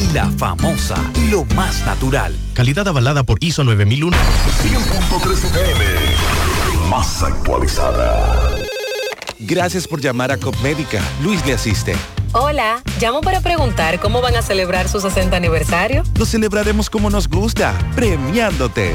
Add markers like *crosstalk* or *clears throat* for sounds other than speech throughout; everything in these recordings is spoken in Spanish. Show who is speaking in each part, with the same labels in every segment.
Speaker 1: y la famosa, lo más natural.
Speaker 2: Calidad avalada por ISO 9001.
Speaker 3: 100.3 FM, más actualizada.
Speaker 4: Gracias por llamar a Copmédica. Luis le asiste.
Speaker 5: Hola, llamo para preguntar cómo van a celebrar su 60 aniversario.
Speaker 4: Lo celebraremos como nos gusta, premiándote.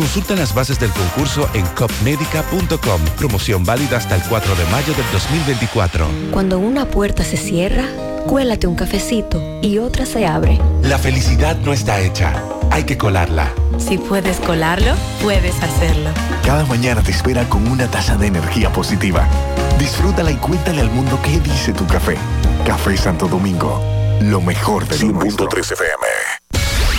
Speaker 4: Consulta las bases del concurso en copmedica.com. Promoción válida hasta el 4 de mayo del 2024.
Speaker 6: Cuando una puerta se cierra, cuélate un cafecito y otra se abre.
Speaker 4: La felicidad no está hecha. Hay que colarla.
Speaker 5: Si puedes colarlo, puedes hacerlo.
Speaker 3: Cada mañana te espera con una taza de energía positiva. Disfrútala y cuéntale al mundo qué dice tu café. Café Santo Domingo. Lo mejor de 100.3 FM.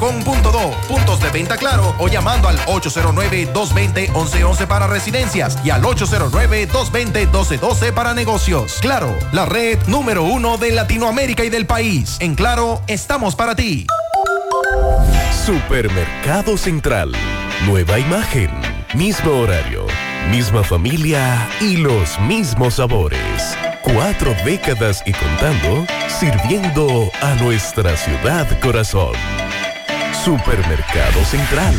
Speaker 7: com.do, puntos de venta claro o llamando al 809-220-1111 para residencias y al 809-220-1212 para negocios. Claro, la red número uno de Latinoamérica y del país. En Claro, estamos para ti.
Speaker 8: Supermercado Central. Nueva imagen, mismo horario, misma familia y los mismos sabores. Cuatro décadas y contando, sirviendo a nuestra ciudad corazón. Supermercado Central.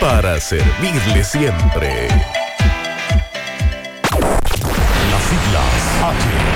Speaker 8: Para servirle siempre.
Speaker 3: Las siglas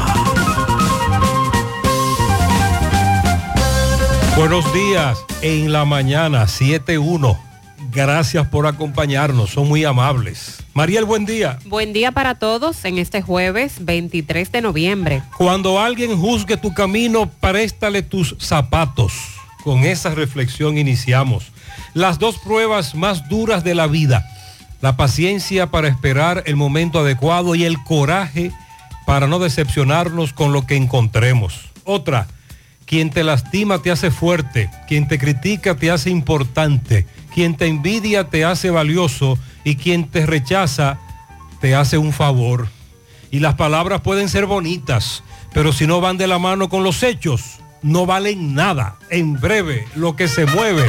Speaker 9: Buenos días, en la mañana 7.1. Gracias por acompañarnos, son muy amables. Mariel, buen día.
Speaker 10: Buen día para todos en este jueves 23 de noviembre.
Speaker 9: Cuando alguien juzgue tu camino, préstale tus zapatos. Con esa reflexión iniciamos. Las dos pruebas más duras de la vida. La paciencia para esperar el momento adecuado y el coraje para no decepcionarnos con lo que encontremos. Otra, quien te lastima te hace fuerte, quien te critica te hace importante, quien te envidia te hace valioso y quien te rechaza te hace un favor. Y las palabras pueden ser bonitas, pero si no van de la mano con los hechos, no valen nada. En breve, lo que se mueve.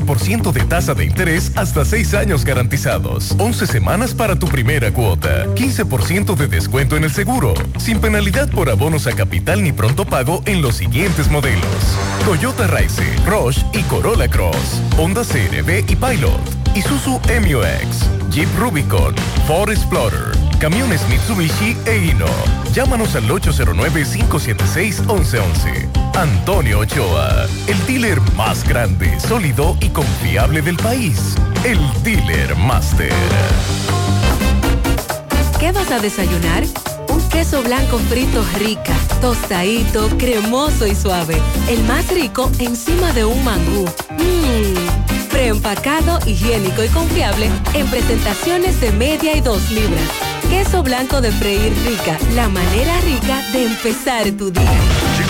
Speaker 11: 12% de
Speaker 12: tasa de interés hasta 6 años garantizados. 11 semanas para tu primera cuota. 15% de descuento en el seguro. Sin penalidad por abonos a capital ni pronto pago en los siguientes modelos. Toyota Raize, Roche y Corolla Cross. Honda CRV y Pilot. Isuzu MUX. Jeep Rubicon. Ford Explorer. Camiones Mitsubishi e Hino. Llámanos al 809 576 1111 Antonio Ochoa, el dealer más grande, sólido y confiable del país. El Dealer Master.
Speaker 5: ¿Qué vas a desayunar? Un queso blanco frito rica, tostadito, cremoso y suave. El más rico encima de un mangú. Mmm. Preempacado, higiénico y confiable en presentaciones de media y dos libras. Queso blanco de freír rica, la manera rica de empezar tu día.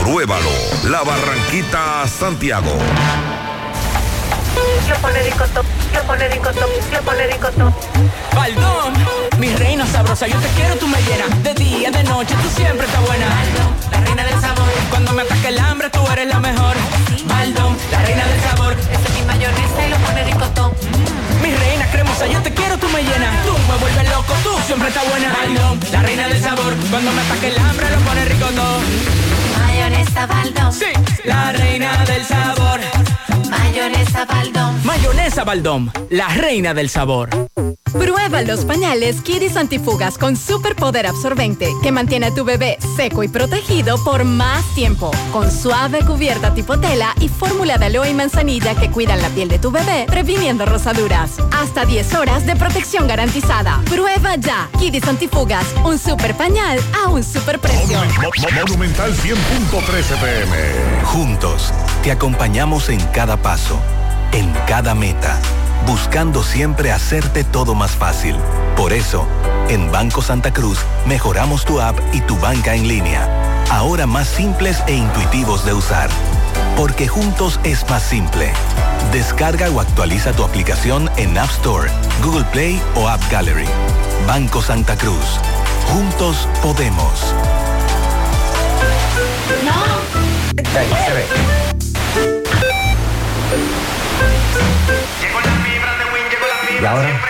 Speaker 13: Compruébalo. La Barranquita Santiago.
Speaker 14: Lo pone ricotop, lo pone ricotop, lo pone ricotop.
Speaker 15: Baldón, mi reina sabrosa, yo te quiero, tú me llenas de día, de noche, tú siempre estás buena. Baldón, la reina del sabor, cuando me ataque el hambre, tú eres la mejor. Baldón, la reina del sabor,
Speaker 14: Esa es mi mayonesa y lo pone ricotop.
Speaker 15: mi reina cremosa, yo te quiero, tú me llenas, tú me vuelves loco, tú siempre estás buena. Baldón, la reina del sabor, cuando me ataque el hambre, lo pone rico todo.
Speaker 14: Mayonesa Baldón.
Speaker 15: Sí, la reina del sabor.
Speaker 14: Mayonesa Baldón.
Speaker 15: Mayonesa Baldón, la reina del sabor.
Speaker 16: Prueba los pañales Kidis Antifugas con superpoder absorbente que mantiene a tu bebé seco y protegido por más tiempo. Con suave cubierta tipo tela y fórmula de aloe y manzanilla que cuidan la piel de tu bebé, previniendo rosaduras. Hasta 10 horas de protección garantizada. Prueba ya. Kidis Antifugas, un super pañal a un super precio.
Speaker 17: Mo- Mo- Monumental 100.13 pm.
Speaker 4: Juntos, te acompañamos en cada paso, en cada meta, buscando siempre hacerte todo más fácil. Por eso, en Banco Santa Cruz mejoramos tu app y tu banca en línea, ahora más simples e intuitivos de usar. Porque juntos es más simple. Descarga o actualiza tu aplicación en App Store, Google Play o App Gallery. Banco Santa Cruz. Juntos podemos.
Speaker 18: ¿Y ahora?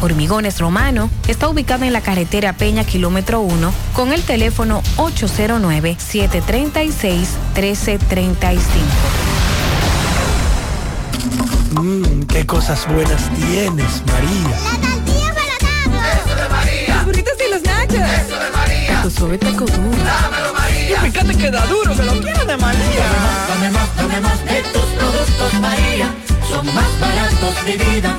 Speaker 19: Hormigones Romano está ubicado en la carretera Peña Kilómetro 1 con el teléfono 809-736-1335.
Speaker 20: Mmm, qué cosas buenas tienes, María.
Speaker 14: Eso de María.
Speaker 5: Los burritos y los nachos.
Speaker 14: Eso de María.
Speaker 5: Tu suave taco duro.
Speaker 14: Dámelo, María.
Speaker 5: Y fíjate que da duro, que lo quiero de María.
Speaker 14: Dame más, dame más de tus productos, María. Son más baratos de vida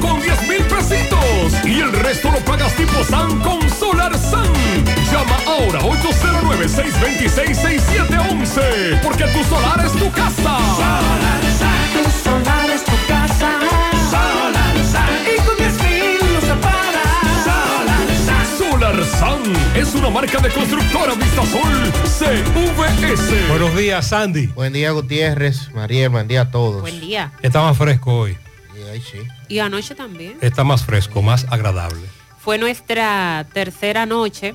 Speaker 14: con 10 mil
Speaker 3: pesitos y el resto lo pagas tipo SAN con Solar SAN. Llama ahora 809-626-6711 porque tu solar es tu casa.
Speaker 14: Solar Tu solar es tu casa. Solar Y con 10 mil usas para Solar
Speaker 3: Solar SAN es una marca de constructora Vistasol CVS.
Speaker 21: Buenos días, Sandy.
Speaker 22: Buen día, Gutiérrez, Mariel, buen día a todos.
Speaker 23: Buen día.
Speaker 21: Está más fresco hoy.
Speaker 22: Ahí sí.
Speaker 23: Y anoche también.
Speaker 21: Está más fresco, más agradable.
Speaker 23: Fue nuestra tercera noche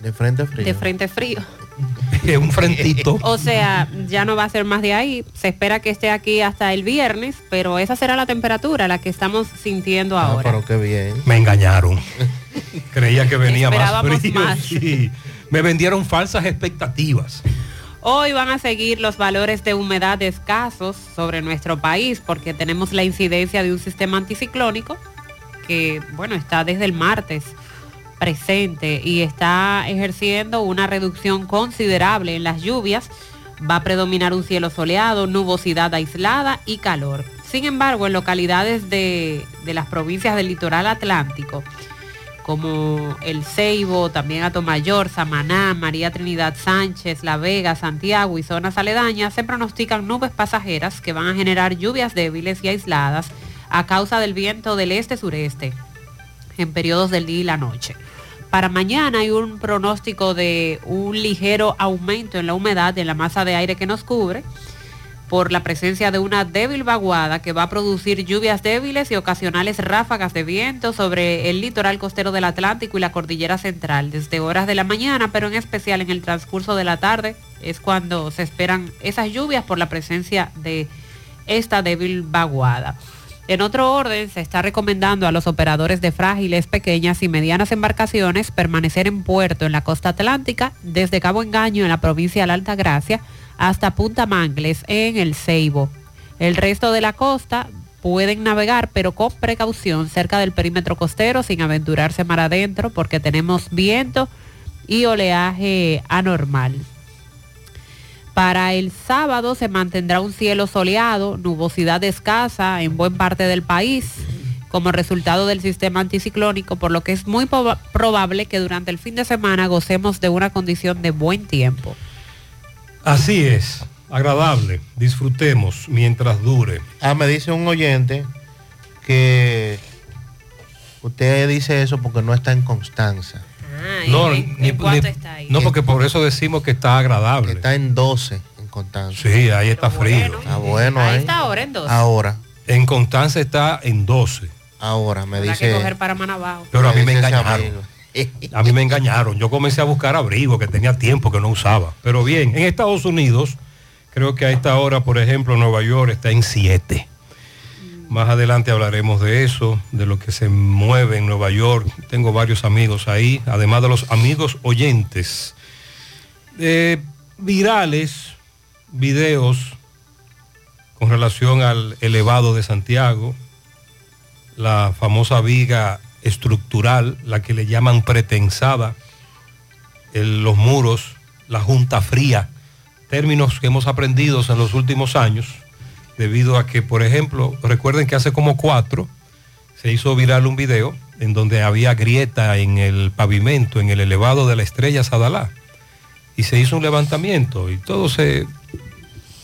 Speaker 22: De frente frío.
Speaker 23: de frente frío. *laughs*
Speaker 21: es un frentito. *laughs*
Speaker 10: O sea, ya no va a ser más de ahí. Se espera que esté aquí hasta el viernes, pero esa será la temperatura, la que estamos sintiendo
Speaker 22: Ah,
Speaker 10: ahora.
Speaker 22: pero qué bien.
Speaker 21: Me engañaron. *laughs* Creía que venía más
Speaker 10: Esperábamos
Speaker 21: frío.
Speaker 10: más.
Speaker 21: sí. Me vendieron falsas expectativas.
Speaker 10: Hoy van a seguir los valores de humedad escasos sobre nuestro país porque tenemos la incidencia de un sistema anticiclónico que, bueno, está desde el martes presente y está ejerciendo una reducción considerable en las lluvias. Va a predominar un cielo soleado, nubosidad aislada y calor. Sin embargo, en localidades de, de las provincias del litoral atlántico, como El Ceibo, también Atomayor, Samaná, María Trinidad Sánchez, La Vega, Santiago y zonas aledañas, se pronostican nubes pasajeras que van a generar lluvias débiles y aisladas a causa del viento del este-sureste en periodos del día y la noche. Para mañana hay un pronóstico de un ligero aumento en la humedad de la masa de aire que nos cubre por la presencia de una débil vaguada que va a producir lluvias débiles y ocasionales ráfagas de viento sobre el litoral costero del Atlántico y la cordillera central desde horas de la mañana, pero en especial en el transcurso de la tarde es cuando se esperan esas lluvias por la presencia de esta débil vaguada. En otro orden, se está recomendando a los operadores de frágiles, pequeñas y medianas embarcaciones permanecer en puerto en la costa atlántica, desde Cabo Engaño en la provincia de la Alta Gracia hasta Punta Mangles en el Ceibo. El resto de la costa pueden navegar, pero con precaución cerca del perímetro costero, sin aventurarse mar adentro, porque tenemos viento y oleaje anormal. Para el sábado se mantendrá un cielo soleado, nubosidad escasa en buen parte del país como resultado del sistema anticiclónico, por lo que es muy proba- probable que durante el fin de semana gocemos de una condición de buen tiempo.
Speaker 21: Así es, agradable. Disfrutemos mientras dure.
Speaker 22: Ah, me dice un oyente que usted dice eso porque no está en Constanza.
Speaker 21: No, ni- ni- no, porque por eso decimos que está agradable.
Speaker 22: Está en 12 en Constanza.
Speaker 21: Sí, ahí está frío.
Speaker 22: Ah, bueno,
Speaker 10: Ahí
Speaker 22: ahí.
Speaker 10: está ahora en 12.
Speaker 22: Ahora.
Speaker 21: En Constanza está en 12.
Speaker 22: Ahora me
Speaker 10: Habrá que
Speaker 22: dice.
Speaker 10: coger para Manabao.
Speaker 21: Pero a mí me
Speaker 22: dice
Speaker 21: engañaron. A mí me engañaron. Yo comencé a buscar abrigo que tenía tiempo que no usaba. Pero bien, en Estados Unidos, creo que a esta hora, por ejemplo, Nueva York está en 7. Más adelante hablaremos de eso, de lo que se mueve en Nueva York. Tengo varios amigos ahí, además de los amigos oyentes. Eh, virales, videos con relación al elevado de Santiago, la famosa viga estructural, la que le llaman pretensada, los muros, la junta fría, términos que hemos aprendido en los últimos años, debido a que, por ejemplo, recuerden que hace como cuatro se hizo viral un video en donde había grieta en el pavimento, en el elevado de la estrella Sadalá, y se hizo un levantamiento y todo se,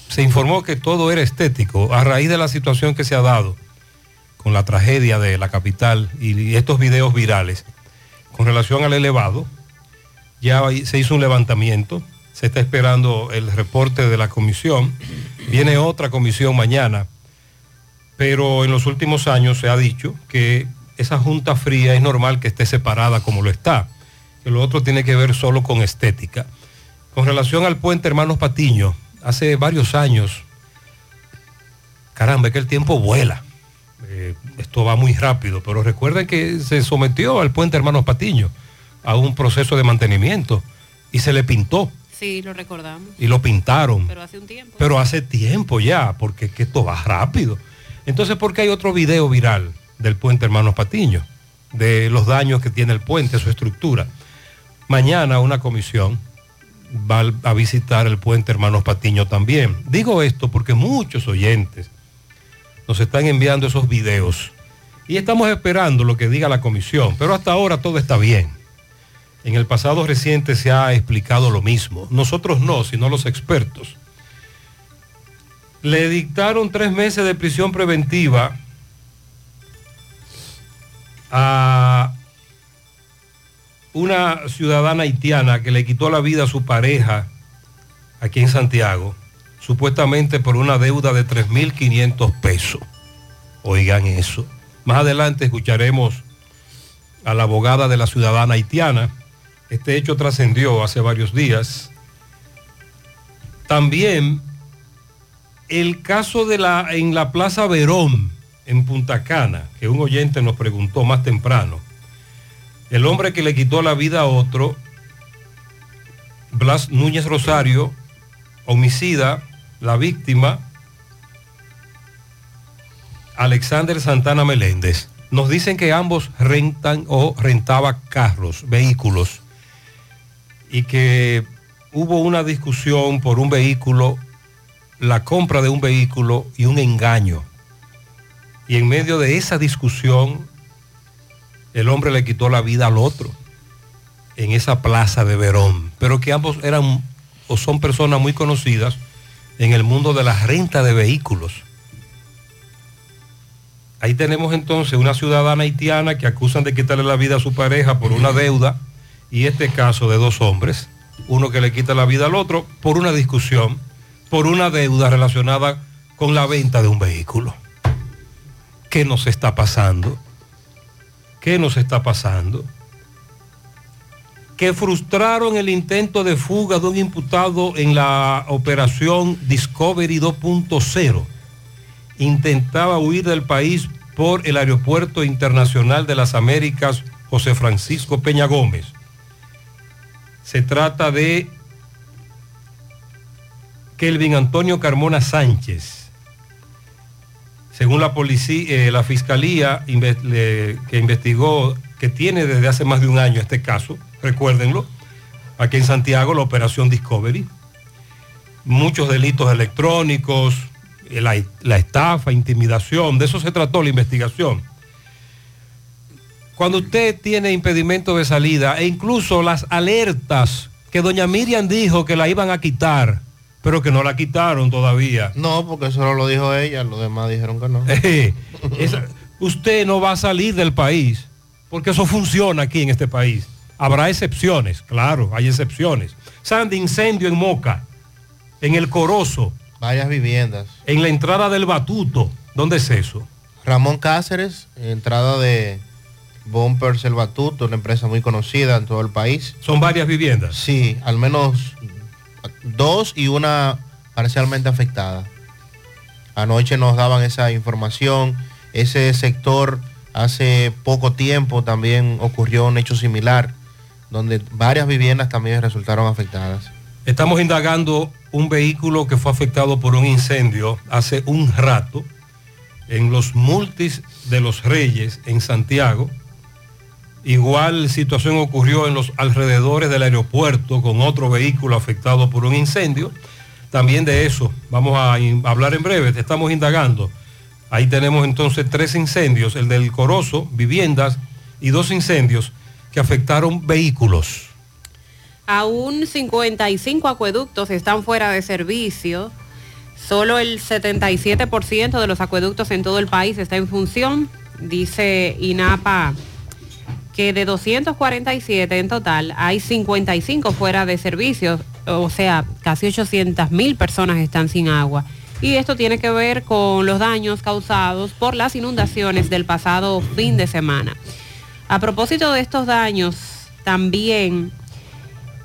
Speaker 21: se informó que todo era estético a raíz de la situación que se ha dado con la tragedia de la capital y, estos videos virales. Con relación al elevado, ya se hizo un levantamiento, se está esperando el reporte de la comisión, viene otra comisión mañana, pero en los últimos años se ha dicho que esa junta fría es normal que esté separada como lo está, que lo otro tiene que ver solo con estética. Con relación al puente Hermanos Patiño, hace varios años, caramba, que el tiempo vuela. Eh, esto va muy rápido, pero recuerden que se sometió al puente Hermanos Patiño a un proceso de mantenimiento y se le pintó
Speaker 10: Sí, lo recordamos.
Speaker 21: y lo pintaron.
Speaker 10: Pero hace un tiempo.
Speaker 21: Pero hace tiempo ya, porque es que esto va rápido. Entonces, ¿por qué hay otro video viral del puente Hermanos Patiño? De los daños que tiene el puente, su estructura. Mañana una comisión va a visitar el puente Hermanos Patiño también. Digo esto porque muchos oyentes nos están enviando esos videos y estamos esperando lo que diga la comisión, pero hasta ahora todo está bien. En el pasado reciente se ha explicado lo mismo. Nosotros no, sino los expertos. Le dictaron tres meses de prisión preventiva a una ciudadana haitiana que le quitó la vida a su pareja aquí en Santiago, supuestamente por una deuda de 3.500 pesos. Oigan eso. Más adelante escucharemos a la abogada de la ciudadana haitiana. Este hecho trascendió hace varios días También el caso de la en la Plaza Verón, en Punta Cana, que un oyente nos preguntó más temprano. El hombre que le quitó la vida a otro, Blas Núñez Rosario, homicida, la víctima, Alexander Santana Meléndez. Nos dicen que ambos rentan o rentaba carros, vehículos, y que hubo una discusión por un vehículo, la compra de un vehículo y un engaño. Y en medio de esa discusión, el hombre le quitó la vida al otro en esa plaza de Verón, pero que ambos eran o son personas muy conocidas en el mundo de la renta de vehículos. Ahí tenemos entonces una ciudadana haitiana que acusan de quitarle la vida a su pareja por una deuda y este caso de dos hombres, uno que le quita la vida al otro por una discusión, por una deuda relacionada con la venta de un vehículo. ¿Qué nos está pasando? ¿Qué nos está pasando? Que frustraron el intento de fuga de un imputado en la operación Discovery 2.0 intentaba huir del país por el Aeropuerto Internacional de las Américas José Francisco Peña Gómez. Se trata de Kelvin Antonio Carmona Sánchez. Según la policía, eh, la fiscalía que investigó, que tiene desde hace más de un año este caso, recuérdenlo, aquí en Santiago, la operación Discovery. Muchos delitos electrónicos, la, la estafa, intimidación, de eso se trató la investigación. Cuando usted tiene impedimento de salida e incluso las alertas que doña Miriam dijo que la iban a quitar, pero que no la quitaron todavía.
Speaker 22: No, porque solo lo dijo ella, los demás dijeron que no. *laughs*
Speaker 21: Eh, esa- usted no va a salir del país, porque eso funciona aquí en este país. Habrá excepciones, claro, hay excepciones. Sandy, incendio en Moca, en el Corozo,
Speaker 22: Varias viviendas.
Speaker 21: en la entrada del Batuto. ¿Dónde es eso?
Speaker 22: Ramón Cáceres, entrada de Bumpers El Batuto, una empresa muy conocida en todo el país.
Speaker 21: ¿Son varias viviendas?
Speaker 22: Sí, al menos dos y una parcialmente afectada. Anoche nos daban esa información. Ese sector hace poco tiempo también ocurrió un hecho similar, donde varias viviendas también resultaron afectadas.
Speaker 21: Estamos indagando un vehículo que fue afectado por un incendio hace un rato en los multis de los Reyes en Santiago. Igual situación ocurrió en los alrededores del aeropuerto con otro vehículo afectado por un incendio. También de eso vamos a hablar en breve, estamos indagando. Ahí tenemos entonces tres incendios, el del Corozo, viviendas y dos incendios que afectaron vehículos.
Speaker 10: Aún 55 acueductos están fuera de servicio. Solo el 77% de los acueductos en todo el país está en función. Dice INAPA que de 247 en total hay 55 fuera de servicio, o sea, casi 800 mil personas están sin agua. Y esto tiene que ver con los daños causados por las inundaciones del pasado fin de semana. A propósito de estos daños, también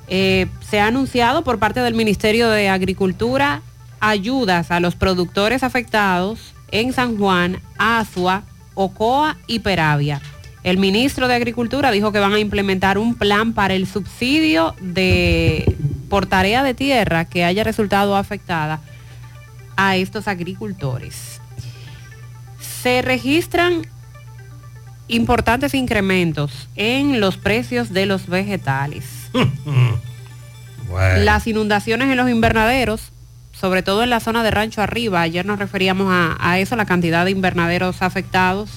Speaker 10: eh, se ha anunciado por parte del Ministerio de Agricultura ayudas a los productores afectados en San Juan, Azua, Ocoa y Peravia. El ministro de Agricultura dijo que van a implementar un plan para el subsidio de por tarea de tierra que haya resultado afectada a estos agricultores. Se registran importantes incrementos en los precios de los vegetales. *laughs* Las inundaciones en los invernaderos, sobre todo en la zona de Rancho Arriba, ayer nos referíamos a, a eso, la cantidad de invernaderos afectados,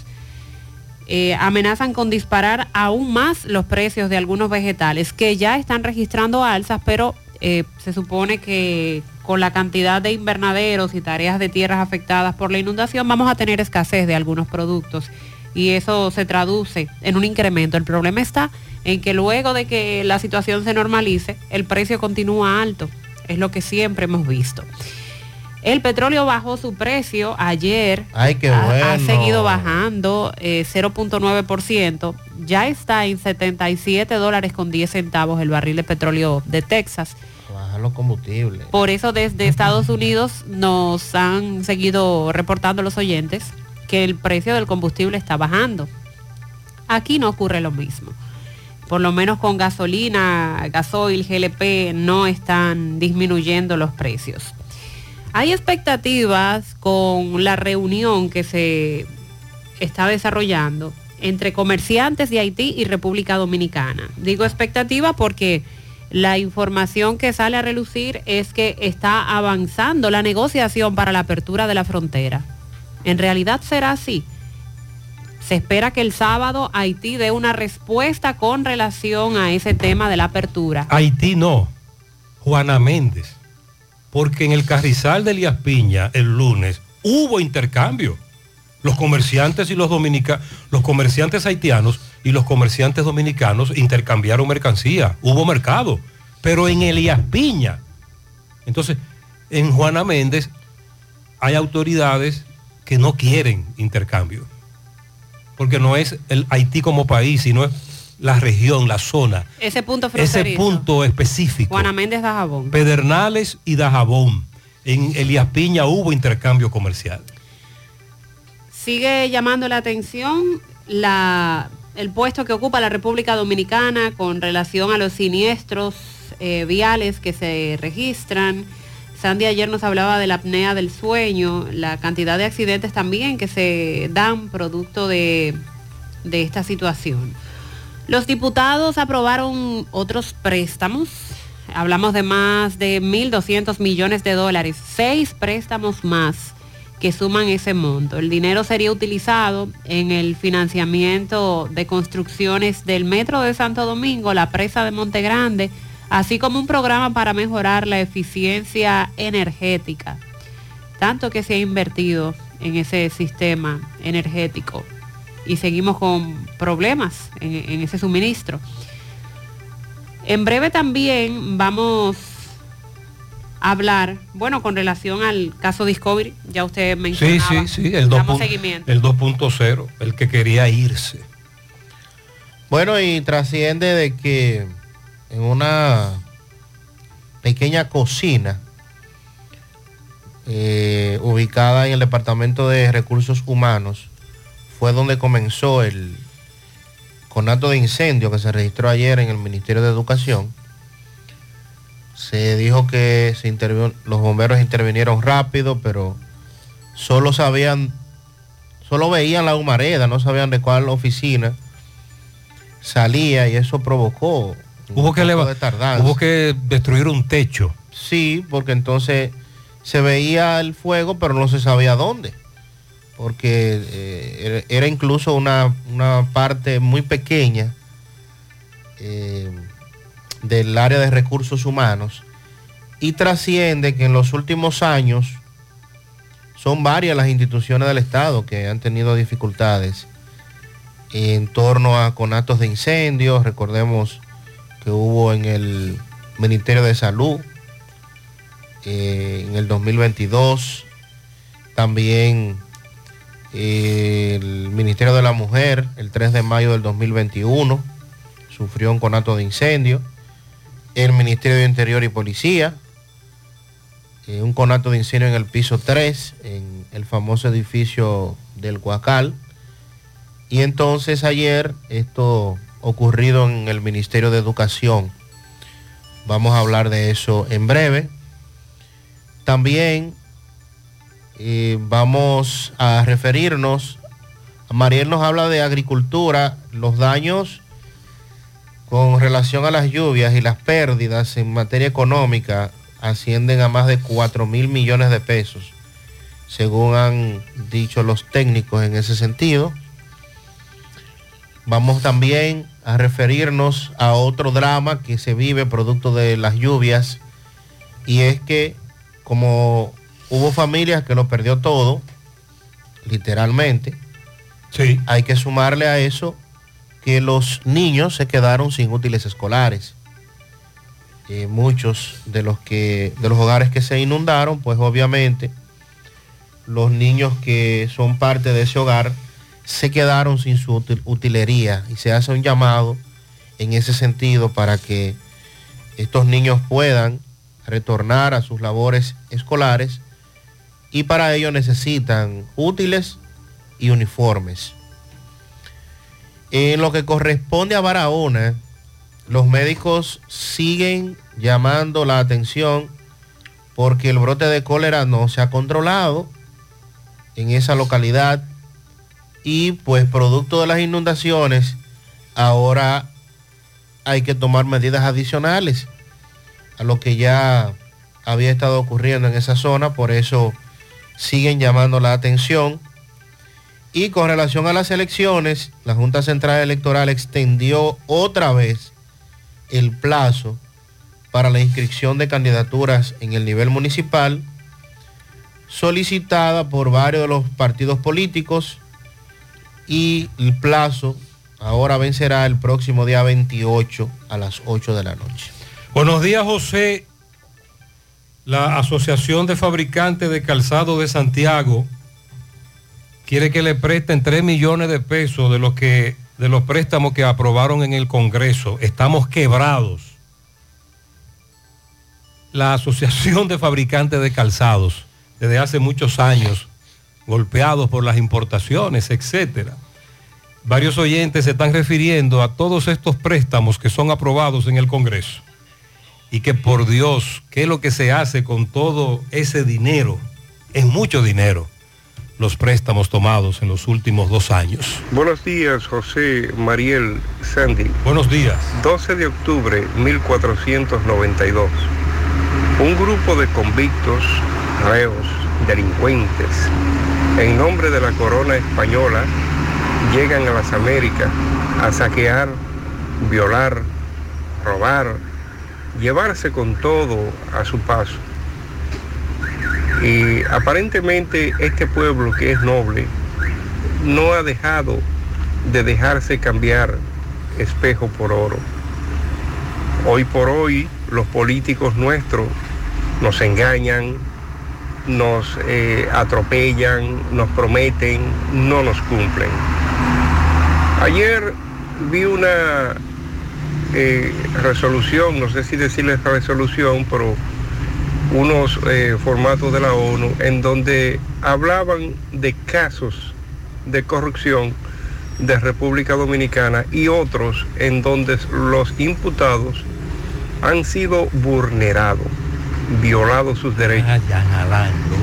Speaker 10: eh, amenazan con disparar aún más los precios de algunos vegetales que ya están registrando alzas, pero eh, se supone que con la cantidad de invernaderos y tareas de tierras afectadas por la inundación vamos a tener escasez de algunos productos y eso se traduce en un incremento. El problema está en que luego de que la situación se normalice, el precio continúa alto. Es lo que siempre hemos visto. El petróleo bajó su precio ayer.
Speaker 22: Ay, qué
Speaker 10: ha, ha
Speaker 22: bueno.
Speaker 10: seguido bajando eh, 0.9%. Ya está en 77 dólares con 10 centavos el barril de petróleo de Texas.
Speaker 22: Bajan los combustibles.
Speaker 10: Por eso desde Estados Unidos nos han seguido reportando los oyentes que el precio del combustible está bajando. Aquí no ocurre lo mismo. Por lo menos con gasolina, gasoil, GLP no están disminuyendo los precios. Hay expectativas con la reunión que se está desarrollando entre comerciantes de Haití y República Dominicana. Digo expectativa porque la información que sale a relucir es que está avanzando la negociación para la apertura de la frontera. ¿En realidad será así? Se espera que el sábado Haití dé una respuesta con relación a ese tema de la apertura.
Speaker 21: Haití no, Juana Méndez, porque en el Carrizal de Elías Piña el lunes hubo intercambio. Los comerciantes y los dominicanos, los comerciantes haitianos y los comerciantes dominicanos intercambiaron mercancía, hubo mercado, pero en Elías Piña. Entonces, en Juana Méndez hay autoridades que no quieren intercambio, porque no es el Haití como país, sino es la región, la zona,
Speaker 10: Ese punto
Speaker 21: ese
Speaker 10: fronterizo.
Speaker 21: punto específico.
Speaker 10: Juana Méndez Dajabón.
Speaker 21: Pedernales y Dajabón. En Elías Piña hubo intercambio comercial.
Speaker 10: Sigue llamando la atención la, el puesto que ocupa la República Dominicana con relación a los siniestros eh, viales que se registran. Sandy ayer nos hablaba de la apnea del sueño, la cantidad de accidentes también que se dan producto de, de esta situación. Los diputados aprobaron otros préstamos. Hablamos de más de 1.200 millones de dólares, seis préstamos más que suman ese monto. El dinero sería utilizado en el financiamiento de construcciones del Metro de Santo Domingo, la presa de Monte Grande, así como un programa para mejorar la eficiencia energética. Tanto que se ha invertido en ese sistema energético y seguimos con problemas en, en ese suministro. En breve también vamos a hablar, bueno, con relación al caso Discovery, ya usted
Speaker 21: Sí,
Speaker 10: mencionaba.
Speaker 21: sí, sí, el 2.0,
Speaker 10: Damos seguimiento.
Speaker 21: el 2.0, el que quería irse.
Speaker 22: Bueno, y trasciende de que en una pequeña cocina eh, ubicada en el Departamento de Recursos Humanos fue donde comenzó el conato de incendio que se registró ayer en el Ministerio de Educación. Se dijo que se los bomberos intervinieron rápido, pero solo sabían, solo veían la humareda, no sabían de cuál oficina salía y eso provocó
Speaker 21: Hubo que,
Speaker 22: de
Speaker 21: hubo que destruir un techo.
Speaker 22: Sí, porque entonces se veía el fuego, pero no se sabía dónde. Porque eh, era, era incluso una, una parte muy pequeña eh, del área de recursos humanos. Y trasciende que en los últimos años son varias las instituciones del Estado que han tenido dificultades en torno a conatos de incendios. Recordemos que hubo en el Ministerio de Salud eh, en el 2022, también eh, el Ministerio de la Mujer el 3 de mayo del 2021 sufrió un conato de incendio, el Ministerio de Interior y Policía, eh, un conato de incendio en el piso 3, en el famoso edificio del Huacal, y entonces ayer esto ocurrido en el Ministerio de Educación. Vamos a hablar de eso en breve. También eh, vamos a referirnos, Mariel nos habla de agricultura, los daños con relación a las lluvias y las pérdidas en materia económica ascienden a más de 4 mil millones de pesos, según han dicho los técnicos en ese sentido. Vamos también a referirnos a otro drama que se vive producto de las lluvias y es que como hubo familias que lo perdió todo, literalmente, hay que sumarle a eso que los niños se quedaron sin útiles escolares. Eh, muchos de los que de los hogares que se inundaron, pues obviamente los niños que son parte de ese hogar se quedaron sin su util- utilería y se hace un llamado en ese sentido para que estos niños puedan retornar a sus labores escolares y para ello necesitan útiles y uniformes. En lo que corresponde a Barahona, los médicos siguen llamando la atención porque el brote de cólera no se ha controlado en esa localidad y pues producto de las inundaciones ahora hay que tomar medidas adicionales a lo que ya había estado ocurriendo en esa zona, por eso siguen llamando la atención. Y con relación a las elecciones, la Junta Central Electoral extendió otra vez el plazo para la inscripción de candidaturas en el nivel municipal, solicitada por varios de los partidos políticos y el plazo ahora vencerá el próximo día 28 a las 8 de la noche.
Speaker 21: Buenos días, José. La Asociación de Fabricantes de Calzado de Santiago quiere que le presten 3 millones de pesos de los, que, de los préstamos que aprobaron en el Congreso. Estamos quebrados. La Asociación de Fabricantes de Calzados, desde hace muchos años, golpeados por las importaciones, etcétera. Varios oyentes se están refiriendo a todos estos préstamos que son aprobados en el Congreso. Y que por Dios, ¿qué es lo que se hace con todo ese dinero? Es mucho dinero los préstamos tomados en los últimos dos años.
Speaker 24: Buenos días, José Mariel Sandy.
Speaker 21: Buenos días.
Speaker 24: 12 de octubre 1492. Un grupo de convictos, reos, delincuentes, en nombre de la corona española, llegan a las Américas a saquear, violar, robar, llevarse con todo a su paso. Y aparentemente este pueblo que es noble no ha dejado de dejarse cambiar espejo por oro. Hoy por hoy los políticos nuestros nos engañan, nos eh, atropellan, nos prometen, no nos cumplen. Ayer vi una eh, resolución, no sé si decirle resolución, pero unos eh, formatos de la ONU en donde hablaban de casos de corrupción de República Dominicana y otros en donde los imputados han sido vulnerados, violados sus derechos.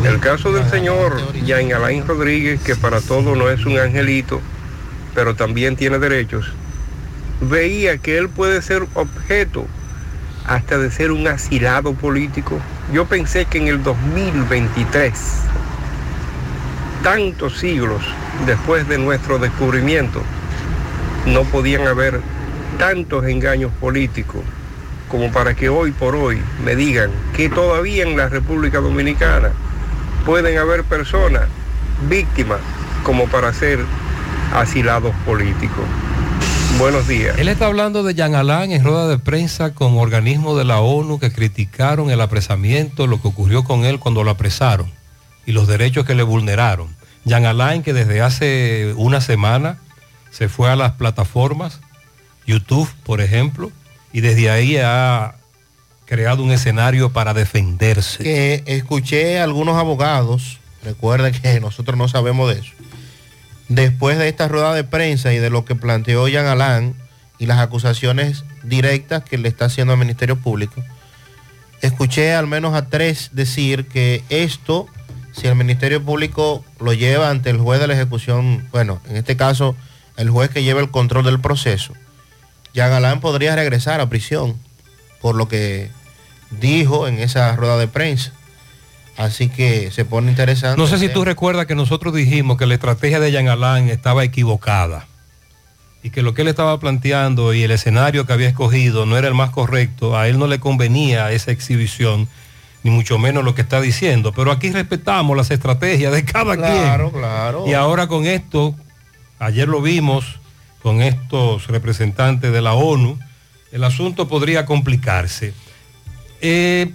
Speaker 24: El caso del señor Jean Alain Rodríguez, que para todo no es un angelito, pero también tiene derechos, veía que él puede ser objeto hasta de ser un asilado político. Yo pensé que en el 2023, tantos siglos después de nuestro descubrimiento, no podían haber tantos engaños políticos como para que hoy por hoy me digan que todavía en la República Dominicana pueden haber personas víctimas como para ser asilados políticos. Buenos días.
Speaker 21: Él está hablando de Jean Alain en rueda de prensa con organismos de la ONU que criticaron el apresamiento, lo que ocurrió con él cuando lo apresaron y los derechos que le vulneraron. Jean Alain que desde hace una semana se fue a las plataformas, YouTube por ejemplo, y desde ahí ha creado un escenario para defenderse.
Speaker 22: Que escuché a algunos abogados, recuerda que *laughs* nosotros no sabemos de eso, después de esta rueda de prensa y de lo que planteó Jean Alain y las acusaciones directas que le está haciendo al Ministerio Público, escuché al menos a tres decir que esto, si el Ministerio Público lo lleva ante el juez de la ejecución, bueno, en este caso el juez que lleva el control del proceso, Jean Alain podría regresar a prisión por lo que dijo en esa rueda de prensa. Así que se pone interesante.
Speaker 21: No sé si tú recuerdas que nosotros dijimos que la estrategia de Jean Alain estaba equivocada y que lo que él estaba planteando y el escenario que había escogido no era el más correcto, a él no le convenía esa exhibición, ni mucho menos lo que está diciendo, pero aquí respetamos las estrategias de cada quien.
Speaker 22: Claro, claro.
Speaker 21: Y ahora con esto, ayer lo vimos con estos representantes de la ONU, el asunto podría complicarse. Eh,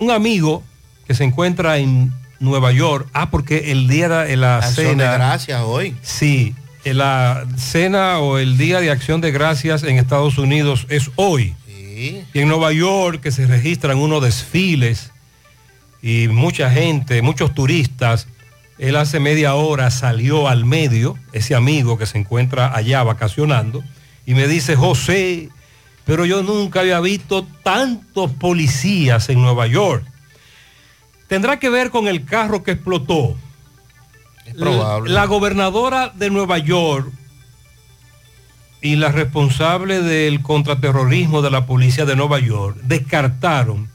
Speaker 21: un amigo que se encuentra en Nueva York, ah, porque el día de la
Speaker 22: Acción de
Speaker 21: cena...
Speaker 22: gracias hoy.
Speaker 21: Sí, en la cena o el día de acción de gracias en Estados Unidos es hoy.
Speaker 22: Sí.
Speaker 21: Y en Nueva York que se registran unos desfiles y mucha gente, muchos turistas. Él hace media hora salió al medio, ese amigo que se encuentra allá vacacionando, y me dice, José, pero yo nunca había visto tantos policías en Nueva York. Tendrá que ver con el carro que explotó.
Speaker 22: Es probable.
Speaker 21: La gobernadora de Nueva York y la responsable del contraterrorismo de la policía de Nueva York descartaron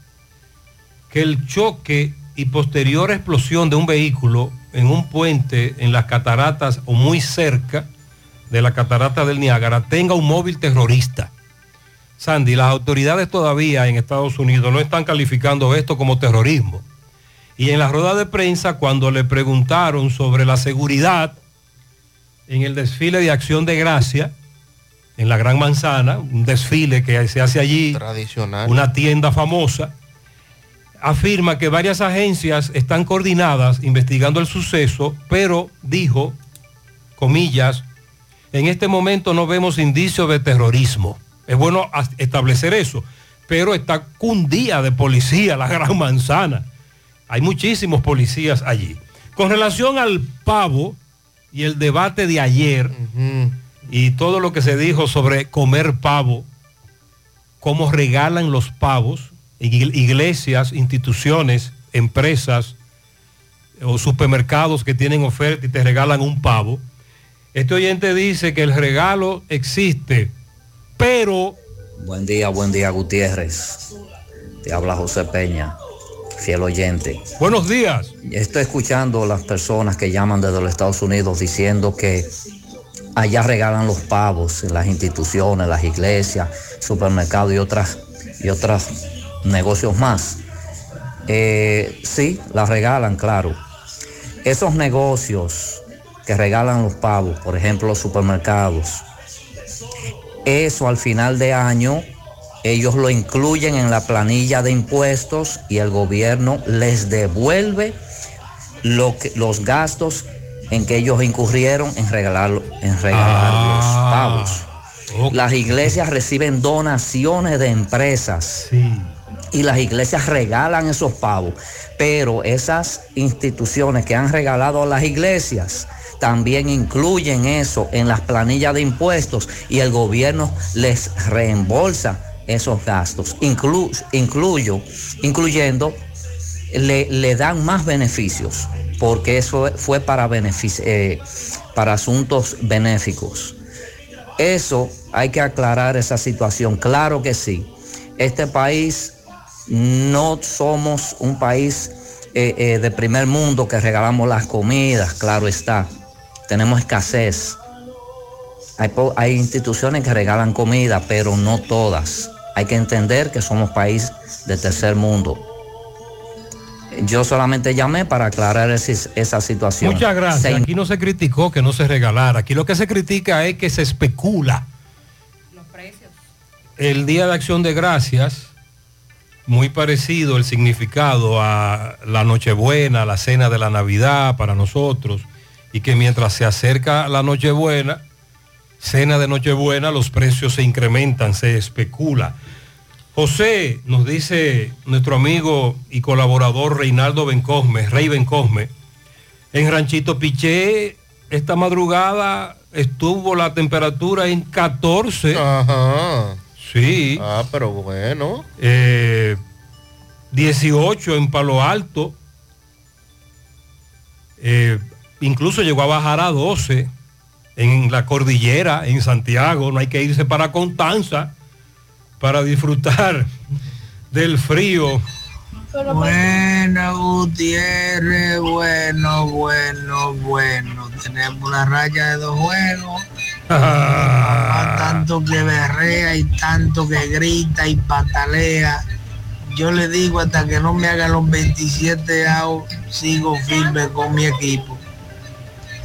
Speaker 21: que el choque y posterior explosión de un vehículo en un puente en las cataratas o muy cerca de la catarata del Niágara tenga un móvil terrorista. Sandy, las autoridades todavía en Estados Unidos no están calificando esto como terrorismo. Y en la rueda de prensa, cuando le preguntaron sobre la seguridad en el desfile de acción de gracia, en la Gran Manzana, un desfile que se hace allí,
Speaker 22: Tradicional.
Speaker 21: una tienda famosa, afirma que varias agencias están coordinadas investigando el suceso, pero dijo, comillas, en este momento no vemos indicios de terrorismo. Es bueno establecer eso, pero está cundía de policía la *laughs* Gran Manzana. Hay muchísimos policías allí. Con relación al pavo y el debate de ayer y todo lo que se dijo sobre comer pavo, cómo regalan los pavos, iglesias, instituciones, empresas o supermercados que tienen oferta y te regalan un pavo. Este oyente dice que el regalo existe, pero
Speaker 25: Buen día, buen día Gutiérrez. Te habla José Peña, fiel oyente.
Speaker 21: Buenos días.
Speaker 25: Estoy escuchando las personas que llaman desde los Estados Unidos diciendo que allá regalan los pavos en las instituciones, las iglesias, supermercados y otras y otros negocios más. Eh, sí, las regalan, claro. Esos negocios que regalan los pavos, por ejemplo los supermercados, eso al final de año ellos lo incluyen en la planilla de impuestos y el gobierno les devuelve lo que, los gastos en que ellos incurrieron en regalar, en regalar los pavos. Las iglesias reciben donaciones de empresas y las iglesias regalan esos pavos, pero esas instituciones que han regalado a las iglesias también incluyen eso en las planillas de impuestos y el gobierno les reembolsa esos gastos, inclu- incluyo, incluyendo, le, le dan más beneficios, porque eso fue para, eh, para asuntos benéficos. Eso hay que aclarar esa situación, claro que sí. Este país no somos un país eh, eh, de primer mundo que regalamos las comidas, claro está. Tenemos escasez. Hay, hay instituciones que regalan comida, pero no todas. Hay que entender que somos país de tercer mundo. Yo solamente llamé para aclarar ese- esa situación.
Speaker 21: muchas gracias.
Speaker 25: Se
Speaker 21: Aquí no se criticó que no se regalara. Aquí lo que se critica es que se especula. El Día de Acción de Gracias, muy parecido el significado a la Nochebuena, la cena de la Navidad para nosotros, y que mientras se acerca la Nochebuena, cena de Nochebuena, los precios se incrementan, se especula. José, nos dice nuestro amigo y colaborador Reinaldo Bencosme, Rey Bencosme, en Ranchito Piché, esta madrugada estuvo la temperatura en 14.
Speaker 22: Ajá.
Speaker 21: Sí.
Speaker 22: Ah, pero bueno.
Speaker 21: Eh, 18 en Palo Alto. Eh, incluso llegó a bajar a 12 en la cordillera, en Santiago. No hay que irse para Constanza para disfrutar *laughs* del frío.
Speaker 26: Bueno, Gutiérrez, bueno, bueno, bueno. Tenemos una raya de dos juegos. Mamá tanto que berrea y tanto que grita y patalea. Yo le digo hasta que no me haga los 27 out, sigo firme con mi equipo.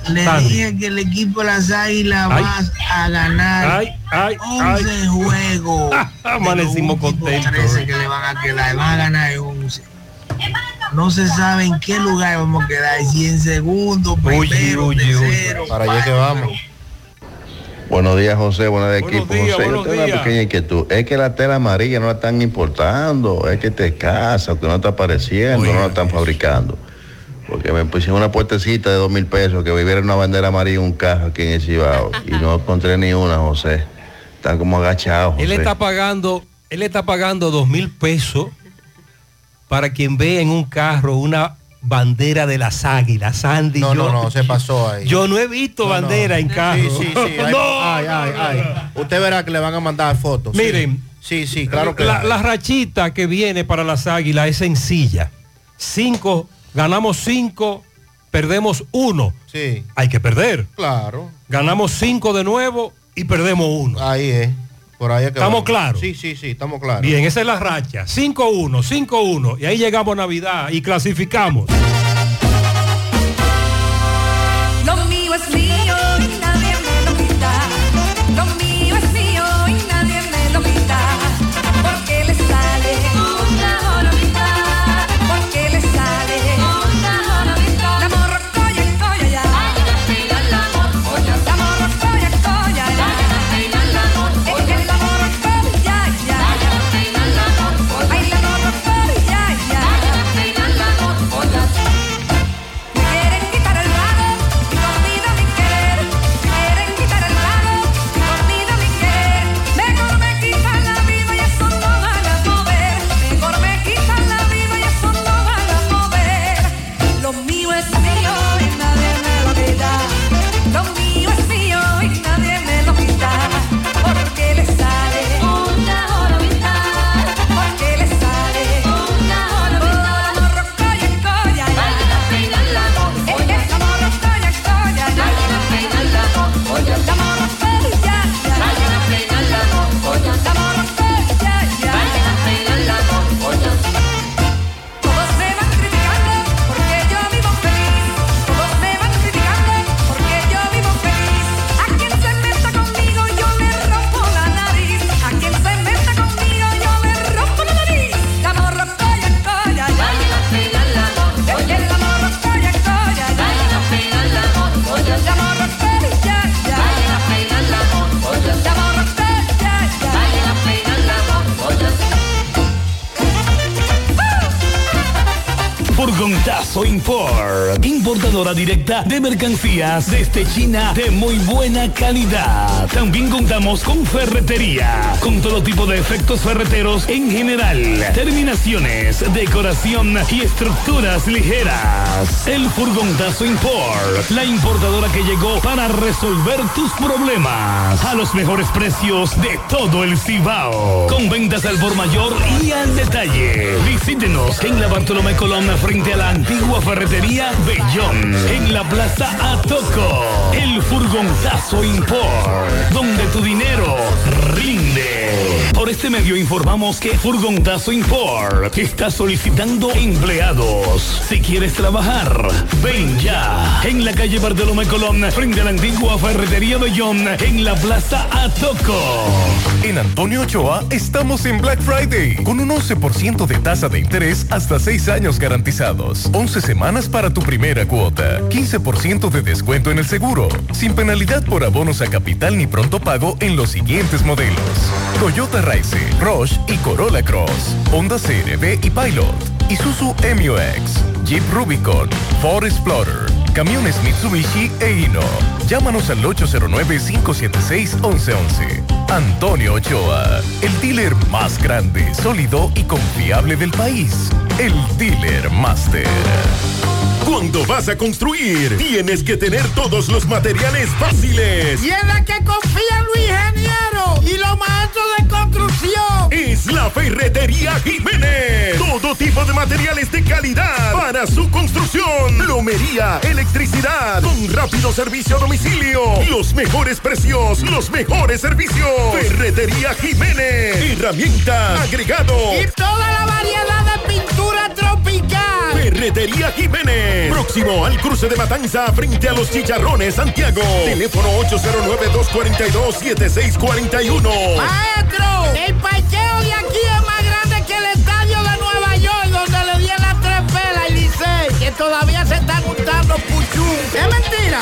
Speaker 26: Le dije que el equipo de las águilas
Speaker 21: Ay.
Speaker 26: va a ganar
Speaker 21: Ay, ay,
Speaker 26: 11
Speaker 21: ay.
Speaker 26: juegos. *laughs*
Speaker 21: Amanecimos contentos.
Speaker 26: 13 que le van a quedar, van a ganar 11. No se sabe en qué lugar vamos a quedar, si en segundo, primero,
Speaker 22: uy, uy.
Speaker 26: tercero.
Speaker 22: Para allá que vamos.
Speaker 27: Buenos días, José. Buenos días, equipo.
Speaker 21: días,
Speaker 27: José, yo tengo una pequeña inquietud. Es que la tela amarilla no la están importando. Es que te casa, que no está apareciendo, no la están fabricando. Porque me pusieron una puertecita de dos mil pesos que viviera una bandera amarilla en un carro aquí en el Cibao. y no encontré ni una, José. Están como agachados.
Speaker 21: Él está pagando, él está pagando dos mil pesos para quien ve en un carro una bandera de las águilas, Sandy.
Speaker 22: No,
Speaker 21: yo,
Speaker 22: no, no, se pasó ahí.
Speaker 21: Yo no he visto
Speaker 22: No, no.
Speaker 21: bandera en carro.
Speaker 22: Sí, sí, *laughs* sí. Ay,
Speaker 21: No,
Speaker 22: ay, ay, ay. Usted verá que le van a mandar fotos.
Speaker 21: Miren.
Speaker 22: Sí, sí, claro que
Speaker 21: la,
Speaker 22: hay.
Speaker 21: la rachita que viene para las águilas es sencilla. Cinco, ganamos cinco, perdemos uno.
Speaker 22: Sí.
Speaker 21: Hay que perder.
Speaker 22: Claro.
Speaker 21: Ganamos cinco de nuevo y perdemos uno.
Speaker 22: Ahí es. Por ahí es que
Speaker 21: ¿Estamos
Speaker 22: vamos.
Speaker 21: claros?
Speaker 22: Sí, sí, sí, estamos claros.
Speaker 21: Bien, esa es la racha. 5-1, 5-1. Y ahí llegamos a Navidad y clasificamos.
Speaker 28: Lo mío es mío
Speaker 29: de mercancías desde China de muy buena calidad. También contamos con ferretería, con todo tipo de efectos ferreteros en general, terminaciones, decoración y estructuras ligeras. El Furgontazo Import, la importadora que llegó para resolver tus problemas a los mejores precios de todo el Cibao. Con ventas al por mayor y al detalle. Visítenos en la Bartolomé Colón frente a la antigua ferretería Bellón. En Plaza Atoco. El Furgonzazo Import. Donde tu dinero rinde. Por este medio informamos que Furgonzazo Import está solicitando empleados. Si quieres trabajar, ven ya. En la calle Bartolomé Colón frente a la antigua ferretería Bellón. En la Plaza Atoco.
Speaker 12: En Antonio Ochoa estamos en Black Friday con un 11% de tasa de interés hasta 6 años garantizados, 11 semanas para tu primera cuota, 15% de descuento en el seguro, sin penalidad por abonos a capital ni pronto pago en los siguientes modelos. Toyota Race, Roche y Corolla Cross, Honda CRV y Pilot, Isuzu MUX, Jeep Rubicon, Ford Explorer, camiones Mitsubishi e Hino. Llámanos al 809-576-1111. Antonio Ochoa, el dealer más grande, sólido y confiable del país. El Dealer Master.
Speaker 3: Cuando vas a construir, tienes que tener todos los materiales fáciles.
Speaker 30: Y en la que confía Luis Ingeniero y los maestros de construcción.
Speaker 3: Es la Ferretería Jiménez. Todo tipo de materiales de calidad para su construcción. Plomería, electricidad, con rápido servicio a domicilio. Los mejores precios, los mejores servicios. Ferretería Jiménez. Herramienta, agregado.
Speaker 30: Y toda
Speaker 3: Ferretería Jiménez. Próximo al cruce de Matanza frente a los Chicharrones Santiago. Teléfono 809-242-7641.
Speaker 30: Maestro, el parqueo de aquí es más grande que el estadio de Nueva York, donde le dieron las tres pelas y Licey, que todavía se están juntando puchú. Es mentira,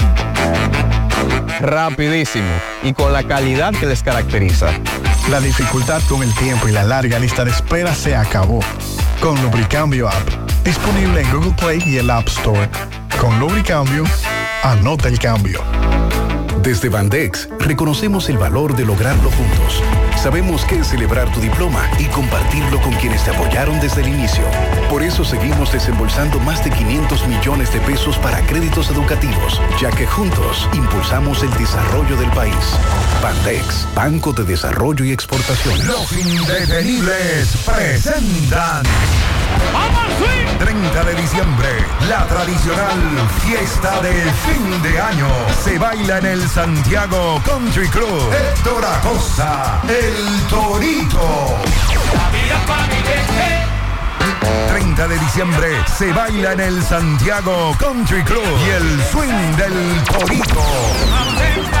Speaker 31: Rapidísimo y con la calidad que les caracteriza.
Speaker 32: La dificultad con el tiempo y la larga lista de espera se acabó. Con Lubricambio App, disponible en Google Play y el App Store. Con Lubricambio, anota el cambio.
Speaker 33: Desde Bandex reconocemos el valor de lograrlo juntos. Sabemos que es celebrar tu diploma y compartirlo con quienes te apoyaron desde el inicio. Por eso seguimos desembolsando más de 500 millones de pesos para créditos educativos, ya que juntos impulsamos el desarrollo del país. Bandex, Banco de Desarrollo y Exportación.
Speaker 34: Los indetenibles presentan. 30 de diciembre, la tradicional fiesta de fin de año se baila en el Santiago Country Club. Héctor Acosta, el Torito. 30 de diciembre se baila en el Santiago Country Club y el swing del Torito.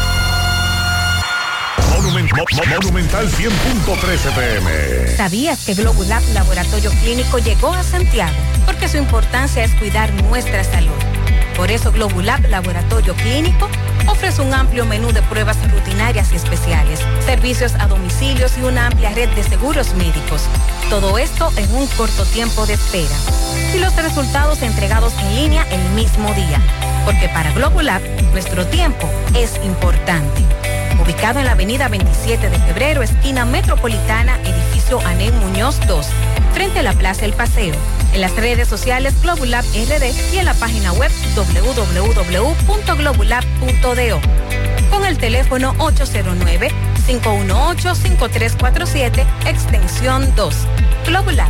Speaker 35: Monument- Mo- Mo- Monumental 100.13 pm.
Speaker 28: ¿Sabías que Globulab Laboratorio Clínico llegó a Santiago? Porque su importancia es cuidar nuestra salud. Por eso Globulab Laboratorio Clínico ofrece un amplio menú de pruebas rutinarias y especiales, servicios a domicilios y una amplia red de seguros médicos. Todo esto en un corto tiempo de espera. Y los resultados entregados en línea el mismo día. Porque para Globulab, nuestro tiempo es importante. Ubicado en la avenida 27 de febrero, esquina metropolitana, edificio Anel Muñoz 2, frente a la Plaza El Paseo. En las redes sociales Globulab RD y en la página web www.globulab.do. Con el teléfono 809-518-5347, extensión 2. Globulab,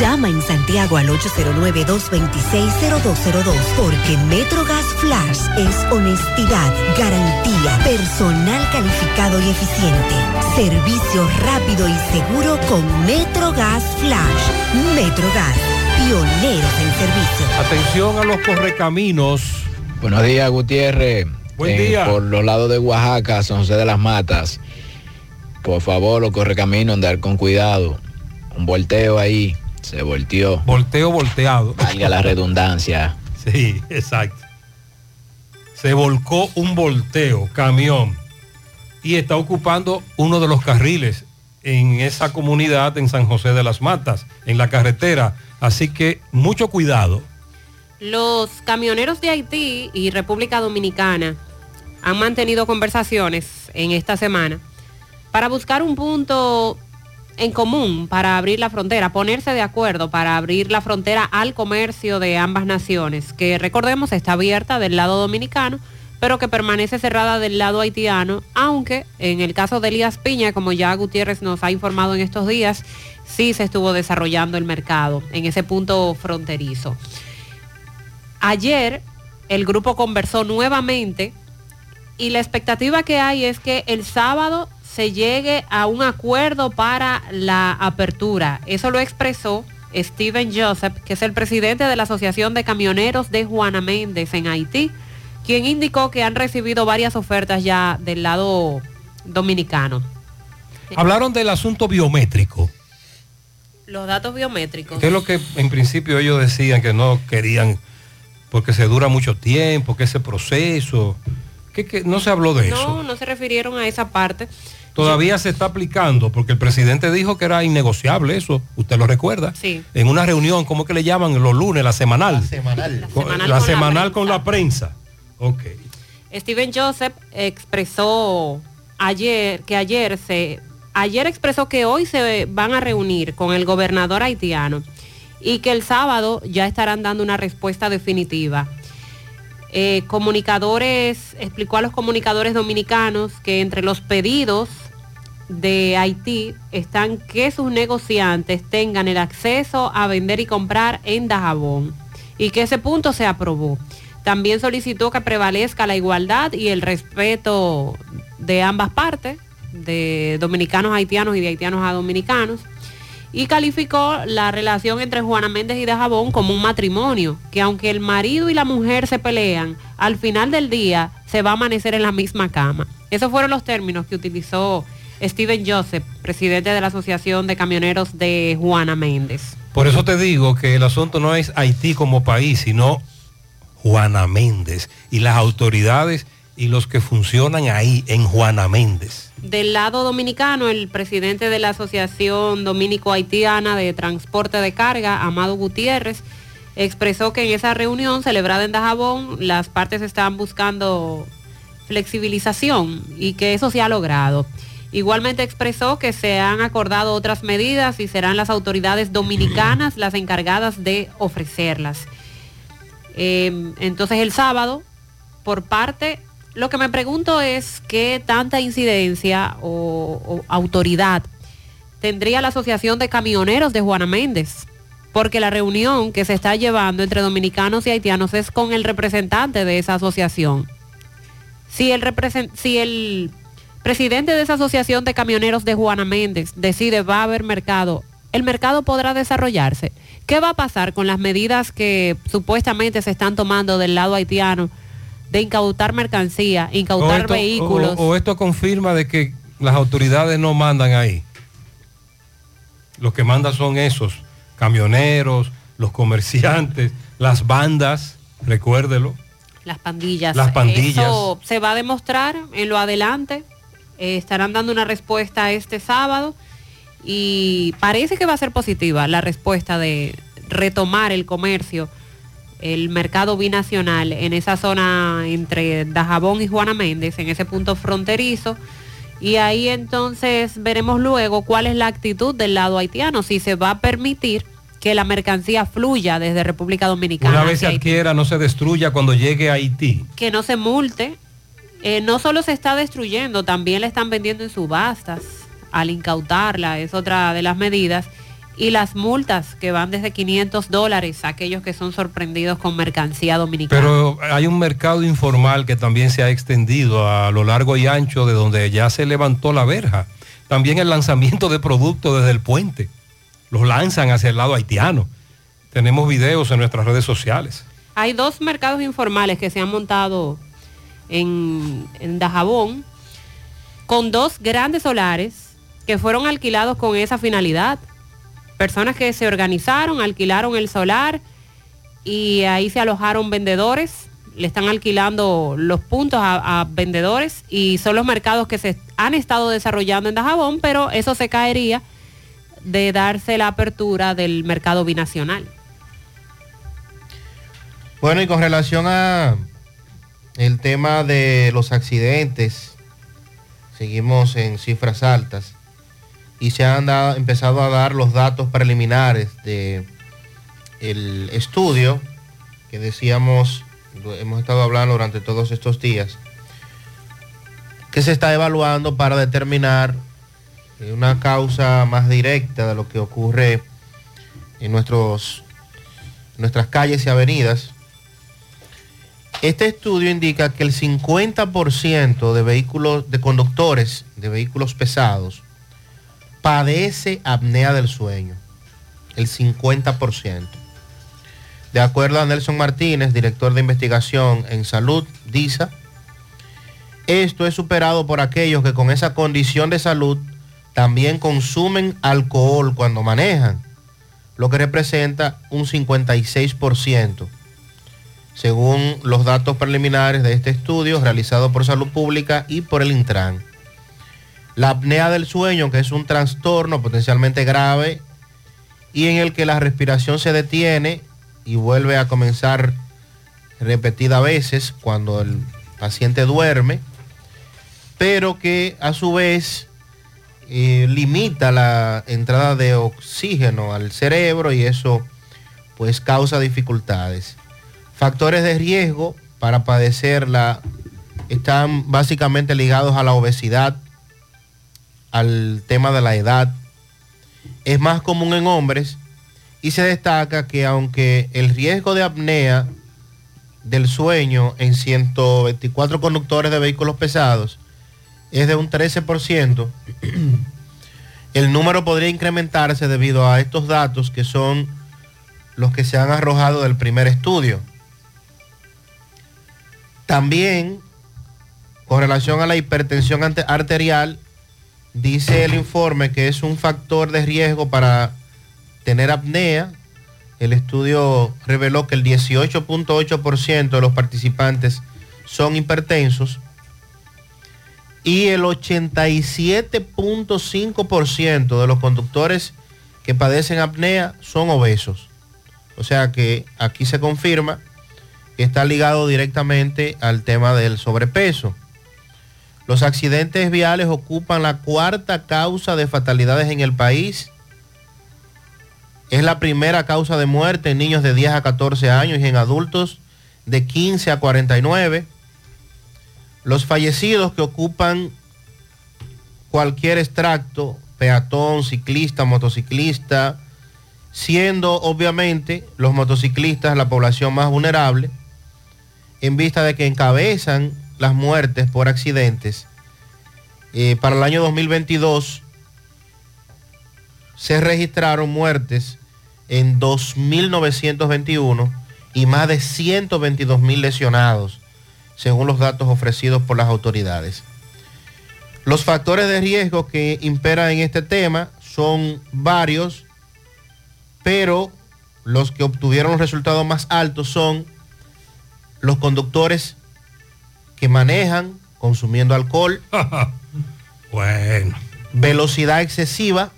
Speaker 36: Llama en Santiago al 809-226-0202 porque MetroGas Flash es honestidad, garantía, personal calificado y eficiente, servicio rápido y seguro con MetroGas Flash. MetroGas, pioneros en servicio.
Speaker 21: Atención a los correcaminos.
Speaker 37: Buenos días, Gutiérrez.
Speaker 21: Buen
Speaker 37: En-
Speaker 21: día.
Speaker 37: Por los lados de Oaxaca, San José de las Matas. Por favor, los correcaminos, andar con cuidado. Un volteo ahí, se volteó.
Speaker 21: Volteo volteado.
Speaker 37: Valga la redundancia. *laughs*
Speaker 21: Sí, exacto. Se volcó un volteo, camión, y está ocupando uno de los carriles en esa comunidad en San José de las Matas, en la carretera. Así que mucho cuidado.
Speaker 10: Los camioneros de Haití y República Dominicana han mantenido conversaciones en esta semana para buscar un punto en común para abrir la frontera, ponerse de acuerdo para abrir la frontera al comercio de ambas naciones, que recordemos está abierta del lado dominicano, pero que permanece cerrada del lado haitiano, aunque en el caso de Elías Piña, como ya Gutiérrez nos ha informado en estos días, sí se estuvo desarrollando el mercado en ese punto fronterizo. Ayer el grupo conversó nuevamente y la expectativa que hay es que el sábado se llegue a un acuerdo para la apertura. Eso lo expresó Steven Joseph, que es el presidente de la Asociación de Camioneros de Juana Méndez en Haití, quien indicó que han recibido varias ofertas ya del lado dominicano.
Speaker 21: Hablaron del asunto biométrico,
Speaker 10: Los datos biométricos.
Speaker 21: que es lo que en principio ellos decían que no querían, porque se dura mucho tiempo, que ese proceso, que, que no se habló de eso.
Speaker 10: No, no se refirieron a esa parte.
Speaker 21: Todavía se está aplicando, porque el presidente dijo que era innegociable eso, usted lo recuerda.
Speaker 10: Sí.
Speaker 21: En una reunión, ¿cómo que le llaman? Los lunes, la semanal.
Speaker 22: semanal.
Speaker 10: Semanal
Speaker 21: la
Speaker 10: con la
Speaker 21: semanal con la prensa. Ok.
Speaker 10: Steven Joseph expresó ayer que ayer se ayer expresó que hoy se van a reunir con el gobernador haitiano y que el sábado ya estarán dando una respuesta definitiva. Eh, comunicadores explicó a los comunicadores dominicanos que entre los pedidos de Haití están que sus negociantes tengan el acceso a vender y comprar en Dajabón y que ese punto se aprobó. También solicitó que prevalezca la igualdad y el respeto de ambas partes, de dominicanos a haitianos y de haitianos a dominicanos, y calificó la relación entre Juana Méndez y Dajabón como un matrimonio, que aunque el marido y la mujer se pelean, al final del día se va a amanecer en la misma cama. Esos fueron los términos que utilizó Steven Joseph, presidente de la Asociación de Camioneros de Juana Méndez.
Speaker 21: Por eso te digo que el asunto no es Haití como país, sino Juana Méndez y las autoridades y los que funcionan ahí en Juana Méndez.
Speaker 10: Del lado dominicano, el presidente de la Asociación Dominico-Haitiana de Transporte de Carga, Amado Gutiérrez, expresó que en esa reunión celebrada en Dajabón, las partes estaban buscando flexibilización y que eso se ha logrado. Igualmente expresó que se han acordado otras medidas y serán las autoridades dominicanas las encargadas de ofrecerlas. Eh, entonces el sábado, por parte, lo que me pregunto es qué tanta incidencia o, autoridad tendría la Asociación de Camioneros de Juana Méndez, porque la reunión que se está llevando entre dominicanos y haitianos es con el representante de esa asociación. Si el, si el presidente de esa asociación de camioneros de Juana Méndez decide va a haber mercado, el mercado podrá desarrollarse. ¿Qué va a pasar con las medidas que supuestamente se están tomando del lado haitiano de incautar mercancía, incautar
Speaker 21: esto,
Speaker 10: vehículos?
Speaker 21: o- o esto confirma de que las autoridades no mandan ahí. Los que mandan son esos, camioneros, los comerciantes, *laughs* las bandas, recuérdelo.
Speaker 10: Las pandillas.
Speaker 21: Las pandillas.
Speaker 10: Eso se va a demostrar en lo adelante. Eh, estarán dando una respuesta este sábado y parece que va a ser positiva la respuesta de retomar el comercio, el mercado binacional en esa zona entre Dajabón y Juana Méndez, en ese punto fronterizo. Y ahí entonces veremos luego cuál es la actitud del lado haitiano, si se va a permitir que la mercancía fluya desde República Dominicana.
Speaker 21: Una vez se adquiera, no se destruya cuando llegue a Haití.
Speaker 10: que no se multe. Eh, no solo se está destruyendo, también la están vendiendo en subastas al incautarla, es otra de las medidas. Y las multas que van desde 500 dólares a aquellos que son sorprendidos con mercancía dominicana.
Speaker 21: Pero hay un mercado informal que también se ha extendido a lo largo y ancho de donde ya se levantó la verja. También el lanzamiento de productos desde el puente. Los lanzan hacia el lado haitiano. Tenemos videos en nuestras redes sociales.
Speaker 10: Hay dos mercados informales que se han montado en, en Dajabón con dos grandes solares que fueron alquilados con esa finalidad. Personas que se organizaron, alquilaron el solar y ahí se alojaron vendedores, le están alquilando los puntos a, a vendedores y son los mercados que se han estado desarrollando en Dajabón, pero eso se caería de darse la apertura del mercado binacional.
Speaker 22: Bueno, y con relación a el tema de los accidentes, seguimos en cifras altas y se han empezado a dar los datos preliminares de el estudio que decíamos, hemos estado hablando durante todos estos días, que se está evaluando para determinar eh, una causa más directa de lo que ocurre en nuestros, nuestras calles y avenidas. Este estudio indica que el 50% de vehículos, de conductores de vehículos pesados, padece apnea del sueño. El 50%. De acuerdo a Nelson Martínez, director de investigación en salud, DISA, esto es superado por aquellos que con esa condición de salud también consumen alcohol cuando manejan, lo que representa un 56%, según los datos preliminares de este estudio realizado por Salud Pública y por el Intran. La apnea del sueño, que es un trastorno potencialmente grave y en el que la respiración se detiene y vuelve a comenzar repetidas veces cuando el paciente duerme, pero que a su vez eh, limita la entrada de oxígeno al cerebro y eso pues causa dificultades. Factores de riesgo para padecerla están básicamente ligados a la obesidad, al tema de la edad. Es más común en hombres y se destaca que aunque el riesgo de apnea del sueño en 124 conductores de vehículos pesados es de un 13%, el número podría incrementarse debido a estos datos que son los que se han arrojado del primer estudio. También, con relación a la hipertensión arterial, dice el informe que es un factor de riesgo para tener apnea. El estudio reveló que el 18.8% de los participantes son hipertensos y el 87.5% de los conductores que padecen apnea son obesos. O sea que aquí se confirma está ligado directamente al tema del sobrepeso. Los accidentes viales ocupan la cuarta causa de fatalidades en el país. Es la primera causa de muerte en niños de 10 a 14 años y en adultos de 15 a 49. Los fallecidos que ocupan cualquier extracto, peatón, ciclista, motociclista, siendo obviamente los motociclistas la población más vulnerable, en vista de que encabezan las muertes por accidentes. Eh, para el año 2022 se registraron muertes en 2.921 y más de 122.000 lesionados, según los datos ofrecidos por las autoridades. Los factores de riesgo que imperan en este tema son varios, pero los que obtuvieron los resultados más altos son los conductores que manejan consumiendo alcohol, *laughs*
Speaker 21: bueno,
Speaker 22: velocidad excesiva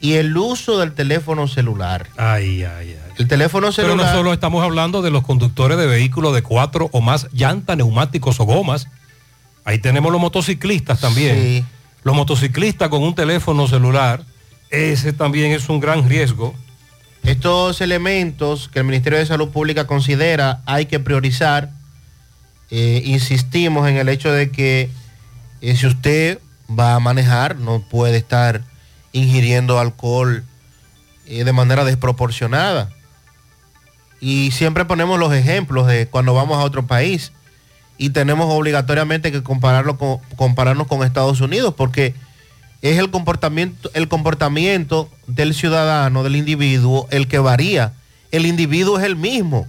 Speaker 22: y el uso del teléfono celular.
Speaker 21: Ay, ay, ay.
Speaker 22: El teléfono
Speaker 21: Pero
Speaker 22: celular.
Speaker 21: no solo estamos hablando de los conductores de vehículos de cuatro o más llantas, neumáticos o gomas. Ahí tenemos los motociclistas también. Los motociclistas con un teléfono celular, ese también es un gran riesgo.
Speaker 22: Estos elementos que el Ministerio de Salud Pública considera hay que priorizar, eh, insistimos en el hecho de que eh, si usted va a manejar, no puede estar ingiriendo alcohol eh, de manera desproporcionada. Y siempre ponemos los ejemplos de cuando vamos a otro país y tenemos obligatoriamente que compararlo con, compararnos con Estados Unidos porque es el comportamiento, el comportamiento del ciudadano, del individuo, el que varía. El individuo es el mismo.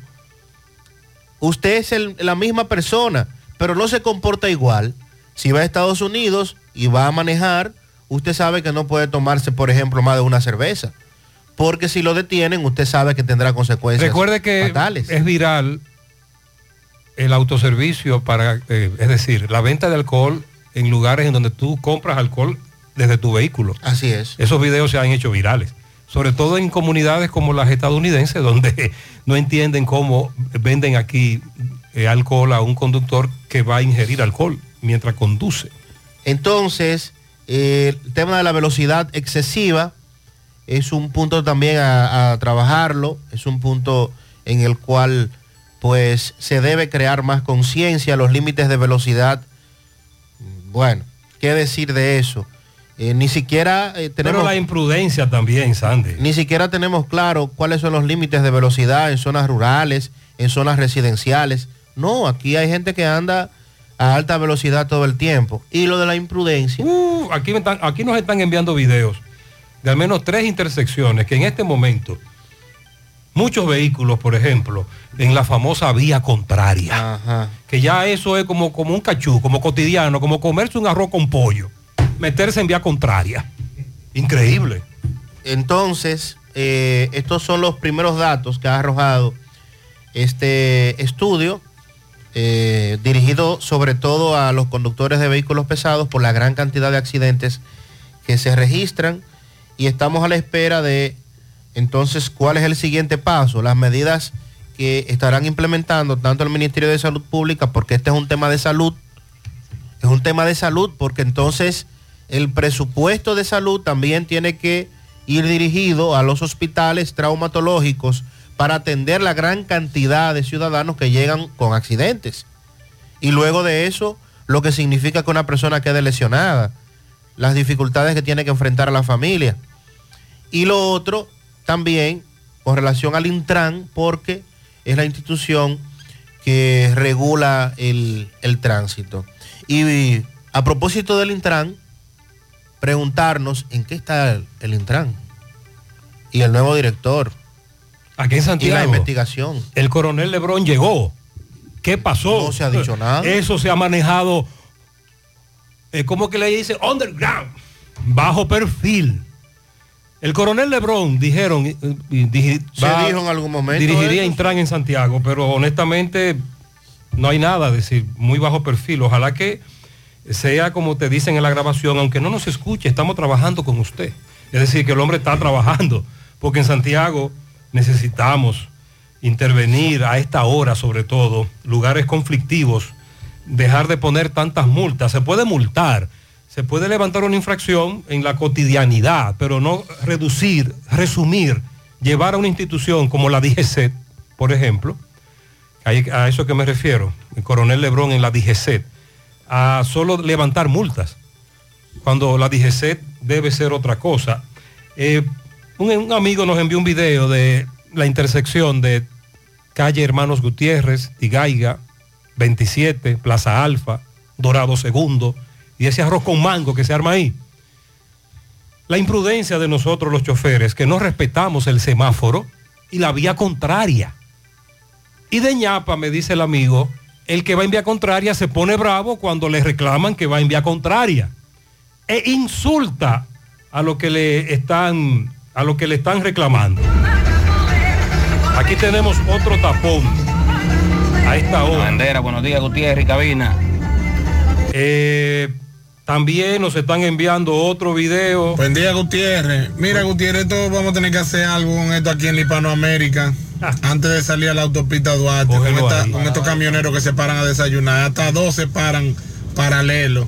Speaker 22: Usted es el- la misma persona, pero no se comporta igual. Si va a Estados Unidos y va a manejar, usted sabe que no puede tomarse, por ejemplo, más de una cerveza. Porque si lo detienen, usted sabe que tendrá consecuencias.
Speaker 21: Recuerde que
Speaker 22: fatales.
Speaker 21: es viral el autoservicio para, eh, es decir, la venta de alcohol en lugares en donde tú compras alcohol desde tu vehículo.
Speaker 22: Así es.
Speaker 21: Esos videos se han hecho virales, sobre todo en comunidades como las estadounidenses, *laughs* donde no entienden cómo venden aquí eh, alcohol a un conductor que va a ingerir alcohol mientras conduce.
Speaker 22: Entonces, eh, el tema de la velocidad excesiva es un punto también a, a trabajarlo, es un punto en el cual pues se debe crear más conciencia, los límites de velocidad. Bueno, ¿qué decir de eso? Eh, ni siquiera eh, tenemos...
Speaker 21: Pero la imprudencia también, Sandy.
Speaker 22: Ni siquiera tenemos claro cuáles son los límites de velocidad en zonas rurales, en zonas residenciales. No, aquí hay gente que anda a alta velocidad todo el tiempo. Y lo de la imprudencia.
Speaker 21: Uh, aquí, me están- aquí nos están enviando videos de al menos tres intersecciones que en este momento muchos vehículos, por ejemplo, en la famosa vía contraria, que ya eso es como, como un cachú, como cotidiano, como comerse un arroz con pollo, meterse en vía contraria. Increíble.
Speaker 22: Entonces, eh, estos son los primeros datos que ha arrojado este estudio, eh, dirigido sobre todo a los conductores de vehículos pesados por la gran cantidad de accidentes que se registran y estamos a la espera de entonces cuál es el siguiente paso, las medidas que estarán implementando tanto el Ministerio de Salud Pública, porque este es un tema de salud, es un tema de salud, porque entonces el presupuesto de salud también tiene que ir dirigido a los hospitales traumatológicos para atender la gran cantidad de ciudadanos que llegan con accidentes. Y luego de eso, lo que significa que una persona quede lesionada, las dificultades que tiene que enfrentar a la familia. Y lo otro también con relación al Intran, porque es la institución que regula el, el tránsito. Y a propósito del Intran, preguntarnos en qué está el, el Intran y el nuevo director.
Speaker 21: Aquí en Santiago.
Speaker 22: Y la investigación.
Speaker 21: El coronel Lebrón llegó. ¿Qué pasó?
Speaker 22: No se ha dicho nada.
Speaker 21: Eso se ha manejado, eh, ¿cómo que le dice? Underground, bajo perfil. El coronel Lebrón, dijeron, eh, digi-
Speaker 22: Se dijo en algún momento
Speaker 21: Dirigiría. Intran en Santiago, pero honestamente no hay nada, es decir, muy bajo perfil. Ojalá que sea como te dicen en la grabación, aunque no nos escuche, estamos trabajando con usted. Es decir, que el hombre está trabajando, porque en Santiago necesitamos intervenir a esta hora, sobre todo, lugares conflictivos, dejar de poner tantas multas. Se puede multar, se puede levantar una infracción en la cotidianidad, pero no reducir, resumir, llevar a una institución como la DGCET, por ejemplo, a eso que me refiero, el coronel Lebrón en la DGCET, a solo levantar multas, cuando la DGCET debe ser otra cosa. Eh, un, un amigo nos envió un video de la intersección de calle Hermanos Gutiérrez y Gaiga, 27, Plaza Alfa, Dorado Segundo, y ese arroz con mango que se arma ahí. La imprudencia de nosotros los choferes, que no respetamos el semáforo y la vía contraria. Y de ñapa, me dice el amigo, el que va en vía contraria se pone bravo cuando le reclaman que va en vía contraria. E insulta a lo que le están, a lo que le están reclamando. Aquí tenemos otro tapón. A esta hora.
Speaker 38: Bandera, buenos días, Gutiérrez y Cabina.
Speaker 21: Eh, también nos están enviando otro video.
Speaker 39: Buen día, Gutiérrez. Mira, Gutiérrez, esto vamos a tener que hacer algo con esto aquí en Hispanoamérica. Antes de salir a la autopista Duarte, con,
Speaker 21: Cógelo
Speaker 39: esta-
Speaker 21: ahí.
Speaker 39: con estos camioneros que se paran a desayunar. Hasta dos se paran paralelo.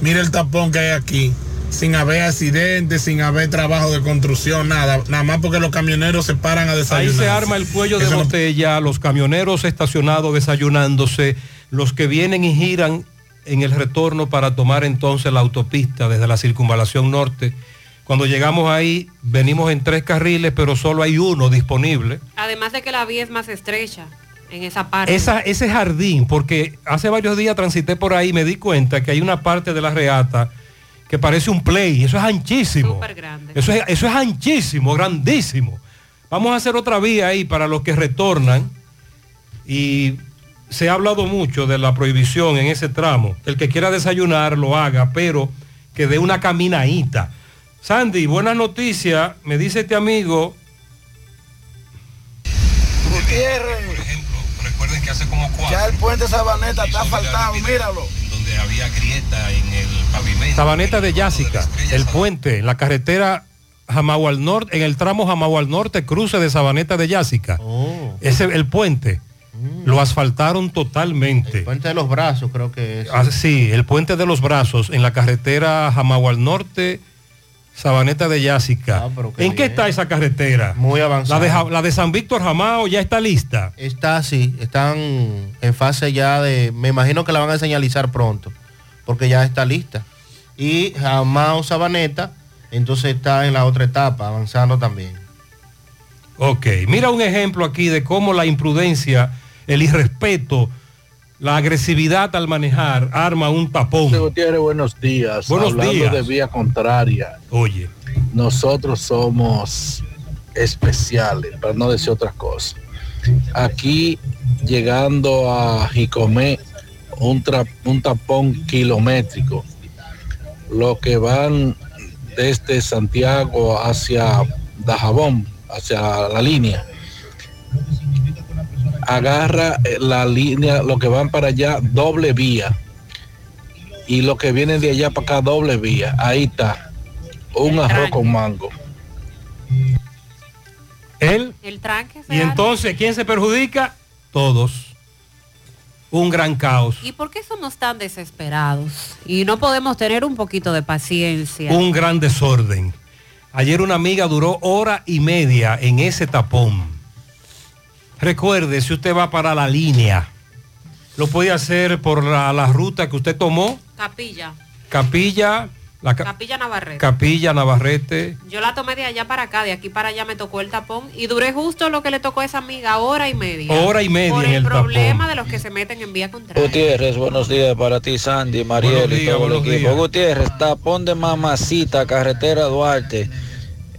Speaker 39: Mira el tapón que hay aquí. Sin haber accidentes, sin haber trabajo de construcción, nada. Nada más porque los camioneros se paran a
Speaker 21: Ahí
Speaker 39: desayunar.
Speaker 21: se arma el cuello de
Speaker 39: no-
Speaker 21: botella, los camioneros estacionados desayunándose, los que vienen y giran en el retorno para tomar entonces la autopista desde la circunvalación norte. Cuando llegamos ahí, venimos en tres carriles, pero solo hay uno disponible.
Speaker 40: Además de que la vía es más estrecha en esa parte.
Speaker 21: Esa, ese jardín, porque hace varios días transité por ahí y me di cuenta que hay una parte de la reata que parece un play, eso es anchísimo.
Speaker 40: Súper grande.
Speaker 21: Eso es, eso es anchísimo, grandísimo. Vamos a hacer otra vía ahí para los que retornan. Y se ha hablado mucho de la prohibición en ese tramo. El que quiera desayunar lo haga, pero que dé una caminadita. Sandy, buena noticia. Me dice este amigo.
Speaker 41: Gutiérrez.
Speaker 21: Recuerden que hace como
Speaker 41: Ya el puente Sabaneta está faltado, míralo.
Speaker 21: donde había grieta en el pavimento. Sabaneta de Yásica, el puente, en la carretera Jamau al norte, en el tramo Jamau al norte, cruce de Sabaneta de Yásica. Ese el puente. Lo asfaltaron totalmente.
Speaker 22: El puente de los brazos creo que es.
Speaker 21: Ah, sí, el puente de los brazos en la carretera Jamau al norte, Sabaneta de Yásica.
Speaker 22: qué
Speaker 21: ¿En qué está esa carretera?
Speaker 22: Muy avanzada.
Speaker 21: La de, la de San Víctor Jamao ya está lista.
Speaker 22: Está así, están en fase ya de, me imagino que la van a señalizar pronto, porque ya está lista. Y Jamao Sabaneta, entonces está en la otra etapa, avanzando también.
Speaker 21: Ok, mira un ejemplo aquí de cómo la imprudencia, el irrespeto, la agresividad al manejar arma un tapón.
Speaker 42: José Gutiérrez, buenos días.
Speaker 21: Buenos
Speaker 42: Hablando
Speaker 21: días.
Speaker 42: de vía contraria.
Speaker 21: Oye.
Speaker 42: Nosotros somos especiales, para no decir otras cosas. Aquí, llegando a Jicomé, un, un tapón kilométrico. Los que van desde Santiago hacia Dajabón, hacia la línea, agarra eh, la línea, los que van para allá, doble vía. Y los que vienen de allá para acá, doble vía. Ahí está. Un arroz con mango.
Speaker 21: Él.
Speaker 40: El tranque. se
Speaker 21: Y entonces, ¿quién se perjudica? Todos. Un gran caos.
Speaker 40: ¿Y por qué somos tan desesperados? Y no podemos tener un poquito de paciencia.
Speaker 21: Un gran desorden. Ayer una amiga duró hora y media en ese tapón. Recuerde, si usted va para la línea, lo puede hacer por la, la ruta que usted tomó,
Speaker 40: Capilla.
Speaker 21: Capilla, la ca-
Speaker 40: Capilla Navarrete.
Speaker 21: Capilla, Navarrete.
Speaker 40: Yo la tomé de allá para acá, de aquí para allá me tocó el tapón y duré justo lo que le tocó a esa amiga, hora y media.
Speaker 21: Hora y media
Speaker 40: Por
Speaker 21: en
Speaker 40: el,
Speaker 21: el
Speaker 40: problema de los que se meten en vía contraria.
Speaker 43: Gutiérrez, buenos días para ti, Sandy, Mariel y todo el equipo.
Speaker 21: días.
Speaker 43: Gutiérrez, tapón de Mamacita, carretera Duarte,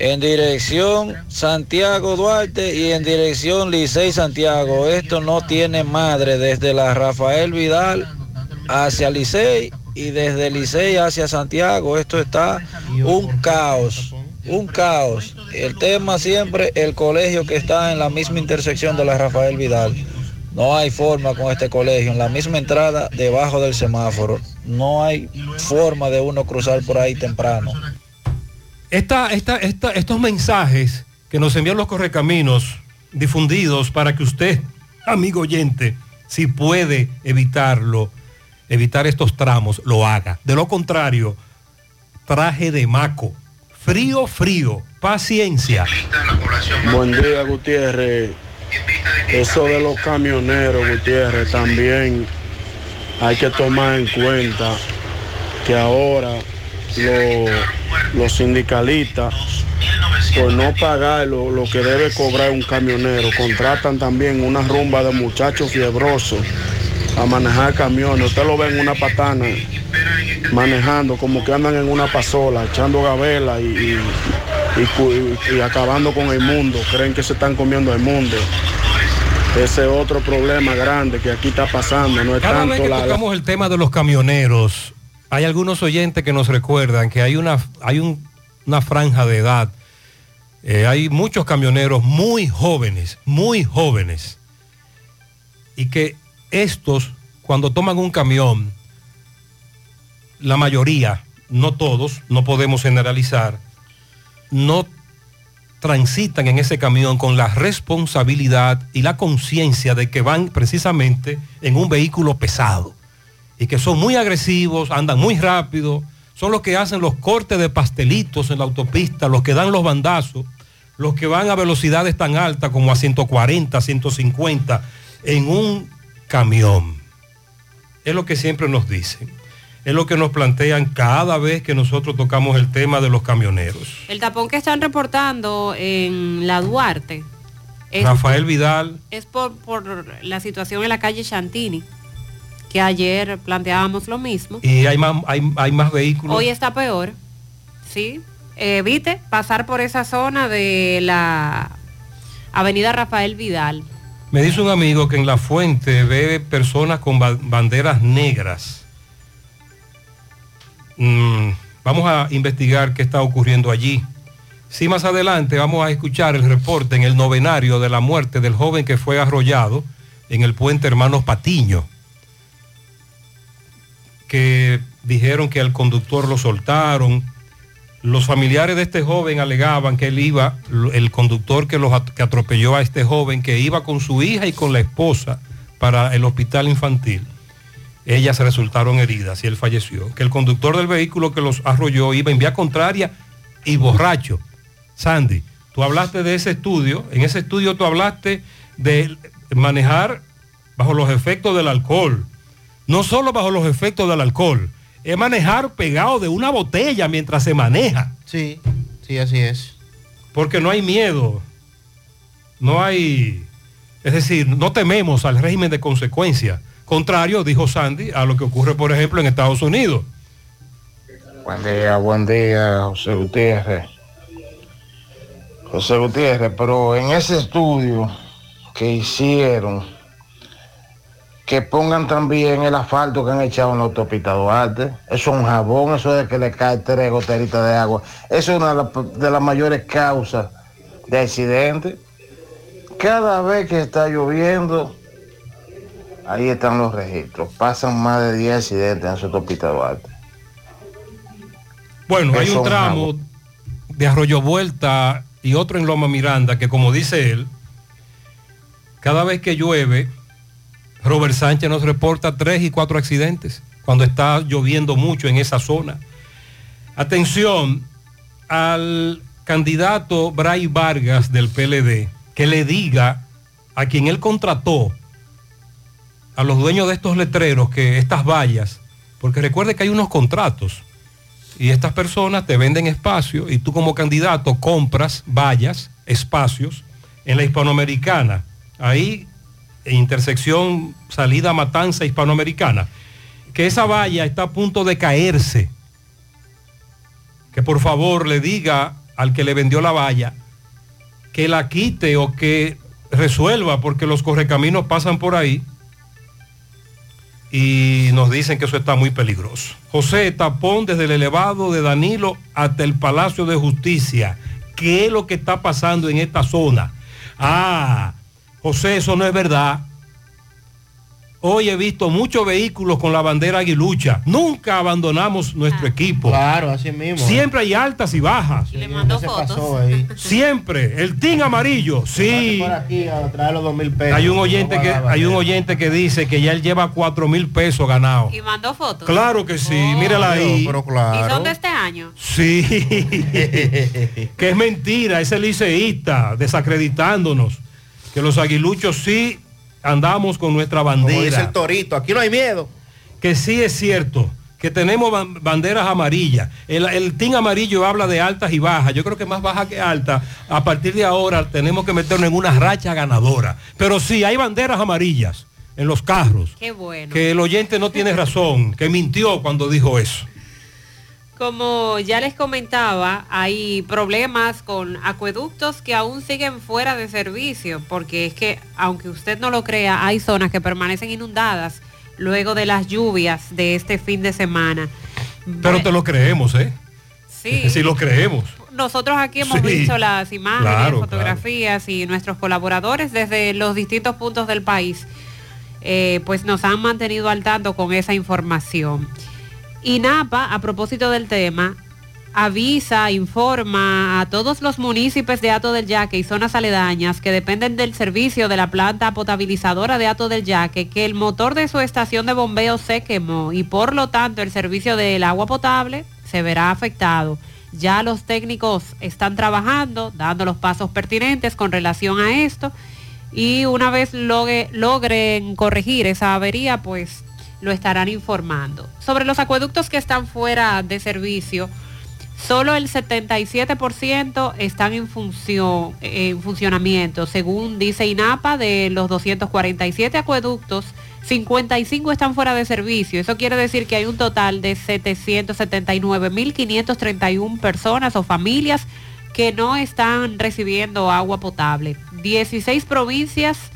Speaker 43: en dirección Santiago Duarte y en dirección Licey Santiago. Esto no tiene madre desde la Rafael Vidal hacia Licey y desde Licey hacia Santiago. Esto está un caos, un caos. El tema siempre, el colegio que está en la misma intersección de la Rafael Vidal. No hay forma con este colegio, en la misma entrada debajo del semáforo. No hay forma de uno cruzar por ahí temprano.
Speaker 21: Esta, esta, esta- estos mensajes que nos envían los correcaminos difundidos para que usted, amigo oyente, si puede evitarlo, evitar estos tramos, lo haga. De lo contrario, traje de maco. Frío, frío, paciencia.
Speaker 41: Buen día, Gutiérrez. Eso de los camioneros, Gutiérrez, también hay que tomar en cuenta que ahora lo- los sindicalistas, por no pagar lo, lo que debe cobrar un camionero, contratan también una rumba de muchachos fiebrosos a manejar camiones. Usted lo ve en una patana manejando como que andan en una pasola, echando gavela y, y- y acabando con el mundo. Creen que se están comiendo el mundo. Ese es otro problema grande que aquí está pasando. No es
Speaker 21: Cada vez
Speaker 41: tanto
Speaker 21: que
Speaker 41: la, la-
Speaker 21: tocamos el tema de los camioneros, hay algunos oyentes que nos recuerdan que hay una, hay un- una franja de edad. Eh, hay muchos camioneros muy jóvenes, muy jóvenes. Y que estos, cuando toman un camión, la mayoría, no todos, no podemos generalizar, no transitan en ese camión con la responsabilidad y la conciencia de que van precisamente en un vehículo pesado y que son muy agresivos, andan muy rápido, son los que hacen los cortes de pastelitos en la autopista, los que dan los bandazos, los que van a velocidades tan altas como a 140, 150 en un camión. Es lo que siempre nos dicen. Es lo que nos plantean cada vez que nosotros tocamos el tema de los camioneros.
Speaker 10: El tapón que están reportando en la Duarte es,
Speaker 21: Rafael Vidal,
Speaker 10: es por, por la situación en la calle Chantini, que ayer planteábamos lo mismo.
Speaker 21: y hay más, hay, hay más vehículos.
Speaker 10: Hoy está peor, ¿sí? Evite pasar por esa zona de la avenida Rafael Vidal.
Speaker 21: Me dice un amigo que en la fuente ve personas con ba- banderas negras. Mm, vamos a investigar qué está ocurriendo allí. Sí, más adelante vamos a escuchar el reporte en el novenario de la muerte del joven que fue arrollado en el puente Hermanos Patiño, que dijeron que al conductor lo soltaron. Los familiares de este joven alegaban que él iba, el conductor que, los, que atropelló a este joven, que iba con su hija y con la esposa para el hospital infantil. Ellas resultaron heridas y él falleció. Que el conductor del vehículo que los arrolló iba en vía contraria y borracho. Sandy, tú hablaste de ese estudio. En ese estudio tú hablaste de manejar bajo los efectos del alcohol. No solo bajo los efectos del alcohol, es manejar pegado de una botella mientras se maneja.
Speaker 22: Sí, sí, así es.
Speaker 21: Porque no hay miedo. No hay... Es decir, no tememos al régimen de consecuencias. Contrario, dijo Sandy, a lo que ocurre, por ejemplo, en Estados Unidos.
Speaker 44: Buen día, buen día, José Gutiérrez. José Gutiérrez, pero en ese estudio que hicieron, que pongan también el asfalto que han echado en la autopista Duarte. Eso es un jabón, eso de que le cae tres goteritas de agua. Eso es una de las- mayores causas de accidentes. Cada vez que está lloviendo, ahí están los registros. Pasan más de 10 accidentes en esa autopista Duarte.
Speaker 21: Bueno, hay un
Speaker 44: es
Speaker 21: tramo de Arroyo Vuelta y otro en Loma Miranda que, como dice él, cada vez que llueve, Robert Sánchez nos reporta tres y cuatro accidentes cuando está lloviendo mucho en esa zona. Atención al candidato Bray Vargas del PLD que le diga a quien él contrató, a los dueños de estos letreros, que estas vallas, porque recuerde que hay unos contratos y estas personas te venden espacio y tú como candidato compras vallas, espacios en la hispanoamericana, ahí intersección salida Matanza hispanoamericana, que esa valla está a punto de caerse, que por favor le diga al que le vendió la valla que la quite o que resuelva porque los correcaminos pasan por ahí y nos dicen que eso está muy peligroso. José, tapón desde el elevado de Danilo hasta el Palacio de Justicia. ¿Qué es lo que está pasando en esta zona? Ah, José, eso no es verdad. Hoy he visto muchos vehículos con la bandera aguilucha. Nunca abandonamos nuestro equipo.
Speaker 22: Claro, así mismo. ¿eh?
Speaker 21: Siempre hay altas y bajas.
Speaker 10: Y le mandó fotos.
Speaker 22: pasó ahí? *laughs*
Speaker 21: Siempre. El team amarillo. Sí.
Speaker 22: Por aquí a traer los dos mil pesos.
Speaker 21: Hay un oyente que
Speaker 22: guardaba
Speaker 21: hay un
Speaker 22: ya.
Speaker 21: oyente que dice que ya él lleva cuatro mil pesos ganados.
Speaker 10: Y mandó fotos.
Speaker 21: Claro que sí, mírala ahí.
Speaker 22: Pero
Speaker 10: ¿Y son de este año?
Speaker 21: Sí, *laughs* que es mentira, ese liceísta desacreditándonos. Que los aguiluchos sí andamos con nuestra
Speaker 22: Como dice el
Speaker 21: bandera.
Speaker 22: torito, aquí no hay miedo.
Speaker 21: Que sí es cierto, que tenemos ban- banderas amarillas. El, el team amarillo habla de altas y bajas. Yo creo que más baja que alta. A partir de ahora tenemos que meternos en una racha ganadora. Pero sí, hay banderas amarillas en los carros.
Speaker 10: Qué bueno.
Speaker 21: Que el oyente no tiene razón, que mintió cuando dijo eso.
Speaker 10: Como ya les comentaba, hay problemas con acueductos que aún siguen fuera de servicio, porque es que, aunque usted no lo crea, hay zonas que permanecen inundadas luego de las lluvias de este fin de semana.
Speaker 21: Pero te lo creemos, ¿eh?
Speaker 10: Sí. *laughs*
Speaker 21: Sí lo creemos.
Speaker 10: Nosotros aquí hemos
Speaker 21: Sí.
Speaker 10: visto las imágenes,
Speaker 21: Claro,
Speaker 10: fotografías y nuestros colaboradores desde los distintos puntos del país, eh, pues nos han mantenido al tanto con esa información. Y Napa, a propósito del tema, avisa, informa a todos los municipios de Ato del Yaque y zonas aledañas que dependen del servicio de la planta potabilizadora de Ato del Yaque que el motor de su estación de bombeo se quemó y por lo tanto el servicio del agua potable se verá afectado. Ya los técnicos están trabajando, dando los pasos pertinentes con relación a esto y una vez logre- logren corregir esa avería, pues lo estarán informando. Sobre los acueductos que están fuera de servicio, solo el 77% están en, función, en funcionamiento. Según dice INAPA, de los 247 acueductos, 55 están fuera de servicio. Eso quiere decir que hay un total de 779.531 personas o familias que no están recibiendo agua potable. 16 provincias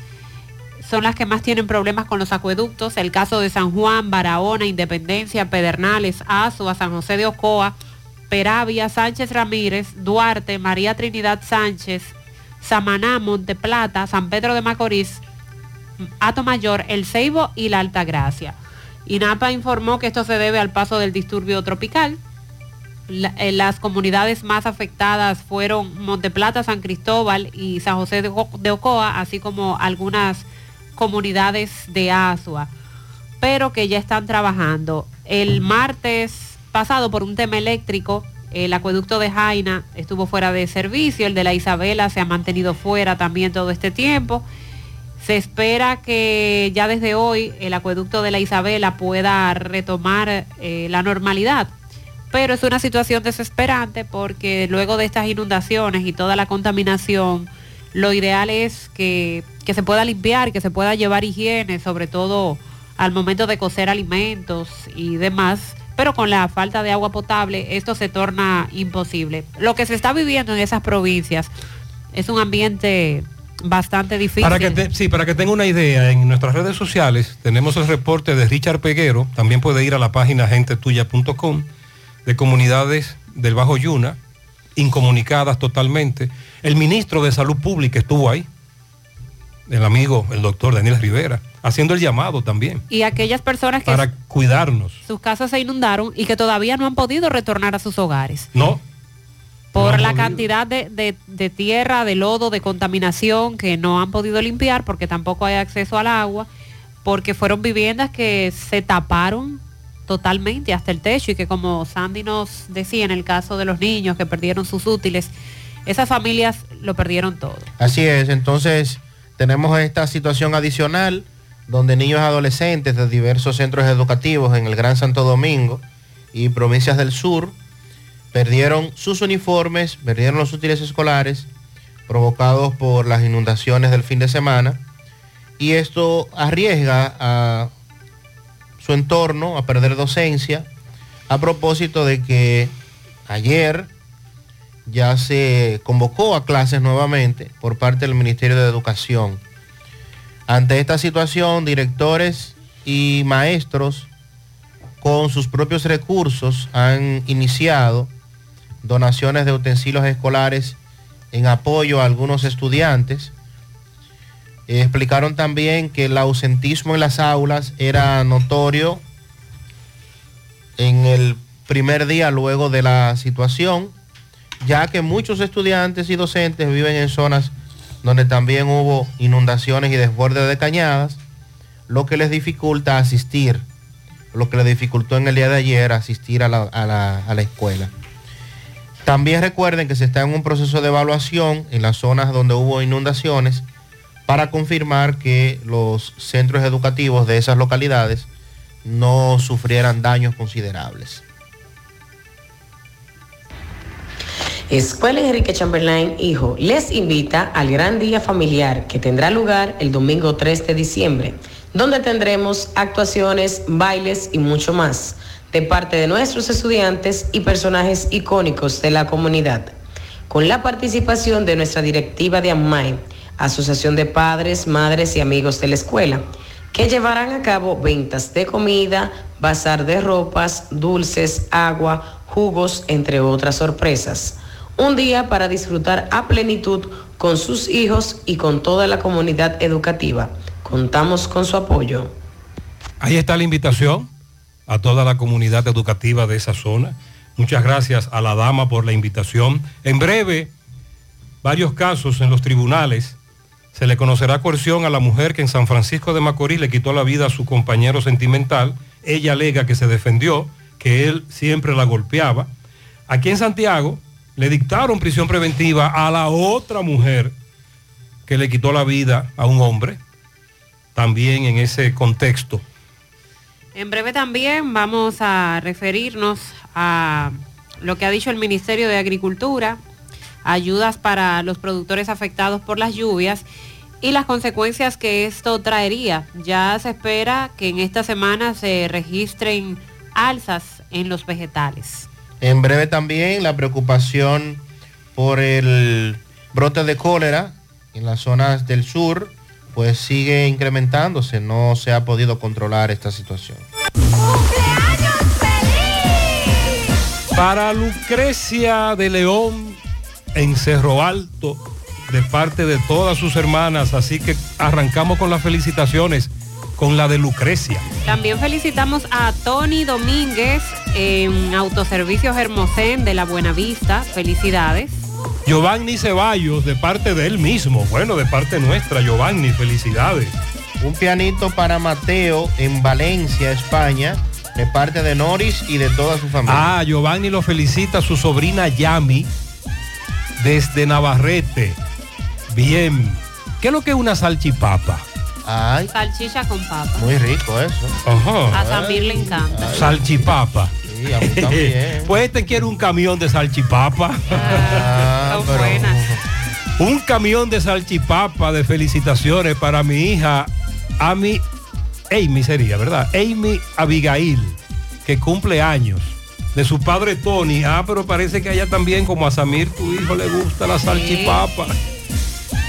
Speaker 10: son las que más tienen problemas con los acueductos. El caso de San Juan, Barahona, Independencia, Pedernales, Azua, San José de Ocoa, Peravia, Sánchez Ramírez, Duarte, María Trinidad Sánchez, Samaná, Monteplata, San Pedro de Macorís, Ato Mayor, El Ceibo y La Altagracia. INAPA informó que esto se debe al paso del disturbio tropical. Eh, las comunidades más afectadas fueron Monteplata, San Cristóbal y San José de Ocoa, así como algunas comunidades de Asua, pero que ya están trabajando. El martes pasado, por un tema eléctrico, el acueducto de Jaina estuvo fuera de servicio, el de la Isabela se ha mantenido fuera también todo este tiempo. Se espera que ya desde hoy el acueducto de la Isabela pueda retomar eh, la normalidad. Pero es una situación desesperante porque luego de estas inundaciones y toda la contaminación, lo ideal es que, que se pueda limpiar, que se pueda llevar higiene, sobre todo al momento de cocer alimentos y demás. Pero con la falta de agua potable esto se torna imposible. Lo que se está viviendo en esas provincias es un ambiente bastante difícil.
Speaker 21: Para que sí, para que tenga una idea, en nuestras redes sociales tenemos el reporte de Richard Peguero, también puede ir a la página gentetuya.com, de comunidades del Bajo Yuna, incomunicadas totalmente. El ministro de Salud Pública estuvo ahí, el amigo, el doctor Daniel Rivera, haciendo el llamado también
Speaker 10: y aquellas personas que
Speaker 21: para cuidarnos.
Speaker 10: sus casas se inundaron y que todavía no han podido retornar a sus hogares
Speaker 21: No,
Speaker 10: por la
Speaker 21: podido.
Speaker 10: cantidad de, de- de tierra, de lodo, de contaminación que no han podido limpiar porque tampoco hay acceso al agua, porque fueron viviendas que se taparon totalmente hasta el techo y que como Sandy nos decía en el caso de los niños que perdieron sus útiles, esas familias lo perdieron todo.
Speaker 22: Así es, entonces tenemos esta situación adicional donde niños adolescentes de diversos centros educativos en el Gran Santo Domingo y provincias del sur perdieron sus uniformes, perdieron los útiles escolares provocados por las inundaciones del fin de semana y esto arriesga a su entorno a perder docencia a propósito de que ayer ya se convocó a clases nuevamente por parte del Ministerio de Educación. Ante esta situación, directores y maestros con sus propios recursos han iniciado donaciones de utensilios escolares en apoyo a algunos estudiantes. Eh, explicaron también que el ausentismo en las aulas era notorio en el primer día luego de la situación, ya que muchos estudiantes y docentes viven en zonas donde también hubo inundaciones y desbordes de cañadas, lo que les dificulta asistir, lo que les dificultó en el día de ayer asistir a la, a la- a la escuela. También recuerden que se está en un proceso de evaluación en las zonas donde hubo inundaciones para confirmar que los centros educativos de esas localidades no sufrieran daños considerables.
Speaker 45: Escuela Enrique Chamberlain Hijo les invita al gran día familiar que tendrá lugar el domingo 3 de diciembre, donde tendremos actuaciones, bailes y mucho más de parte de nuestros estudiantes y personajes icónicos de la comunidad, con la participación de nuestra directiva de AMMAE, Asociación de Padres, Madres y Amigos de la Escuela, que llevarán a cabo ventas de comida, bazar de ropas, dulces, agua, jugos, entre otras sorpresas. Un día para disfrutar a plenitud con sus hijos y con toda la comunidad educativa. Contamos con su apoyo.
Speaker 21: Ahí está la invitación a toda la comunidad educativa de esa zona Muchas gracias a la dama por la invitación. En breve, varios casos en los tribunales. Se le conocerá coerción a la mujer que en San Francisco de Macorís le quitó la vida a su compañero sentimental. Ella alega que se defendió, que él siempre la golpeaba. Aquí en Santiago le dictaron prisión preventiva a la otra mujer que le quitó la vida a un hombre, también en ese contexto.
Speaker 10: En breve también vamos a referirnos a lo que ha dicho el Ministerio de Agricultura, ayudas para los productores afectados por las lluvias y las consecuencias que esto traería. Ya se espera que en esta semana se registren alzas en los vegetales.
Speaker 22: En breve también la preocupación por el brote de cólera en las zonas del sur, pues sigue incrementándose. No se ha podido controlar esta situación.
Speaker 21: Para Lucrecia de León en Cerro Alto, de parte de todas sus hermanas, así que arrancamos con las felicitaciones con la de Lucrecia.
Speaker 10: También felicitamos a Tony Domínguez en Autoservicios Hermosén de la Buenavista. Felicidades.
Speaker 21: Giovanni Ceballos, de parte de él mismo, bueno, de parte nuestra, Giovanni, felicidades.
Speaker 22: Un pianito para Mateo en Valencia, España, de parte de Noris y de toda su familia.
Speaker 21: Ah, Giovanni lo felicita a su sobrina Yami desde Navarrete. Bien. ¿Qué es lo que es una salchipapa?
Speaker 22: Ay,
Speaker 10: Salchicha con papa.
Speaker 22: muy rico eso.
Speaker 10: A Samir le encanta.
Speaker 21: Salchipapa.
Speaker 22: Sí, a mí también. *laughs*
Speaker 21: pues este quiere un camión de salchipapa.
Speaker 22: Ah, *laughs* pero-
Speaker 10: buenas.
Speaker 21: Un camión de salchipapa de felicitaciones para mi hija Amy, Amy sería, ¿verdad? Amy Abigail, que cumple años. De su padre Tony. Ah, pero parece que a ella también, como a Samir, tu hijo, le gusta la salchipapa.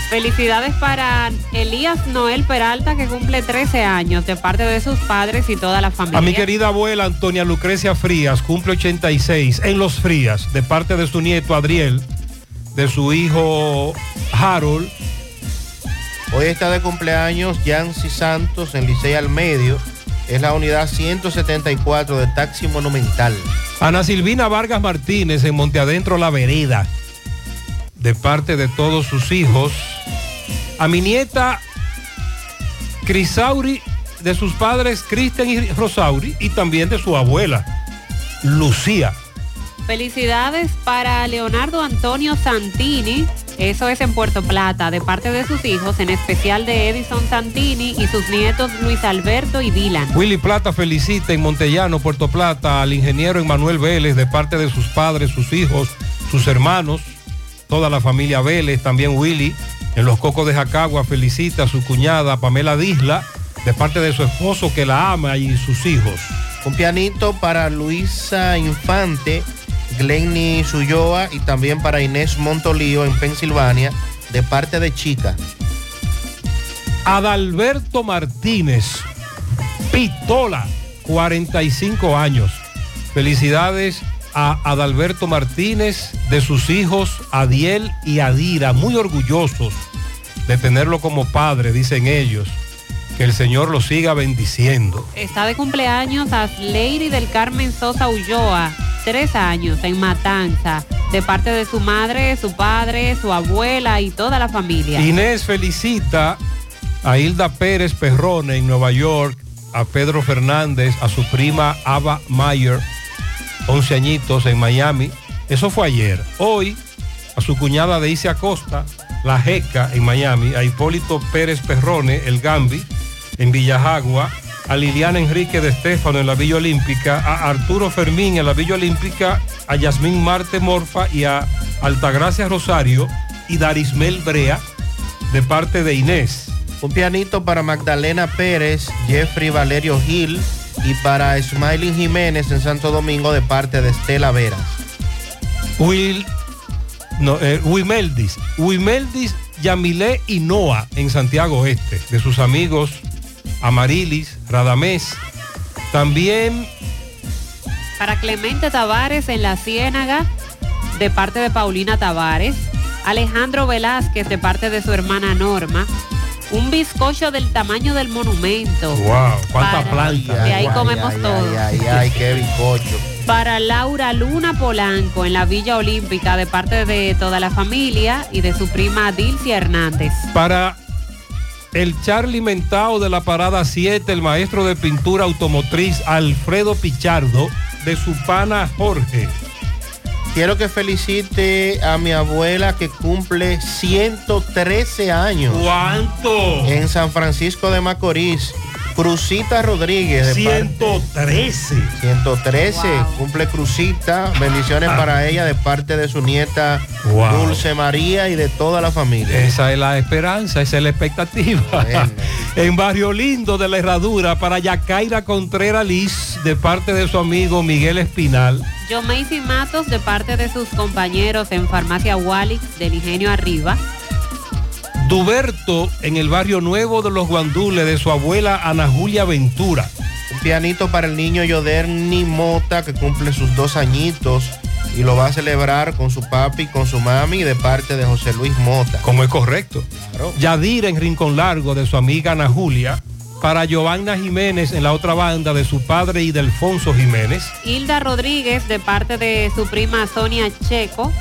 Speaker 10: Felicidades para Elías Noel Peralta que cumple 13 años de parte de sus padres y toda la familia.
Speaker 21: A mi querida abuela Antonia Lucrecia Frías, cumple 86 en Los Frías, de parte de su nieto Adriel, de su hijo Harold.
Speaker 22: Hoy está de cumpleaños Yancy Santos en Licey al Medio. Es la unidad 174 de Taxi Monumental.
Speaker 21: Ana Silvina Vargas Martínez en Monteadentro La Vereda, de parte de todos sus hijos. A mi nieta Crisauri, de sus padres Cristian y Rosauri, y también de su abuela Lucía.
Speaker 10: Felicidades para Leonardo Antonio Santini, eso es en Puerto Plata, de parte de sus hijos, en especial de Edison Santini y sus nietos Luis Alberto y Dylan.
Speaker 21: Willy Plata felicita en Montellano, Puerto Plata, al ingeniero Emanuel Vélez, de parte de sus padres, sus hijos, sus hermanos, toda la familia Vélez, también Willy, en los Cocos de Jacagua, felicita a su cuñada Pamela Disla, de parte de su esposo que la ama y sus hijos.
Speaker 22: Un pianito para Luisa Infante, Glenny Suyoa y también para Inés Montolío en Pensilvania, de parte de Chica.
Speaker 21: Adalberto Martínez, Pistola, 45 años. Felicidades a Adalberto Martínez, de sus hijos Adiel y Adira, muy orgullosos de tenerlo como padre, dicen ellos. Que el Señor lo siga bendiciendo.
Speaker 10: Está de cumpleaños a Lady del Carmen Sosa Ulloa, tres años en Matanza, de parte de su madre, su padre, su abuela y toda la familia.
Speaker 21: Inés felicita a Hilda Pérez Perrone en Nueva York, a Pedro Fernández, a su prima Ava Mayer, 11 añitos en Miami. Eso fue ayer. Hoy, a su cuñada Deise Acosta, la Jeca en Miami, a Hipólito Pérez Perrone, el Gambi, en Villajagua, a Liliana Enrique de Estéfano en la Villa Olímpica, a Arturo Fermín en la Villa Olímpica, a Yasmín Marte Morfa y a Altagracia Rosario y Darismel Brea de parte de Inés.
Speaker 22: Un pianito para Magdalena Pérez, Jeffrey Valerio Gil y para Smiling Jiménez en Santo Domingo de parte de Estela Veras.
Speaker 21: Will, no, eh, Wimeldis, Wimeldis, Yamilé y Noah en Santiago Este, de sus amigos Amarilis, Radamés. También
Speaker 10: Para Clemente Tavares en La Ciénaga, de parte de Paulina Tavares. Alejandro Velázquez, de parte de su hermana Norma. Un bizcocho del tamaño del monumento.
Speaker 21: Wow, cuánta
Speaker 10: Para-
Speaker 21: planta.
Speaker 10: De ahí
Speaker 22: Ay,
Speaker 10: comemos
Speaker 22: ay,
Speaker 10: todo.
Speaker 22: Ay, ay, ay, qué bizcocho.
Speaker 10: Para Laura Luna Polanco en la Villa Olímpica de parte de toda la familia y de su prima Dilcia Hernández.
Speaker 21: Para el Charlie Mentao de la Parada 7, el maestro de pintura automotriz Alfredo Pichardo, de su pana Jorge.
Speaker 22: Quiero que felicite a mi abuela que cumple 113 años.
Speaker 21: ¿Cuánto?
Speaker 22: En San Francisco de Macorís. Crucita Rodríguez. de
Speaker 21: 113.
Speaker 22: 113. Cumple Crucita. Bendiciones
Speaker 21: Ah.
Speaker 22: para ella de parte de su nieta
Speaker 21: Wow.
Speaker 22: Dulce María y de toda la familia.
Speaker 21: Esa es la esperanza, esa es la expectativa. *laughs* en Barrio Lindo de la Herradura para Yacaira Contreras Liz de parte de su amigo Miguel Espinal.
Speaker 10: Yo Macy Matos de parte de sus compañeros en Farmacia Walix del Ingenio Arriba.
Speaker 21: Duberto en el barrio nuevo de los Guandules de su abuela Ana Julia Ventura.
Speaker 22: Un pianito para el niño Yoderni Mota que cumple sus dos añitos y lo va a celebrar con su papi, con su mami de parte de José Luis Mota.
Speaker 21: Como es correcto.
Speaker 22: Claro.
Speaker 21: Yadira en Rincón Largo de su amiga Ana Julia. Para Giovanna Jiménez en la otra banda de su padre y de Alfonso Jiménez.
Speaker 10: Hilda Rodríguez de parte de su prima Sonia Checo,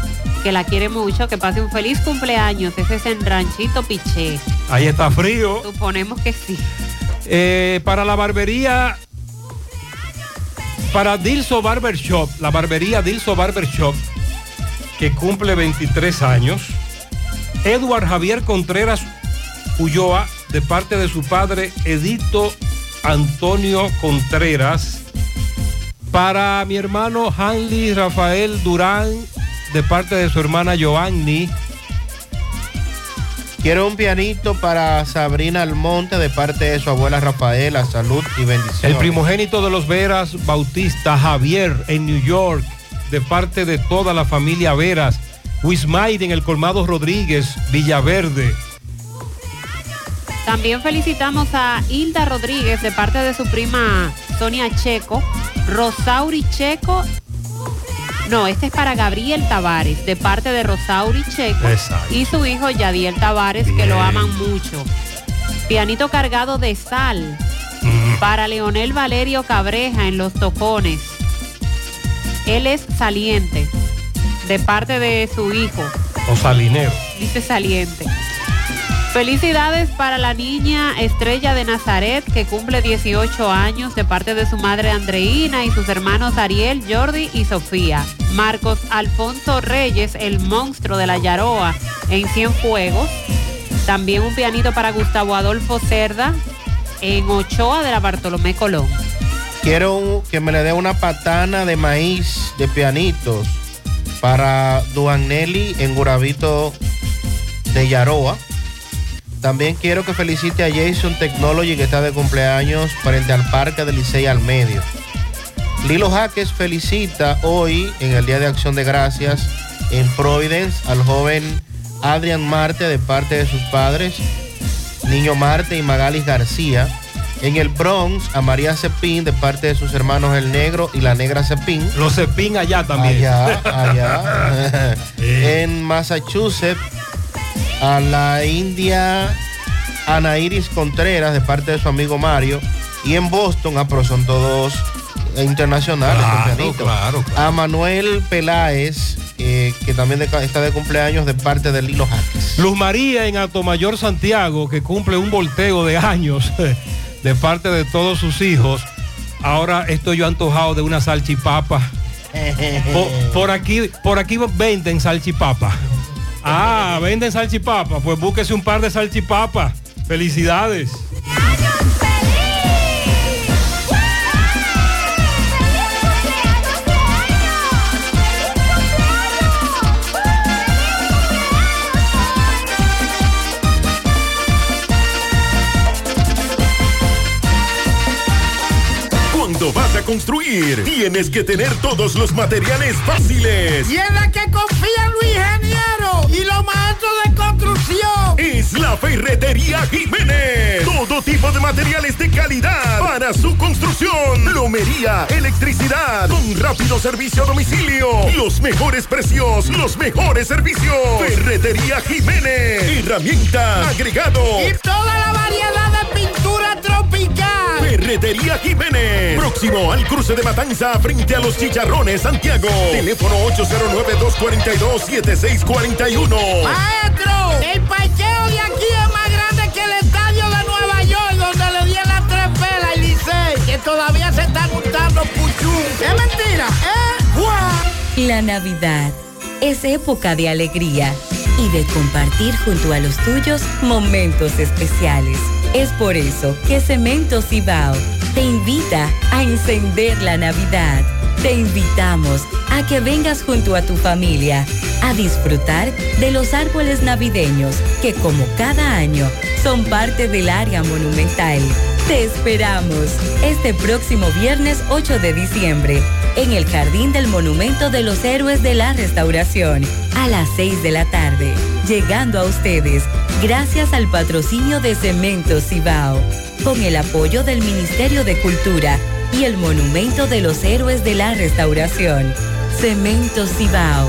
Speaker 10: que la quiere mucho, que pase un feliz cumpleaños. Ese es en Ranchito Piché.
Speaker 21: Ahí está frío.
Speaker 10: Suponemos que sí.
Speaker 21: Eh, para la barbería, para Dilso Barber Shop, la barbería Dilso Barber Shop, que cumple 23 años. Edward Javier Contreras Ulloa, de parte de su padre Edito Antonio Contreras. Para mi hermano Hanley Rafael Durán, de parte de su hermana Joanny.
Speaker 22: Quiero un pianito para Sabrina Almonte de parte de su abuela Rafaela. Salud y bendiciones.
Speaker 21: El primogénito de los Veras, Bautista Javier, en New York, de parte de toda la familia Veras. Wismaid en el Colmado Rodríguez, Villaverde.
Speaker 10: También felicitamos a Hilda Rodríguez de parte de su prima Sonia Checo, Rosauri Checo. No, este es para Gabriel Tavares, de parte de Rosauri Checo
Speaker 21: Exacto.
Speaker 10: y su hijo Yadiel Tavares, que lo aman mucho. Pianito cargado de sal para Leonel Valerio Cabreja en Los Tocones. Él es saliente, de parte de su hijo,
Speaker 21: O Salinero.
Speaker 10: dice saliente. Felicidades para la niña Estrella de Nazaret que cumple 18 años de parte de su madre Andreina y sus hermanos Ariel, Jordi y Sofía. Marcos Alfonso Reyes, el monstruo de la Yaroa en Cienfuegos. También un pianito para Gustavo Adolfo Cerda en Ochoa de la Bartolomé Colón.
Speaker 22: Quiero que me le dé una patana de maíz de pianitos para Duanelli en Guravito de Yaroa. También quiero que felicite a Jason Technology que está de cumpleaños frente al Parque del Licey al medio. Lilo Jaques felicita hoy en el Día de Acción de Gracias en Providence al joven Adrian Marte de parte de sus padres, Niño Marte y Magalis García. En el Bronx a María Cepín de parte de sus hermanos El Negro y la Negra Cepín.
Speaker 21: Los Cepín allá también.
Speaker 22: Allá, allá. *laughs* *laughs* en Massachusetts a la India Ana Iris Contreras de parte de su amigo Mario. Y en Boston, pero son todos internacionales.
Speaker 21: Claro,
Speaker 22: A Manuel Peláez, eh, que también de- está de cumpleaños de parte de Lilo Jaques.
Speaker 21: Luz María en Atomayor Santiago, que cumple un volteo de años *laughs* de parte de todos sus hijos. Ahora estoy yo antojado de una salchipapa. *laughs* Por, por aquí, por aquí venden salchipapa. Ah, venden salchipapa. Pues búsquese un par de salchipapas. Felicidades.
Speaker 3: Cuando vas a construir, tienes que tener todos los materiales fáciles.
Speaker 30: Y en la que confía Luis Ingeniero y los maestros de construcción.
Speaker 3: Es la Ferretería Jiménez. Todo tipo de materiales de calidad para su construcción. Plomería, electricidad, con rápido servicio a domicilio. Los mejores precios, los mejores servicios. Ferretería Jiménez. Herramientas, agregado.
Speaker 30: Y toda
Speaker 3: Ferretería Jiménez. Próximo al cruce de Matanza frente a los Chicharrones Santiago. Teléfono 809-242-7641.
Speaker 30: ¡Maestro! El parqueo de aquí es más grande que el estadio de Nueva York, donde le di a las tres pelas y Licey, que todavía se están juntando puchú. ¡Es mentira! ¿Eh?
Speaker 46: La Navidad es época de alegría y de compartir junto a los tuyos momentos especiales. Es por eso que Cemento Cibao te invita a encender la Navidad. Te invitamos a que vengas junto a tu familia a disfrutar de los árboles navideños que como cada año son parte del área monumental. Te esperamos este próximo viernes 8 de diciembre en el Jardín del Monumento de los Héroes de la Restauración a las 6 de la tarde, llegando a ustedes gracias al patrocinio de Cemento Cibao, con el apoyo del Ministerio de Cultura y el Monumento de los Héroes de la Restauración. Cemento Cibao,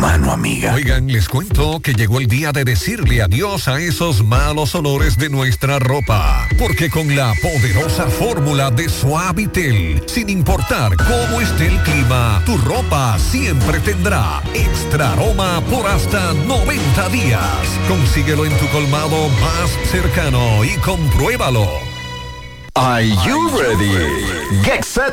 Speaker 47: Mano amiga.
Speaker 48: Oigan, les cuento que llegó el día de decirle adiós a esos malos olores de nuestra ropa. Porque con la poderosa fórmula de Suavitel, sin importar cómo esté el clima, tu ropa siempre tendrá extra aroma por hasta 90 días. Consíguelo en tu colmado más cercano y compruébalo.
Speaker 34: Are you ready? Get set.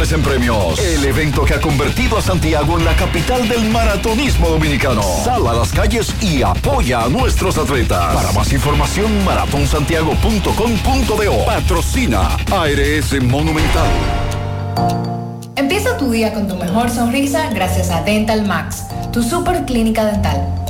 Speaker 34: en premios. El evento que ha convertido a Santiago en la capital del maratonismo dominicano. Sal a las calles y apoya a nuestros atletas. Para más información, maratonsantiago.com.do. Patrocina ARS Monumental.
Speaker 49: Empieza tu día con tu mejor sonrisa gracias a Dental Max, tu super clínica dental.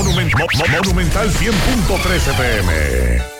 Speaker 34: Monument- Mo- Mo- Monumental 100.13 pm.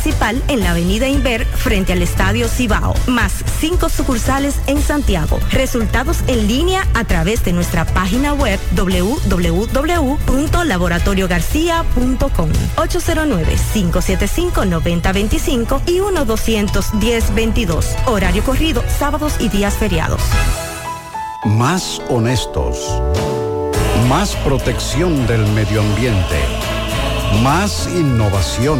Speaker 46: en la avenida Inver frente al Estadio Cibao, más cinco sucursales en Santiago. Resultados en línea a través de nuestra página web www.laboratoriogarcia.com 809-575-9025 y 1-210-22. Horario corrido, sábados y días feriados.
Speaker 50: Más honestos. Más protección del medio ambiente. Más innovación.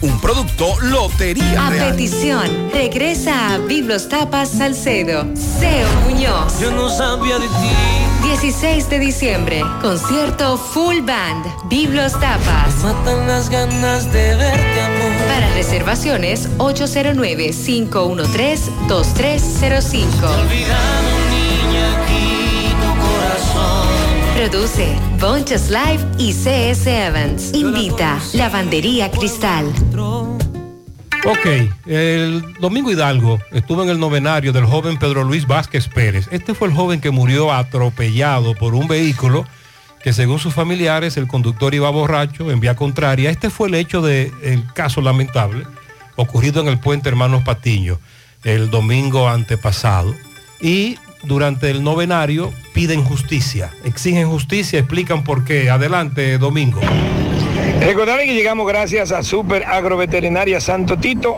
Speaker 34: Un producto Lotería
Speaker 5: A
Speaker 34: Real.
Speaker 5: petición, regresa a Biblos Tapas Salcedo. Seo Muñoz.
Speaker 51: Yo no sabía de ti.
Speaker 5: 16 de diciembre, concierto full band, Biblos Tapas.
Speaker 51: Matan las ganas de verte, amor.
Speaker 5: Para reservaciones, 809-513-2305. Produce Bonchas Live y CS Evans. Invita Lavandería Cristal.
Speaker 21: Ok, el domingo Hidalgo estuvo en el novenario del joven Pedro Luis Vázquez Pérez. Este fue el joven que murió atropellado por un vehículo que según sus familiares el conductor iba borracho en vía contraria. Este fue el hecho del caso lamentable ocurrido en el puente Hermanos Patiño el domingo antepasado. Y durante el novenario piden justicia, exigen justicia, explican por qué. Adelante, Domingo.
Speaker 52: Recordarle que llegamos gracias a Super Agroveterinaria Santo Tito,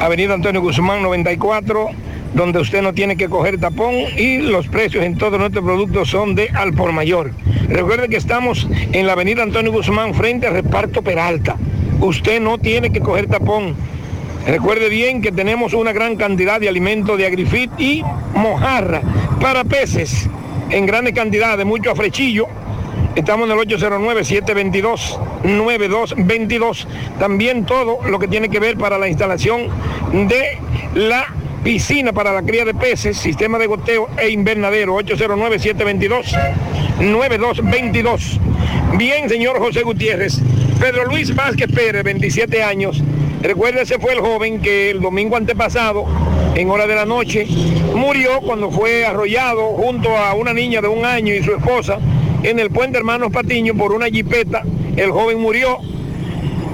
Speaker 52: Avenida Antonio Guzmán 94, donde usted no tiene que coger tapón y los precios en todos nuestros productos son de al por mayor. Recuerde que estamos en la Avenida Antonio Guzmán frente al reparto Peralta. Usted no tiene que coger tapón. Recuerde bien que tenemos una gran cantidad de alimentos de agrifit y mojarra para peces en grandes cantidades, mucho afrechillo. Estamos en el 809-722-9222. También todo lo que tiene que ver para la instalación de la piscina para la cría de peces, sistema de goteo e invernadero. 809-722-9222. Bien, señor José Gutiérrez. Pedro Luis Vázquez Pérez, 27 años. Recuerde, ese fue el joven que el domingo antepasado, en hora de la noche, murió cuando fue arrollado junto a una niña de un año y su esposa en el puente Hermanos Patiño por una jipeta. El joven murió.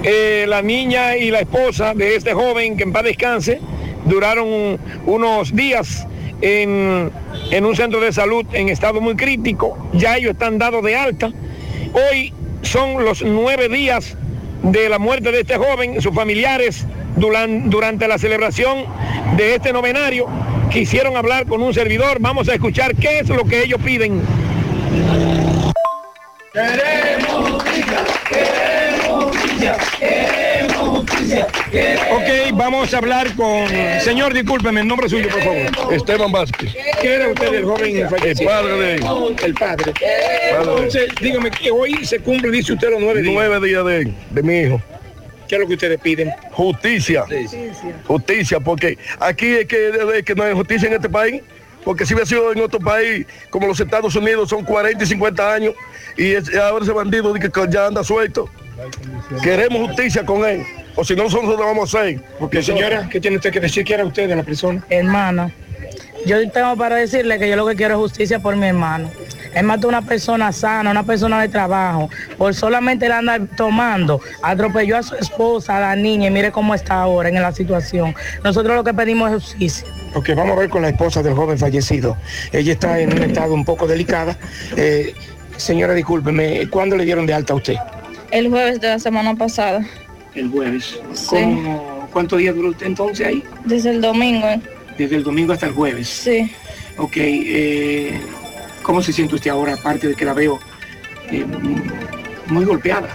Speaker 52: Eh, la niña y la esposa de este joven, que en paz descanse, duraron unos días en, en un centro de salud en estado muy crítico. Ya ellos están dados de alta. Hoy son los nueve días de la muerte de este joven, sus familiares duran- durante la celebración de este novenario quisieron hablar con un servidor. Vamos a escuchar qué es lo que ellos piden.
Speaker 51: Queremos justicia, queremos justicia, queremos justicia.
Speaker 52: Ok, vamos a hablar con... Señor, discúlpeme, el nombre suyo, por favor.
Speaker 41: Esteban Vázquez.
Speaker 52: ¿Qué era usted el joven
Speaker 41: El padre de él.
Speaker 52: El padre. Entonces, dígame que hoy se cumple, dice usted, los nueve días.
Speaker 41: Nueve días de, de mi hijo.
Speaker 52: ¿Qué es lo que ustedes piden?
Speaker 41: Justicia. Justicia, porque aquí es que, es que no hay justicia en este país. Porque si hubiera sido en otro país, como los Estados Unidos, son 40 y 50 años, y es- ahora ese bandido dice que ya anda suelto. Queremos justicia con él, o si no, nosotros lo vamos a hacer.
Speaker 52: Porque señora, ¿qué tiene usted que decir que era usted de la persona?
Speaker 53: Hermano, yo tengo para decirle que yo lo que quiero es justicia por mi hermano.
Speaker 54: Él mató a una persona sana, una persona de trabajo. Por solamente él andar tomando, atropelló a su esposa, a la niña, y mire cómo está ahora en la situación. Nosotros lo que pedimos es justicia.
Speaker 52: Ok, vamos a ver con la esposa del joven fallecido. Ella está en un estado un poco delicada. Eh, señora, discúlpeme, ¿cuándo le dieron de alta a usted?
Speaker 55: El jueves de la semana pasada.
Speaker 52: El jueves.
Speaker 55: Sí.
Speaker 52: ¿Cómo- ¿Cuántos días duró usted entonces ahí?
Speaker 55: Desde el domingo.
Speaker 52: Desde el domingo hasta el jueves.
Speaker 55: Sí.
Speaker 52: Ok, eh, ¿cómo se siente usted ahora, aparte de que la veo eh, muy golpeada?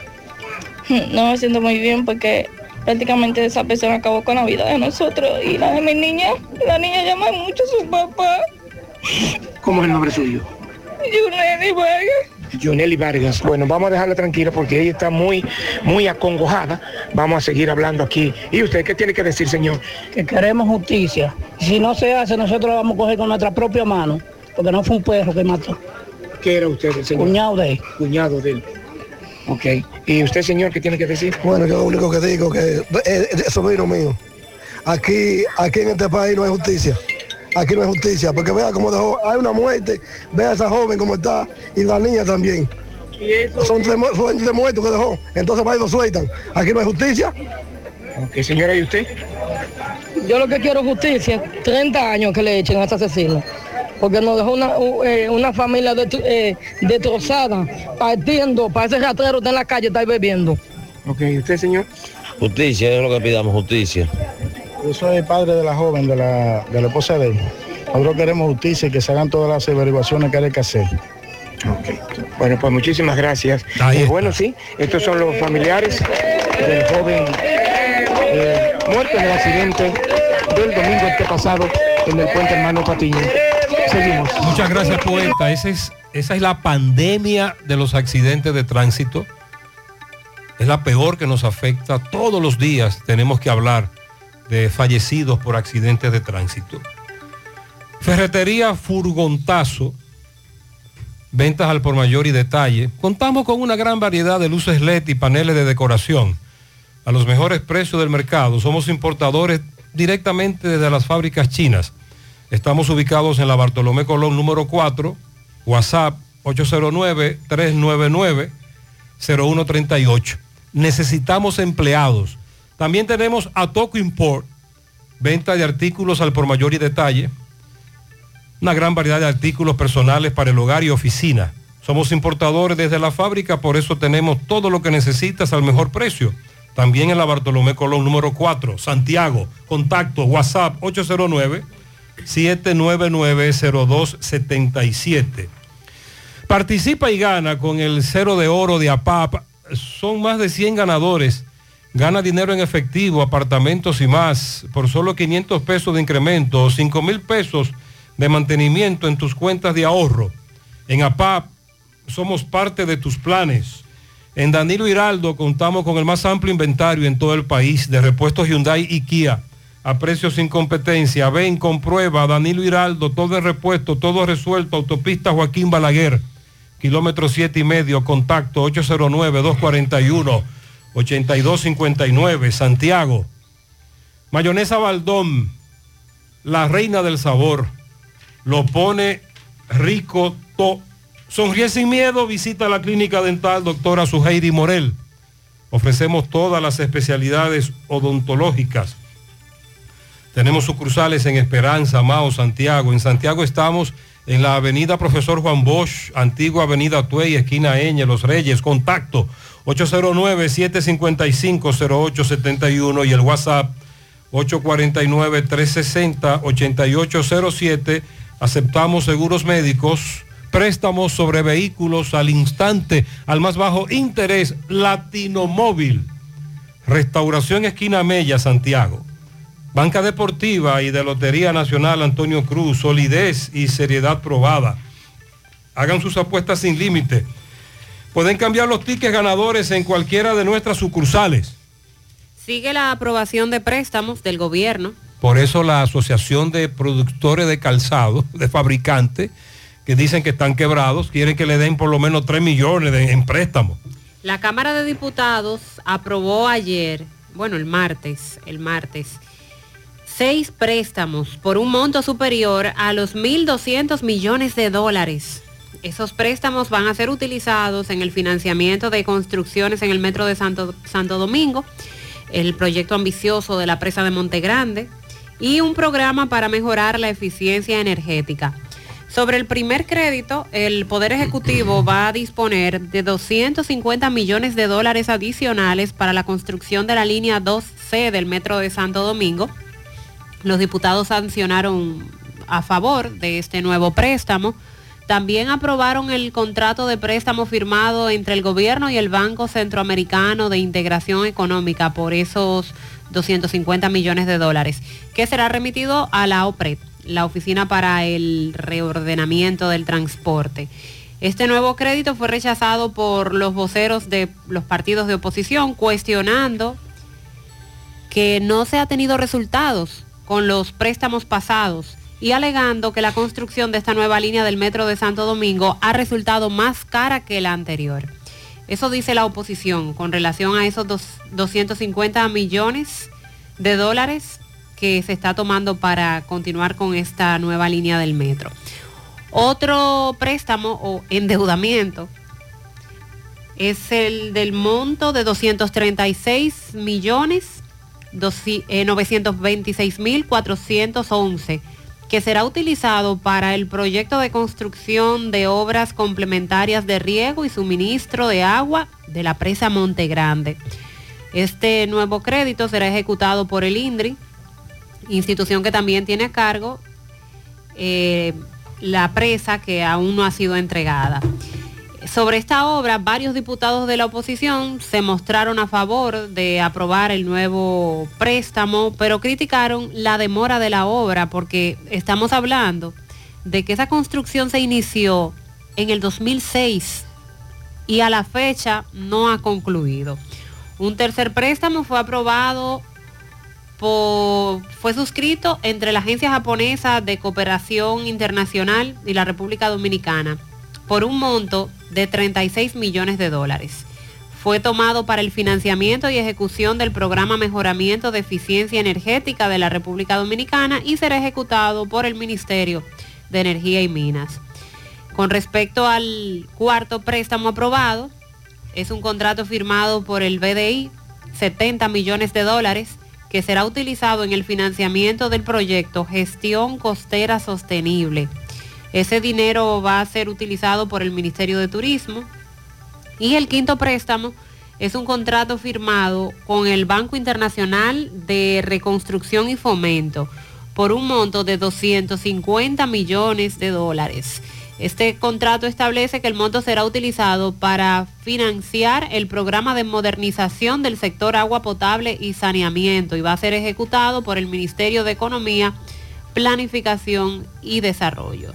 Speaker 52: *laughs*
Speaker 55: No me siento muy bien porque prácticamente esa persona acabó con la vida de nosotros y la de mi niña. La niña llama mucho a su papá.
Speaker 52: ¿Cómo es el nombre suyo?
Speaker 55: Yuneli Vargas.
Speaker 52: Jonely Vargas. Bueno, vamos a dejarla tranquila porque ella está muy, muy acongojada. Vamos a seguir hablando aquí. ¿Y usted qué tiene que decir, señor?
Speaker 54: Que queremos justicia. Si no se hace, nosotros lo vamos a coger con nuestra propia mano, porque no fue un perro que mató.
Speaker 52: ¿Qué era usted, el señor?
Speaker 54: Cuñado de él.
Speaker 52: Cuñado de él. Ok. ¿Y usted, señor, qué tiene que decir?
Speaker 56: Bueno, yo lo único que digo que es, es sobrino mío. Aquí, aquí en este país no hay justicia. Aquí no hay justicia, porque vea cómo dejó, hay una muerte, vea a esa joven cómo está y la niña también. Son tres, mu- son tres muertos que dejó, entonces para ahí lo sueltan. Aquí no hay justicia.
Speaker 52: Ok, señora, ¿y usted?
Speaker 54: Yo lo que quiero es justicia, 30 años que le echen a ese asesino. Porque nos dejó una, eh, una familia eh, destrozada, partiendo, para ese rastrero está en la calle, está ahí bebiendo.
Speaker 52: Ok, ¿y usted, señor?
Speaker 57: Justicia es lo que pidamos, justicia.
Speaker 56: Yo soy el padre de la joven, de la, de la esposa de él. Nosotros queremos justicia y que se hagan todas las averiguaciones que hay que hacer.
Speaker 52: Bueno, pues muchísimas gracias. Y bueno, sí, estos son los familiares del joven eh, muerto en el accidente del domingo este pasado en el puente hermano Patiño. Seguimos.
Speaker 21: Muchas gracias, poeta. Esa es, esa es la pandemia de los accidentes de tránsito. Es la peor que nos afecta. Todos los días tenemos que hablar de fallecidos por accidentes de tránsito. Ferretería Furgontazo, ventas al por mayor y detalle. Contamos con una gran variedad de luces LED y paneles de decoración a los mejores precios del mercado. Somos importadores directamente desde las fábricas chinas. Estamos ubicados en la Bartolomé Colón número 4, WhatsApp 809-399-0138. Necesitamos empleados. También tenemos Atoco Import, venta de artículos al por mayor y detalle. Una gran variedad de artículos personales para el hogar y oficina. Somos importadores desde la fábrica, por eso tenemos todo lo que necesitas al mejor precio. También en la Bartolomé Colón número 4, Santiago. Contacto WhatsApp 809-799-0277. Participa y gana con el cero de oro de APAP. Son más de 100 ganadores. Gana dinero en efectivo, apartamentos y más, por solo 500 pesos de incremento o 5 mil pesos de mantenimiento en tus cuentas de ahorro. En APAP somos parte de tus planes. En Danilo Hiraldo contamos con el más amplio inventario en todo el país de repuestos Hyundai y Kia. A precios sin competencia. Ven, comprueba, Danilo Hiraldo, todo en repuesto, todo resuelto, autopista Joaquín Balaguer, kilómetro siete y medio, contacto 809-241-8259, Santiago. Mayonesa Baldón, la reina del sabor, lo pone rico to. Sonríe sin miedo, visita la clínica dental doctora Suheidi Morel. Ofrecemos todas las especialidades odontológicas. Tenemos sucursales en Esperanza, Mao, Santiago. En Santiago estamos en la avenida Profesor Juan Bosch, antigua avenida Tuey, esquina Eñe, Los Reyes. Contacto 809-755-0871 y el WhatsApp 849-360-8807. Aceptamos seguros médicos, préstamos sobre vehículos al instante, al más bajo interés, Latino Móvil. Restauración Esquina Mella, Santiago. Banca Deportiva y de Lotería Nacional Antonio Cruz, solidez y seriedad probada. Hagan sus apuestas sin límite. Pueden cambiar los tickets ganadores en cualquiera de nuestras sucursales.
Speaker 10: Sigue la aprobación de préstamos del gobierno.
Speaker 21: Por eso la Asociación de Productores de Calzado, de fabricantes, que dicen que están quebrados, quieren que le den por lo menos 3 millones de- en préstamos.
Speaker 10: La Cámara de Diputados aprobó ayer, bueno, el martes, el martes, seis préstamos por un monto superior a los 1.200 millones de dólares. Esos préstamos van a ser utilizados en el financiamiento de construcciones en el metro de Santo, Domingo, el proyecto ambicioso de la presa de Monte Grande y un programa para mejorar la eficiencia energética. Sobre el primer crédito, el Poder Ejecutivo va a disponer de 250 millones de dólares adicionales para la construcción de la línea 2C del Metro de Santo Domingo. Los diputados sancionaron a favor de este nuevo préstamo. También aprobaron el contrato de préstamo firmado entre el gobierno y el Banco Centroamericano de Integración Económica por esos 250 millones de dólares, que será remitido a la OPRED, la Oficina para el Reordenamiento del Transporte. Este nuevo crédito fue rechazado por los voceros de los partidos de oposición, cuestionando que no se ha tenido resultados con los préstamos pasados y alegando que la construcción de esta nueva línea del Metro de Santo Domingo ha resultado más cara que la anterior. Eso dice la oposición con relación a esos dos- 250 millones de dólares que se está tomando para continuar con esta nueva línea del metro. Otro préstamo o endeudamiento es el del monto de 236 millones doci- eh, 926 mil 411 que será utilizado para el proyecto de construcción de obras complementarias de riego y suministro de agua de la presa Monte Grande. Este nuevo crédito será ejecutado por el INDRI, institución que también tiene a cargo eh, la presa que aún no ha sido entregada. Sobre esta obra, varios diputados de la oposición se mostraron a favor de aprobar el nuevo préstamo, pero criticaron la demora de la obra porque estamos hablando de que esa construcción se inició en el 2006 y a la fecha no ha concluido. Un tercer préstamo fue aprobado por- fue suscrito entre la Agencia Japonesa de Cooperación Internacional y la República Dominicana por un monto de 36 millones de dólares. Fue tomado para el financiamiento y ejecución del programa Mejoramiento de Eficiencia Energética de la República Dominicana y será ejecutado por el Ministerio de Energía y Minas. Con respecto al cuarto préstamo aprobado, es un contrato firmado por el BDI, 70 millones de dólares, que será utilizado en el financiamiento del proyecto Gestión Costera Sostenible. Ese dinero va a ser utilizado por el Ministerio de Turismo. Y el quinto préstamo es un contrato firmado con el Banco Internacional de Reconstrucción y Fomento por un monto de 250 millones de dólares. Este contrato establece que el monto será utilizado para financiar el programa de modernización del sector agua potable y saneamiento y va a ser ejecutado por el Ministerio de Economía, Planificación y Desarrollo.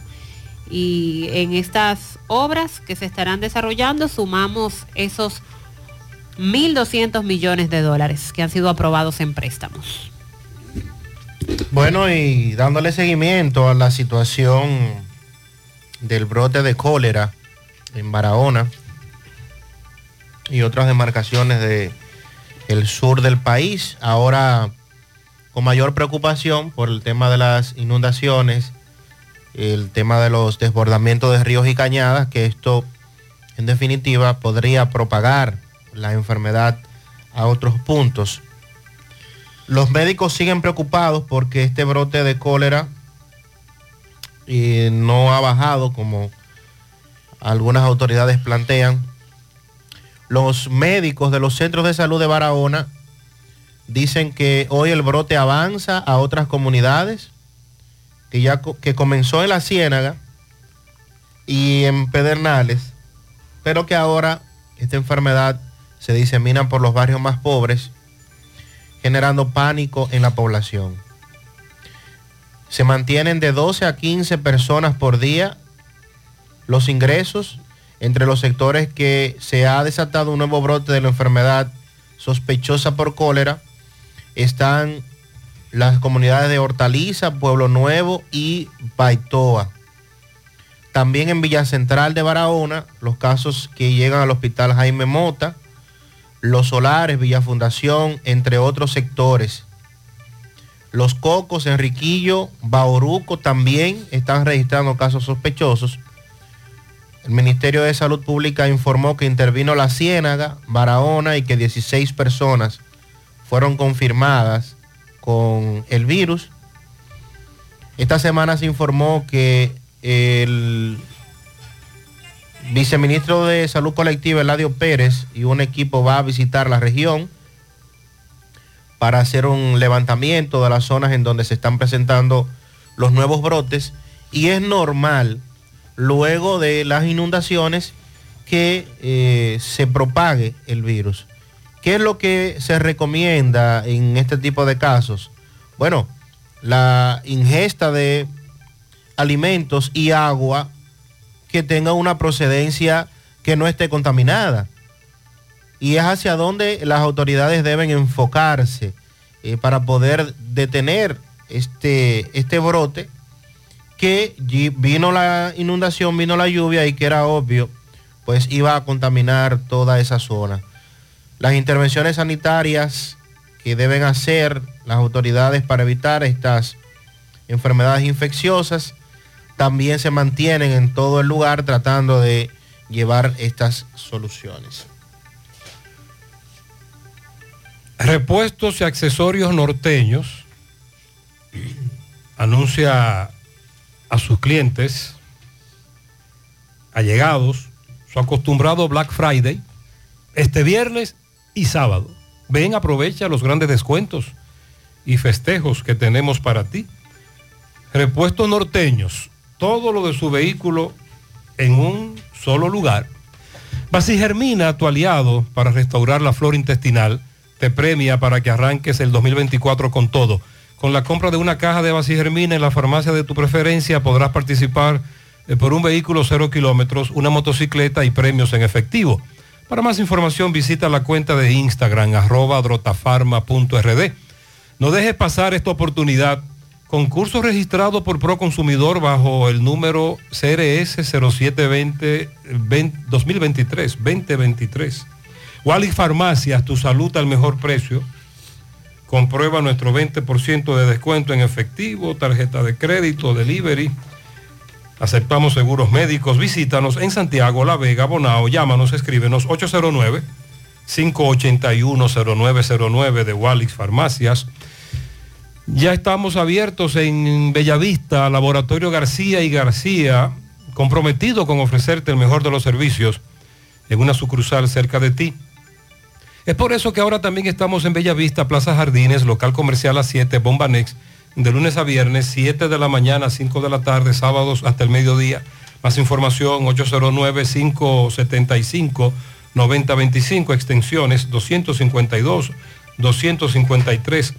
Speaker 10: Y en estas obras que se estarán desarrollando sumamos esos 1.200 millones de dólares que han sido aprobados en préstamos.
Speaker 22: Bueno, y dándole seguimiento a la situación del brote de cólera en Barahona y otras demarcaciones de el sur del país, ahora con mayor preocupación por el tema de las inundaciones, el tema de los desbordamientos de ríos y cañadas, que esto en definitiva podría propagar la enfermedad a otros puntos. Los médicos siguen preocupados porque este brote de cólera eh, no ha bajado como algunas autoridades plantean. Los médicos de los centros de salud de Barahona dicen que hoy el brote avanza a otras comunidades, que comenzó en la Ciénaga y en Pedernales, pero que ahora esta enfermedad se disemina por los barrios más pobres, generando pánico en la población. Se mantienen de 12 a 15 personas por día los ingresos entre los sectores que se ha desatado un nuevo brote de la enfermedad sospechosa por cólera. Están las comunidades de Hortaliza, Pueblo Nuevo y Baitoa. También en Villa Central de Barahona, los casos que llegan al hospital Jaime Mota, Los Solares, Villa Fundación, entre otros sectores. Los Cocos, Enriquillo, Bauruco también están registrando casos sospechosos. El Ministerio de Salud Pública informó que intervino la Ciénaga, Barahona y que 16 personas fueron confirmadas con el virus. Esta semana se informó que el viceministro de Salud Colectiva, Eladio Pérez, y un equipo va a visitar la región para hacer un levantamiento de las zonas en donde se están presentando los nuevos brotes. Y es normal, luego de las inundaciones, que eh, se propague el virus. ¿Qué es lo que se recomienda en este tipo de casos? Bueno, la ingesta de alimentos y agua que tenga una procedencia que no esté contaminada. Y es hacia donde las autoridades deben enfocarse eh, para poder detener este, este brote que vino la inundación, vino la lluvia y que era obvio, pues iba a contaminar toda esa zona. Las intervenciones sanitarias que deben hacer las autoridades para evitar estas enfermedades infecciosas también se mantienen en todo el lugar tratando de llevar estas soluciones.
Speaker 21: Repuestos y accesorios norteños *clears throat* anuncia a sus clientes allegados su acostumbrado Black Friday este viernes y sábado. Ven, aprovecha los grandes descuentos y festejos que tenemos para ti. Repuestos norteños, todo lo de su vehículo en un solo lugar. Basigermina, tu aliado para restaurar la flora intestinal, te premia para que arranques el 2024 con todo. Con la compra de una caja de Basigermina en la farmacia de tu preferencia podrás participar eh, por un vehículo cero kilómetros, una motocicleta y premios en efectivo. Para más información visita la cuenta de Instagram arroba drotafarma.rd. No dejes pasar esta oportunidad. Concurso registrado por Proconsumidor bajo el número CRS 0720 20 2023 2023. Wallis Farmacias, tu salud al mejor precio. Comprueba nuestro 20% de descuento en efectivo, tarjeta de crédito, delivery. Aceptamos seguros médicos. Visítanos en Santiago, La Vega, Bonao. Llámanos, escríbenos 809-581-0909 de Wallis Farmacias. Ya estamos abiertos en Bellavista, Laboratorio García y García, comprometido con ofrecerte el mejor de los servicios en una sucursal cerca de ti. Es por eso que ahora también estamos en Bellavista, Plaza Jardines, local comercial a 7, Bomba Next, de lunes a viernes, 7 de la mañana a 5 de la tarde, sábados hasta el mediodía. Más información, 809-575-9025, extensiones 252, 253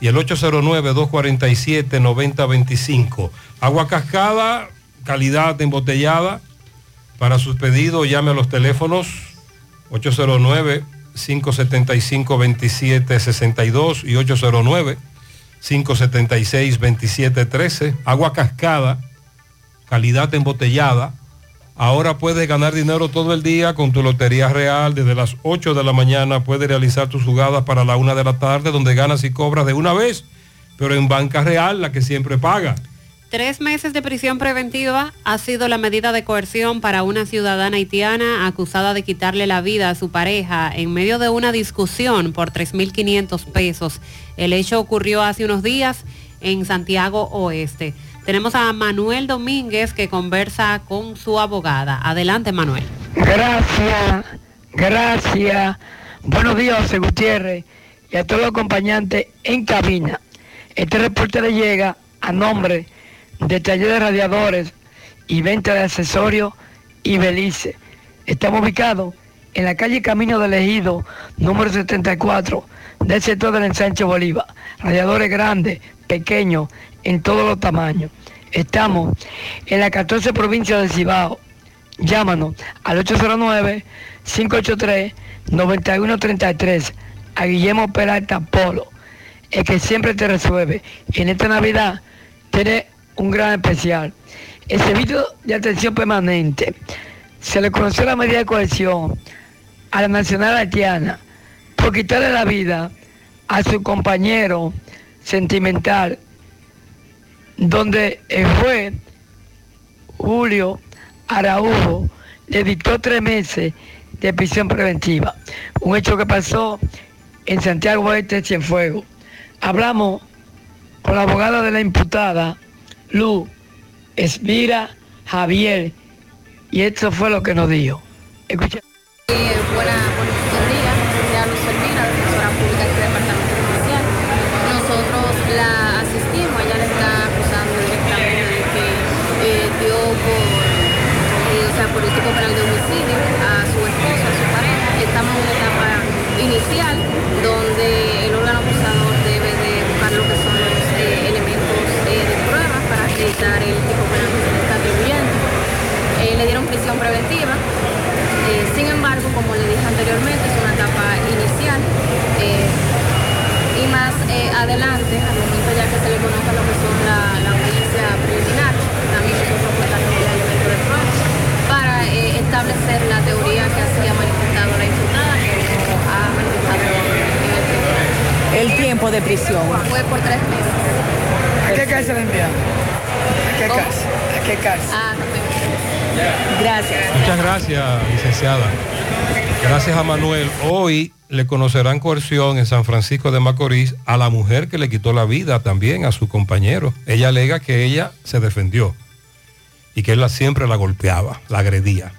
Speaker 21: y el 809-247-9025. Agua cascada, calidad embotellada. Para sus pedidos llame a los teléfonos 809-575-2762 y 809-576-2713. Agua cascada, calidad embotellada. Ahora puedes ganar dinero todo el día con tu Lotería Real. Desde las 8 de la mañana puedes realizar tus jugadas para la 1 de la tarde, donde ganas y cobras de una vez, pero en Banca Real, la que siempre paga.
Speaker 10: Tres meses de prisión preventiva ha sido la medida de coerción para una ciudadana haitiana acusada de quitarle la vida a su pareja en medio de una discusión por 3.500 pesos. El hecho ocurrió hace unos días en Santiago Oeste. Tenemos a Manuel Domínguez que conversa con su abogada. Adelante, Manuel.
Speaker 54: Gracias, gracias. Buenos días, José Gutiérrez, y a todos los acompañantes en cabina. Este reporte le llega a nombre de Taller de Radiadores y Venta de Accesorios y Belice. Estamos ubicados en la calle Camino del Ejido, número 74, del sector del ensanche Bolívar. Radiadores grandes, pequeños, en todos los tamaños. Estamos en la 14 provincia de Cibao. Llámanos al 809-583-9133 a Guillermo Peralta Polo, el que siempre te resuelve. En esta Navidad tiene un gran especial. El servicio de atención permanente se le conoció la medida de cohesión a la nacional haitiana por quitarle la vida a su compañero sentimental, donde el juez Julio
Speaker 58: Araújo le dictó tres meses de prisión preventiva. Un hecho que pasó en Santiago Oeste, Cienfuegos. Hablamos con la abogada de la imputada, Lu Esmira Javier, y esto fue lo que nos dijo. Escucha
Speaker 59: buenos días, ya Luz Elvira, defensora pública del Departamento Judicial. Nosotros la asistimos, ella le está acusando directamente de que eh, dio por, eh, o sea, por el tipo penal de homicidio a su esposa, a su pareja. Estamos en una etapa inicial donde el órgano acusador debe de buscar lo que son los eh, elementos eh, de prueba para acreditar el tipo penal que se le está atribuyendo. Eh, le dieron prisión preventiva. Eh, sin embargo, como le dije anteriormente, es una etapa inicial. eh, y más eh, adelante, al momento ya que se le conozca lo que son la, la audiencia preliminar, también nosotros aportamos el elemento de prueba para eh, establecer la teoría que así ha manifestado la imputada, que ha manifestado en el tribunal.
Speaker 60: El tiempo de prisión.
Speaker 59: Fue por tres meses.
Speaker 58: ¿A qué cárcel enviaron? ¿A qué cárcel? ¿A qué cárcel?
Speaker 59: Ah, no tengo.
Speaker 60: Gracias.
Speaker 21: Muchas gracias, licenciada. Gracias a Manuel. Hoy le conocerán coerción en San Francisco de Macorís a la mujer que le quitó la vida también a su compañero. Ella alega que ella se defendió y que él siempre la golpeaba, la agredía.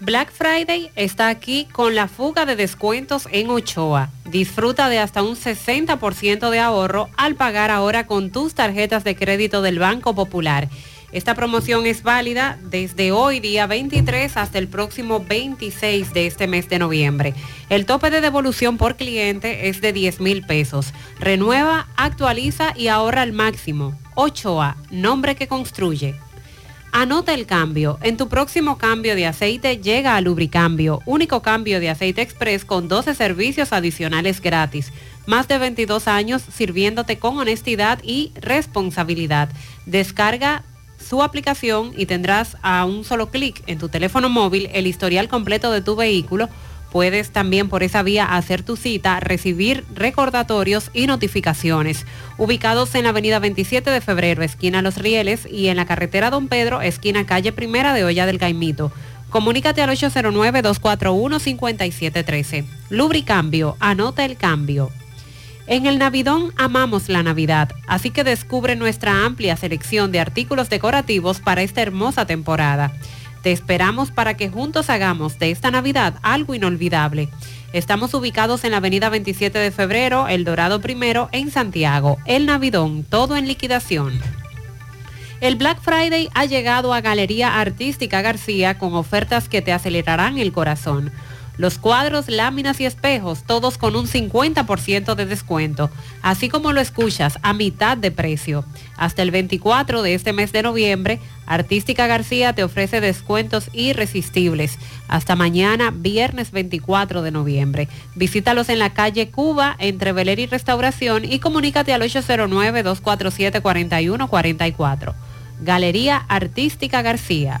Speaker 10: Black Friday está aquí con la fuga de descuentos en Ochoa. Disfruta de hasta un 60% de ahorro al pagar ahora con tus tarjetas de crédito del Banco Popular. Esta promoción es válida desde hoy día 23 hasta el próximo 26 de este mes de noviembre. El tope de devolución por cliente es de 10 mil pesos. Renueva, actualiza y ahorra al máximo. Ochoa, nombre que construye. Anota el cambio. En tu próximo cambio de aceite llega a Lubricambio, único cambio de aceite express con 12 servicios adicionales gratis. Más de 22 años sirviéndote con honestidad y responsabilidad. Descarga su aplicación y tendrás a un solo clic en tu teléfono móvil el historial completo de tu vehículo. Puedes también por esa vía hacer tu cita, recibir recordatorios y notificaciones. Ubicados en la avenida 27 de febrero, esquina Los Rieles, y en la carretera Don Pedro, esquina calle Primera de Olla del Caimito. Comunícate al 809-241-5713. Lubricambio, anota el cambio. En el Navidón amamos la Navidad, así que descubre nuestra amplia selección de artículos decorativos para esta hermosa temporada. Te esperamos para que juntos hagamos de esta Navidad algo inolvidable. Estamos ubicados en la avenida 27 de febrero, El Dorado Primero, en Santiago. El Navidón, todo en liquidación. El Black Friday ha llegado a Galería Artística García con ofertas que te acelerarán el corazón. Los cuadros, láminas y espejos, todos con un 50% de descuento, así como lo escuchas, a mitad de precio. Hasta el 24 de este mes de noviembre, Artística García te ofrece descuentos irresistibles. Hasta mañana, viernes 24 de noviembre. Visítalos en la calle Cuba, entre Beler y Restauración, y comunícate al 809-247-4144. Galería Artística García.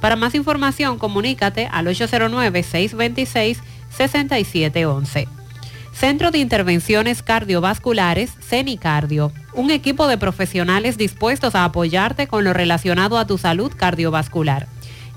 Speaker 10: Para más información, comunícate al 809-626-6711. Centro de Intervenciones Cardiovasculares, CENICardio. Un equipo de profesionales dispuestos a apoyarte con lo relacionado a tu salud cardiovascular.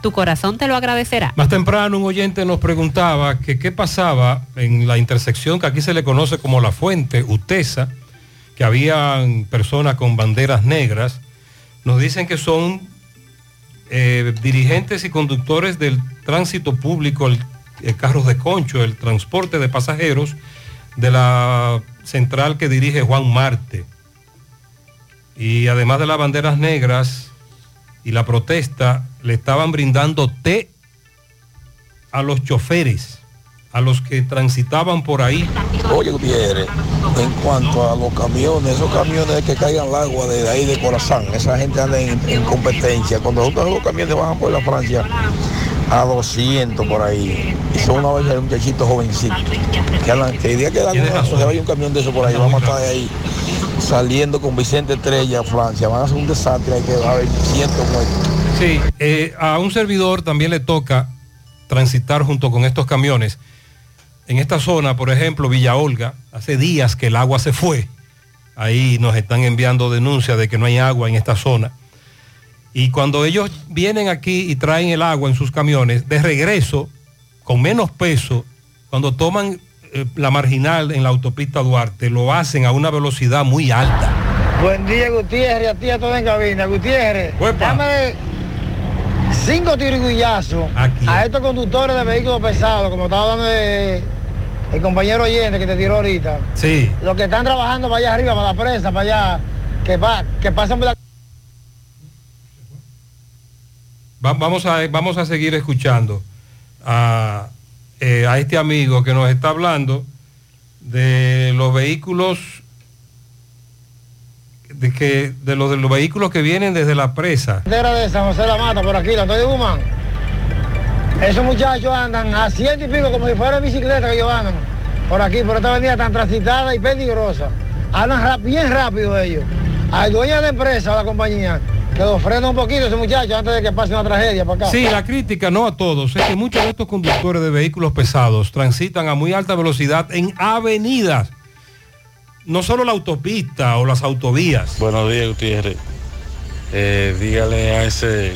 Speaker 10: Tu corazón te lo agradecerá.
Speaker 21: Más temprano un oyente nos preguntaba que qué pasaba en la intersección que aquí se le conoce como la fuente, Utesa, que habían personas con banderas negras. Nos dicen que son eh, dirigentes y conductores del tránsito público, el eh, carros de concho, el transporte de pasajeros de la central que dirige Juan Marte. Y además de las banderas negras y la protesta, le estaban brindando té a los choferes, a los que transitaban por ahí.
Speaker 61: Oye, Gutiérrez, en cuanto a los camiones, esos camiones que caigan al agua de ahí de Corazán, esa gente anda en, en competencia. Cuando nosotros los camiones bajan por la Francia a 200 por ahí, y son una vez de muchachitos jovencitos, que, que el día que dan una- se vaya un camión de eso por ahí, vamos a estar ahí saliendo con Vicente Estrella a Francia, van a hacer un desastre, hay que haber cientos muertos.
Speaker 21: Sí, eh, a un servidor también le toca transitar junto con estos camiones. En esta zona, por ejemplo, Villa Olga, hace días que el agua se fue. Ahí nos están enviando denuncias de que no hay agua en esta zona. Y cuando ellos vienen aquí y traen el agua en sus camiones, de regreso, con menos peso, cuando toman eh, la marginal en la autopista Duarte, lo hacen a una velocidad muy alta.
Speaker 62: Buen día, Gutiérrez, a ti a toda en cabina. Gutiérrez, dame cinco tiriguillazos a estos conductores de vehículos pesados, como estaba dando de- el compañero oyente que te tiró ahorita.
Speaker 21: Sí.
Speaker 62: Los que están trabajando para allá arriba, para la presa, para allá, que, pa- que pasan por la...
Speaker 21: Va- vamos, a, vamos a seguir escuchando a, eh, a este amigo que nos está hablando de los vehículos de que de los de los vehículos que vienen desde la presa.
Speaker 62: de San José de la Mata, por aquí, la estoy de Guzmán. Esos muchachos andan a ciento y pico como si fuera bicicleta que ellos andan. Por aquí, por esta avenida tan transitada y peligrosa. Andan bien rápido ellos. Al dueño de empresa o la compañía, que lo frena un poquito ese muchacho antes de que pase una tragedia para acá.
Speaker 21: Sí, la crítica no a todos, es que muchos de estos conductores de vehículos pesados transitan a muy alta velocidad en avenidas, no solo la autopista o las autovías.
Speaker 63: Buenos días, Gutiérrez. Eh, dígale a ese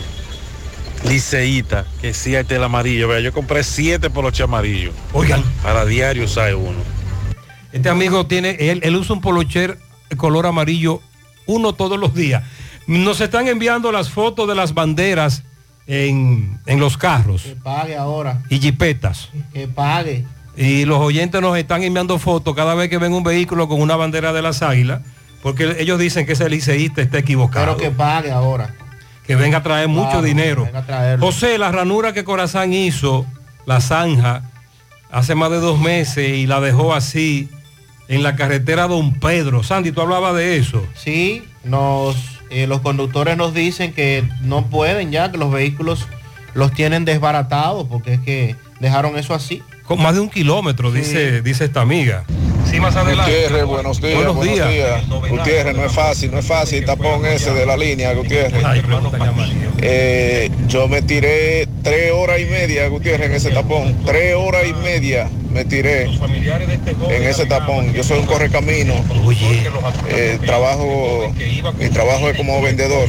Speaker 63: liceíta que sí hay el amarillo. Vea, yo compré siete poloches amarillos.
Speaker 21: Oigan.
Speaker 63: Para diario usar uno.
Speaker 21: Este amigo tiene, él, él usa un polocher color amarillo uno todos los días. Nos están enviando las fotos de las banderas en, en los carros
Speaker 64: Que pague ahora.
Speaker 21: y jipetas.
Speaker 64: Que pague.
Speaker 21: Y los oyentes nos están enviando fotos cada vez que ven un vehículo con una bandera de las águilas, porque ellos dicen que ese liceísta está equivocado.
Speaker 64: Pero que pague ahora.
Speaker 21: que venga a traer mucho dinero.
Speaker 64: a.
Speaker 21: José, la ranura que Corazán hizo, la zanja, hace más de dos meses y la dejó así en la carretera Don Pedro. Sandy, tú hablabas de eso.
Speaker 64: Sí, nos, eh, los conductores nos dicen que no pueden ya, que los vehículos los tienen desbaratados, porque es que dejaron eso así.
Speaker 21: Con más de un kilómetro, dice, dice esta amiga. Sí, más adelante.
Speaker 65: Gutiérrez, buenos días.
Speaker 21: Buenos
Speaker 65: Buenos
Speaker 21: días.
Speaker 65: días. Gutiérrez, no es fácil, no es fácil el tapón ese de la línea, Gutiérrez. Eh, yo me tiré tres horas y media, Gutiérrez, en ese tapón. Tres horas y media me tiré en ese tapón. Yo soy un correcamino. Eh, trabajo, mi trabajo es como vendedor.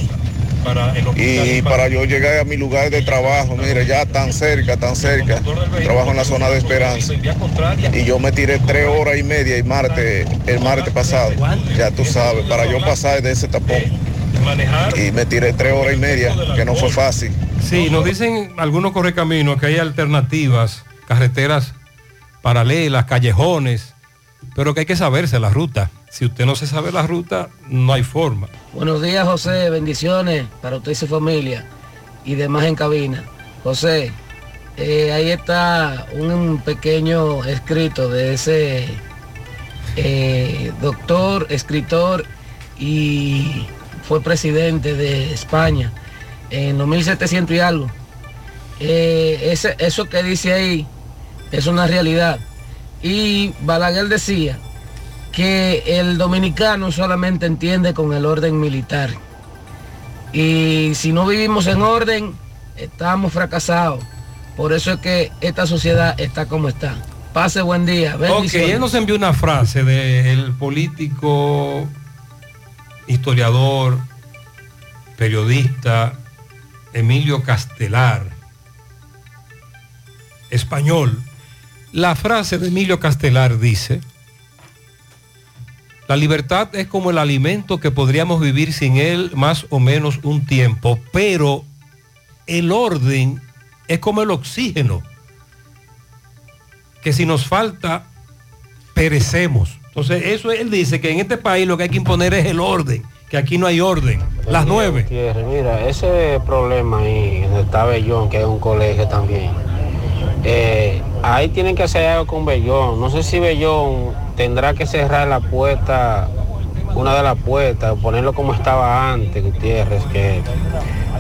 Speaker 65: Y para yo llegar a mi lugar de trabajo, mire, ya tan cerca, tan cerca, trabajo en la zona de Esperanza. Y yo me tiré tres horas y media y martes, el martes pasado, ya tú sabes, para yo pasar de ese tapón. Y me tiré tres horas y media, que no fue fácil.
Speaker 21: Sí, nos dicen algunos correcaminos que hay alternativas, carreteras paralelas, callejones, pero que hay que saberse la ruta. Si usted no se sabe la ruta, no hay forma.
Speaker 66: Buenos días, José. Bendiciones para usted y su familia y demás en cabina. José, eh, ahí está un pequeño escrito de ese eh, doctor, escritor y fue presidente de España en los 1700 y algo. Eh, ese- eso que dice ahí es una realidad. Y Balaguer decía que el dominicano solamente entiende con el orden militar. Y si no vivimos en orden, estamos fracasados. Por eso es que esta sociedad está como está. Pase buen día.
Speaker 21: Ok, él nos envió una frase del político, historiador, periodista Emilio Castelar, español. La frase de Emilio Castelar dice, la libertad es como el alimento que podríamos vivir sin él más o menos un tiempo, pero el orden es como el oxígeno que si nos falta, perecemos. Entonces, eso él dice que en este país lo que hay que imponer es el orden, que aquí no hay orden. Las nueve.
Speaker 67: Mira, ese problema ahí, donde está Bellón, que es un colegio también, eh, ahí tienen que hacer algo con Bellón. No sé si Bellón tendrá que cerrar la puerta, una de las puertas, ponerlo como estaba antes, Gutiérrez, que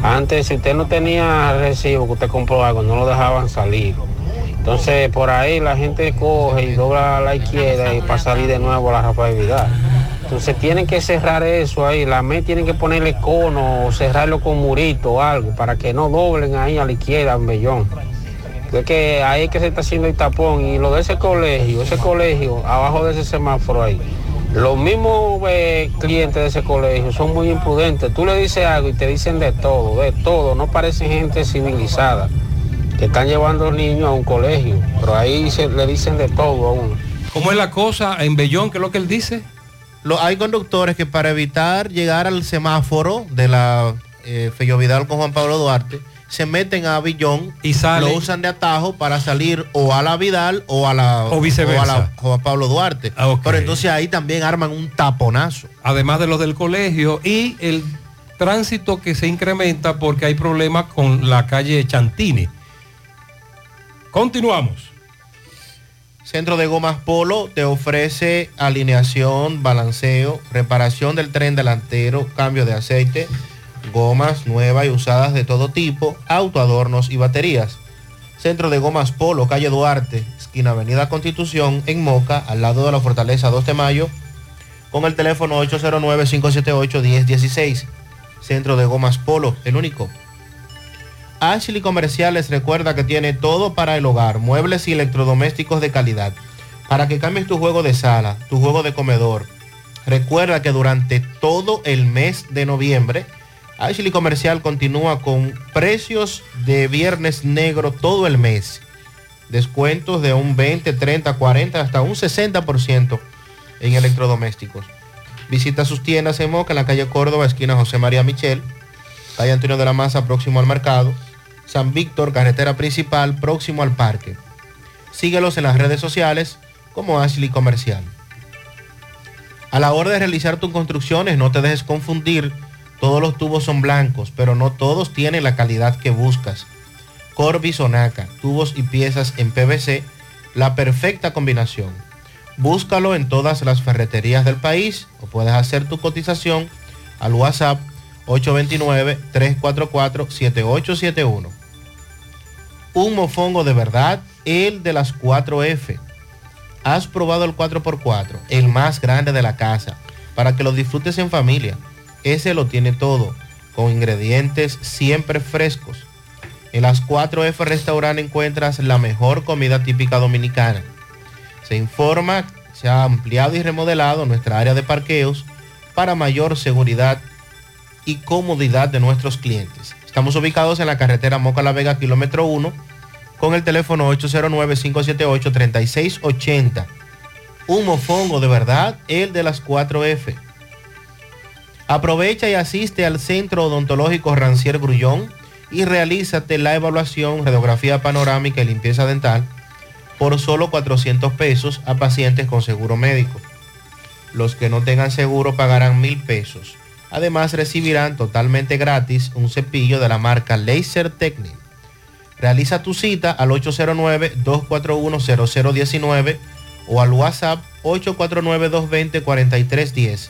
Speaker 67: antes si usted no tenía recibo, que usted compró algo, no lo dejaban salir. Entonces por ahí la gente coge y dobla a la izquierda y para salir de nuevo a la Rafael Vidal. Entonces tienen que cerrar eso ahí, la MED tienen que ponerle cono o cerrarlo con murito o algo para que no doblen ahí a la izquierda en Bellón. Es que ahí es que se está haciendo el tapón y lo de ese colegio, ese colegio, abajo de ese semáforo ahí. Los mismos eh, clientes de ese colegio son muy imprudentes. Tú le dices algo y te dicen de todo, de todo. No parecen gente civilizada que están llevando niños a un colegio, pero ahí se, le dicen de todo a uno.
Speaker 21: ¿Cómo es la cosa en Bellón? ¿Qué es lo que él dice?
Speaker 22: Lo- hay conductores que para evitar llegar al semáforo de la eh, Fello Vidal con Juan Pablo Duarte, se meten a Billón
Speaker 21: y salen.
Speaker 22: lo usan de atajo para salir o a la Vidal o a la
Speaker 21: O viceversa.
Speaker 22: a la Pablo Duarte. Pero entonces ahí también arman un taponazo.
Speaker 21: Además de los del colegio y el tránsito que se incrementa porque hay problemas con la calle Chantini. Continuamos.
Speaker 22: Centro de Gomas Polo te ofrece alineación, balanceo, reparación del tren delantero, cambio de aceite, gomas nuevas y usadas de todo tipo, autoadornos y baterías. Centro de Gomas Polo, calle Duarte, esquina Avenida Constitución, en Moca, al lado de la Fortaleza 2 de Mayo, con el teléfono 809-578-1016. Centro de Gomas Polo, el único. Ashley Comerciales recuerda que tiene todo para el hogar, muebles y electrodomésticos de calidad, para que cambies tu juego de sala, tu juego de comedor. Recuerda que durante todo el mes de noviembre, Ashley Comercial continúa con precios de viernes negro todo el mes. Descuentos de un 20, 30, 40, hasta un 60% en electrodomésticos. Visita sus tiendas en Moca, en la calle Córdoba, esquina José María Michel, calle Antonio de la Maza, próximo al mercado. San Víctor, carretera principal, próximo al parque. Síguelos en las redes sociales como Ashley Comercial. A la hora de realizar tus construcciones, no te dejes confundir. Todos los tubos son blancos, pero no todos tienen la calidad que buscas. Corby Sonaca, tubos y piezas en PVC, la perfecta combinación. Búscalo en todas las ferreterías del país o puedes hacer tu cotización al WhatsApp 829-344-7871. Un mofongo de verdad, el de las 4F. Has probado el 4x4, el más grande de la casa, para que lo disfrutes en familia. Ese lo tiene todo, con ingredientes siempre frescos. En las 4F Restaurant encuentras la mejor comida típica dominicana. Se informa, se ha ampliado y remodelado nuestra área de parqueos para mayor seguridad y comodidad de nuestros clientes. Estamos ubicados en la carretera Moca La Vega, kilómetro 1, con el teléfono 809-578-3680. Un mofongo de verdad, el de las 4F. Aprovecha y asiste al Centro Odontológico Rancier Grullón y realízate la evaluación, radiografía panorámica y limpieza dental por solo 400 pesos a pacientes con seguro médico. Los que no tengan seguro pagarán mil pesos. Además recibirán totalmente gratis un cepillo de la marca Laser Technic. Realiza tu cita al 809-241-0019 o al WhatsApp 849-220-4310.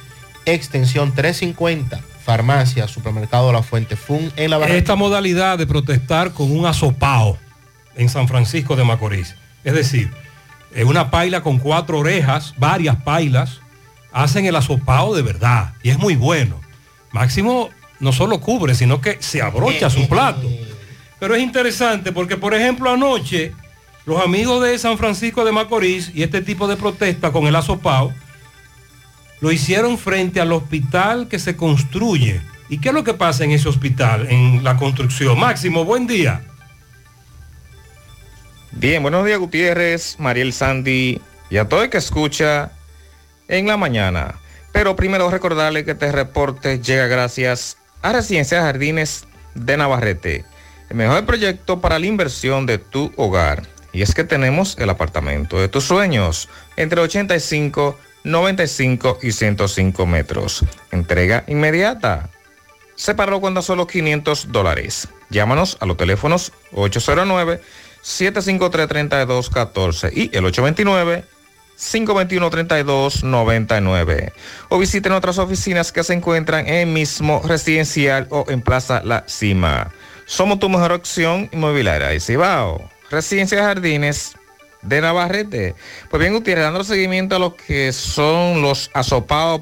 Speaker 22: extensión 350, farmacia, supermercado La Fuente Fun en la Barranquilla.
Speaker 21: Esta modalidad de protestar con un asopao en San Francisco de Macorís. Es decir, una paila con cuatro orejas, varias pailas, hacen el asopao de verdad y es muy bueno. Máximo no solo cubre, sino que se abrocha su plato. Pero es interesante porque, por ejemplo, anoche los amigos de San Francisco de Macorís y este tipo de protesta con el asopao lo hicieron frente al hospital que se construye. ¿Y qué es lo que pasa en ese hospital, en la construcción? Máximo, buen día.
Speaker 68: Bien, buenos días Gutiérrez, Mariel Sandy y a todo el que escucha en la mañana. Pero primero recordarle que este reporte llega gracias a Residencia Jardines de Navarrete, el mejor proyecto para la inversión de tu hogar. Y es que tenemos el apartamento de tus sueños entre 85, 95 y 105 metros. Entrega inmediata. Separado cuando solo 500 dólares. Llámanos a los teléfonos 809 753-3214 y el 829-521-3299. O visiten otras oficinas que se encuentran en mismo residencial o en Plaza La Cima. Somos tu mejor opción inmobiliaria de Cibao. Residencia Jardines de Navarrete. Pues bien, Gutiérrez, dando seguimiento a lo que son los asopados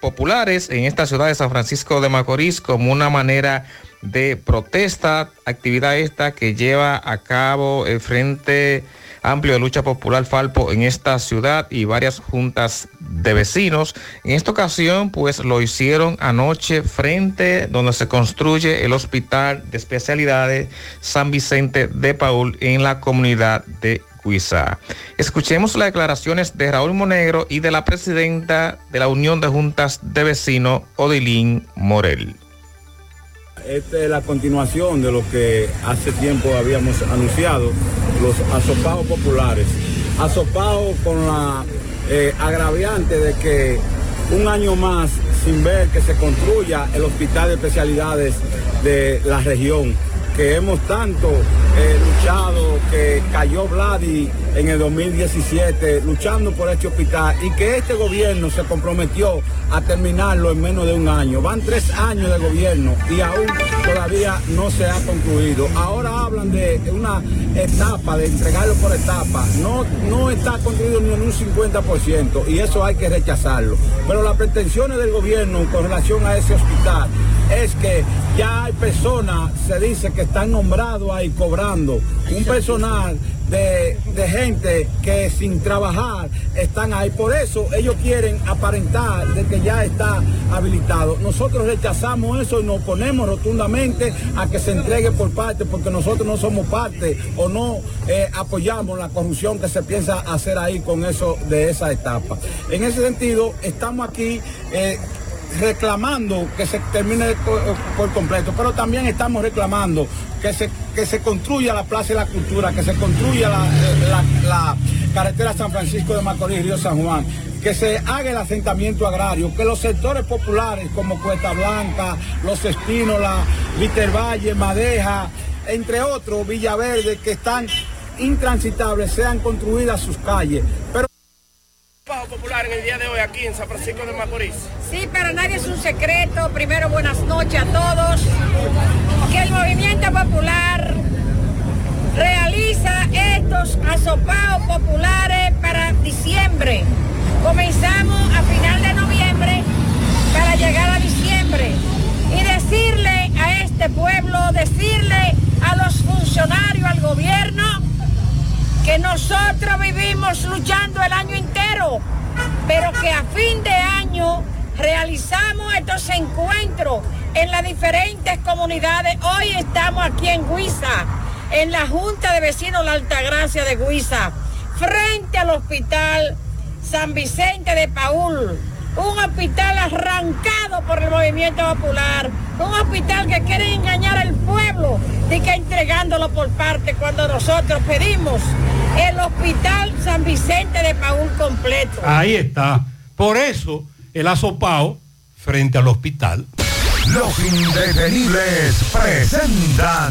Speaker 68: populares en esta ciudad de San Francisco de Macorís como una manera de protesta, actividad esta que lleva a cabo el Frente Amplio de Lucha Popular Falpo en esta ciudad y varias juntas de vecinos. En esta ocasión, pues lo hicieron anoche frente donde se construye el Hospital de Especialidades San Vicente de Paul en la comunidad de Escuchemos las declaraciones de Raúl Monegro y de la presidenta de la Unión de Juntas de Vecinos, Odilín Morel.
Speaker 69: Esta es la continuación de lo que hace tiempo habíamos anunciado, los asopados populares. Asopados con la eh, agraviante de que un año más sin ver que se construya el hospital de especialidades de la región que hemos tanto eh, luchado, que cayó Vladi en el 2017 luchando por este hospital y que este gobierno se comprometió a terminarlo en menos de un año. Van tres años de gobierno y aún todavía no se ha concluido. Ahora hablan de una etapa, de entregarlo por etapa. No, no está concluido ni en un 50% y eso hay que rechazarlo. Pero las pretensiones del gobierno con relación a ese hospital es que ya hay personas, se dice que están nombrados ahí cobrando, un personal de, de, gente que sin trabajar están ahí. Por eso ellos quieren aparentar de que ya está habilitado. Nosotros rechazamos eso y nos oponemos rotundamente a que se entregue por parte, porque nosotros no somos parte o no eh, apoyamos la corrupción que se piensa hacer ahí con eso de esa etapa. En ese sentido, estamos aquí. Eh, reclamando que se termine por completo, pero también estamos reclamando que se, que se construya la Plaza de la Cultura, que se construya la, carretera San Francisco de Macorís, Río San Juan, que se haga el asentamiento agrario, que los sectores populares como Cuesta Blanca, Los Espínola, Vitervalle, Madeja, entre otros, Villaverde, que están intransitables, sean construidas sus calles. Pero
Speaker 70: popular en el día de hoy aquí en San Francisco de Macorís.
Speaker 71: Sí, para nadie es un secreto. Primero, buenas noches a todos. Que el movimiento popular realiza estos asopados populares para diciembre. Comenzamos a final de noviembre para llegar a diciembre y decirle a este pueblo, decirle a los funcionarios, al gobierno, que nosotros vivimos luchando el año entero, pero que a fin de año realizamos estos encuentros en las diferentes comunidades. Hoy estamos aquí en Huiza, en la Junta de Vecinos La Altagracia de Huiza, frente al Hospital San Vicente de Paul. Un hospital arrancado por el movimiento popular, un hospital que quiere engañar al pueblo y que entregándolo por parte cuando nosotros pedimos el hospital San Vicente de Paul completo.
Speaker 21: Ahí está. Por eso el asopao frente al hospital.
Speaker 72: Los indetenibles presentan.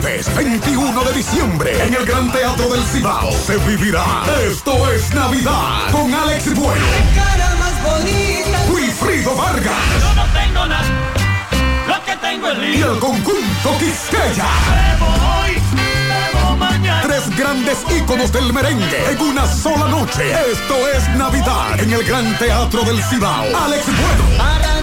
Speaker 34: Jueves 21 de diciembre en el Gran Teatro del Cibao se vivirá Esto es Navidad con Alex Bueno, Wilfrido Vargas
Speaker 73: Yo no tengo nada, lo que tengo es
Speaker 34: y el conjunto Quisqueya.
Speaker 73: hoy, bebo mañana.
Speaker 34: Tres grandes íconos del merengue en una sola noche. Esto es Navidad en el Gran Teatro del Cibao. Alex Bueno,
Speaker 73: Para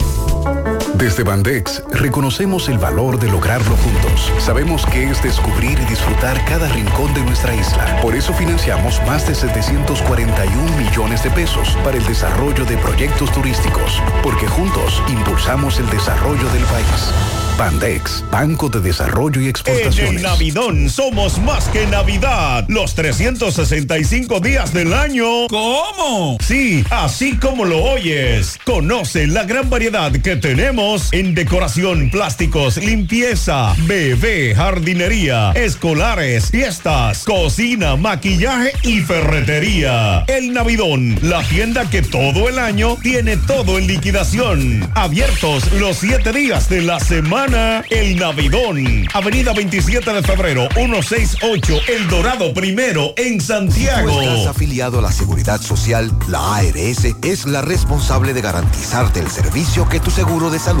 Speaker 34: Desde Bandex reconocemos el valor de lograrlo juntos. Sabemos que es descubrir y disfrutar cada rincón de nuestra isla. Por eso financiamos más de 741 millones de pesos para el desarrollo de proyectos turísticos, porque juntos impulsamos el desarrollo del país. Bandex, Banco de Desarrollo y
Speaker 3: En el
Speaker 34: Exportaciones.
Speaker 3: Navidón somos más que Navidad. Los 365 días del año. ¿Cómo? Sí, así como lo oyes. Conoce la gran variedad que tenemos en decoración, plásticos, limpieza, bebé, jardinería, escolares, fiestas, cocina, maquillaje y ferretería. El Navidón, la tienda que todo el año tiene todo en liquidación. Abiertos los siete días de la semana. El Navidón. Avenida 27 de febrero, 168, El Dorado Primero, en Santiago.
Speaker 74: Estás afiliado a la Seguridad Social, la ARS es la responsable de garantizarte el servicio que tu seguro de salud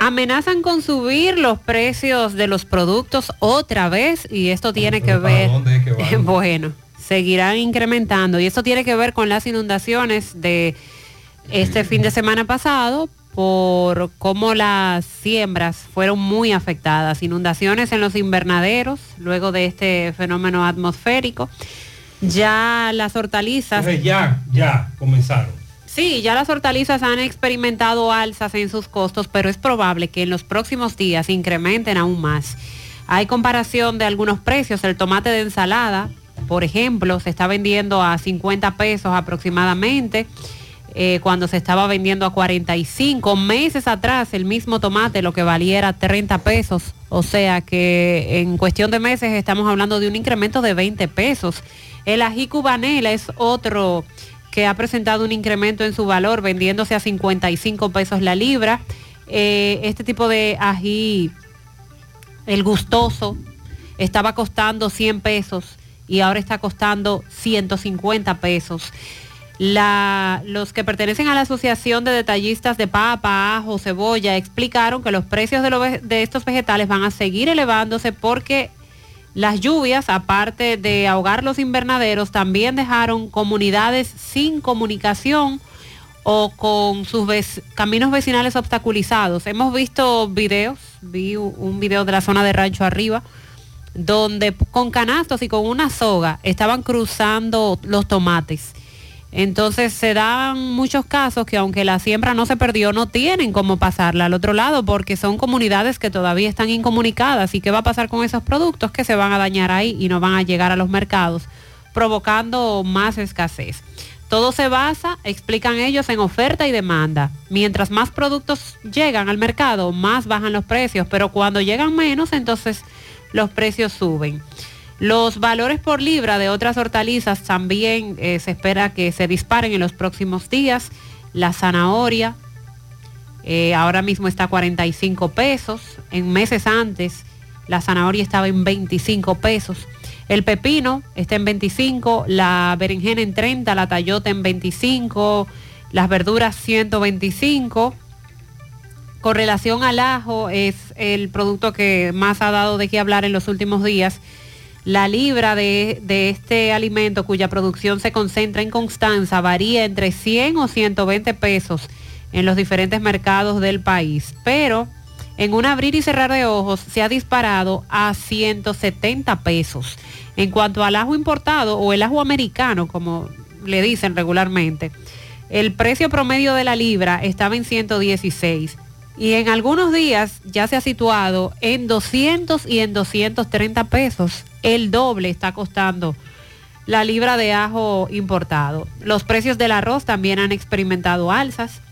Speaker 10: Amenazan con subir los precios de los productos otra vez y esto tiene que ver, *laughs* bueno, seguirán incrementando y esto tiene que ver con las inundaciones de este fin de semana pasado por cómo las siembras fueron muy afectadas, inundaciones en los invernaderos luego de este fenómeno atmosférico. Ya las hortalizas...
Speaker 21: Entonces ya, ya comenzaron.
Speaker 10: Sí, ya las hortalizas han experimentado alzas en sus costos, pero es probable que en los próximos días incrementen aún más. Hay comparación de algunos precios. El tomate de ensalada, por ejemplo, se está vendiendo a 50 pesos aproximadamente, eh, cuando se estaba vendiendo a 45. Meses atrás, el mismo tomate lo que valiera 30 pesos. O sea que en cuestión de meses estamos hablando de un incremento de 20 pesos. El ají cubanela es otro que ha presentado un incremento en su valor, vendiéndose a 55 pesos la libra. Eh, este tipo de ají, el gustoso, estaba costando 100 pesos y ahora está costando 150 pesos. Los que pertenecen a la Asociación de Detallistas de Papa, Ajo, Cebolla, explicaron que los precios de, de estos vegetales van a seguir elevándose porque las lluvias, aparte de ahogar los invernaderos, también dejaron comunidades sin comunicación o con sus caminos vecinales obstaculizados. Hemos visto videos, vi un video de la zona de Rancho Arriba, donde con canastos y con una soga estaban cruzando los tomates. Entonces se dan muchos casos que aunque la siembra no se perdió, no tienen cómo pasarla al otro lado porque son comunidades que todavía están incomunicadas. ¿Y qué va a pasar con esos productos que se van a dañar ahí y no van a llegar a los mercados, provocando más escasez? Todo se basa, explican ellos, en oferta y demanda. Mientras más productos llegan al mercado, más bajan los precios, pero cuando llegan menos, entonces los precios suben. Los valores por libra de otras hortalizas también eh, se espera que se disparen en los próximos días. La zanahoria eh, ahora mismo está a 45 pesos. En meses antes la zanahoria estaba en 25 pesos. El pepino está en 25, la berenjena en 30, la tayota en 25, las verduras 125. Con relación al ajo, es el producto que más ha dado de qué hablar en los últimos días. La libra de, de este alimento cuya producción se concentra en Constanza varía entre 100 o 120 pesos en los diferentes mercados del país. Pero en un abrir y cerrar de ojos se ha disparado a 170 pesos. En cuanto al ajo importado o el ajo americano, como le dicen regularmente, el precio promedio de la libra estaba en 116 y en algunos días ya se ha situado en 200 y en 230 pesos. El doble está costando la libra de ajo importado. Los precios del arroz también han experimentado alzas.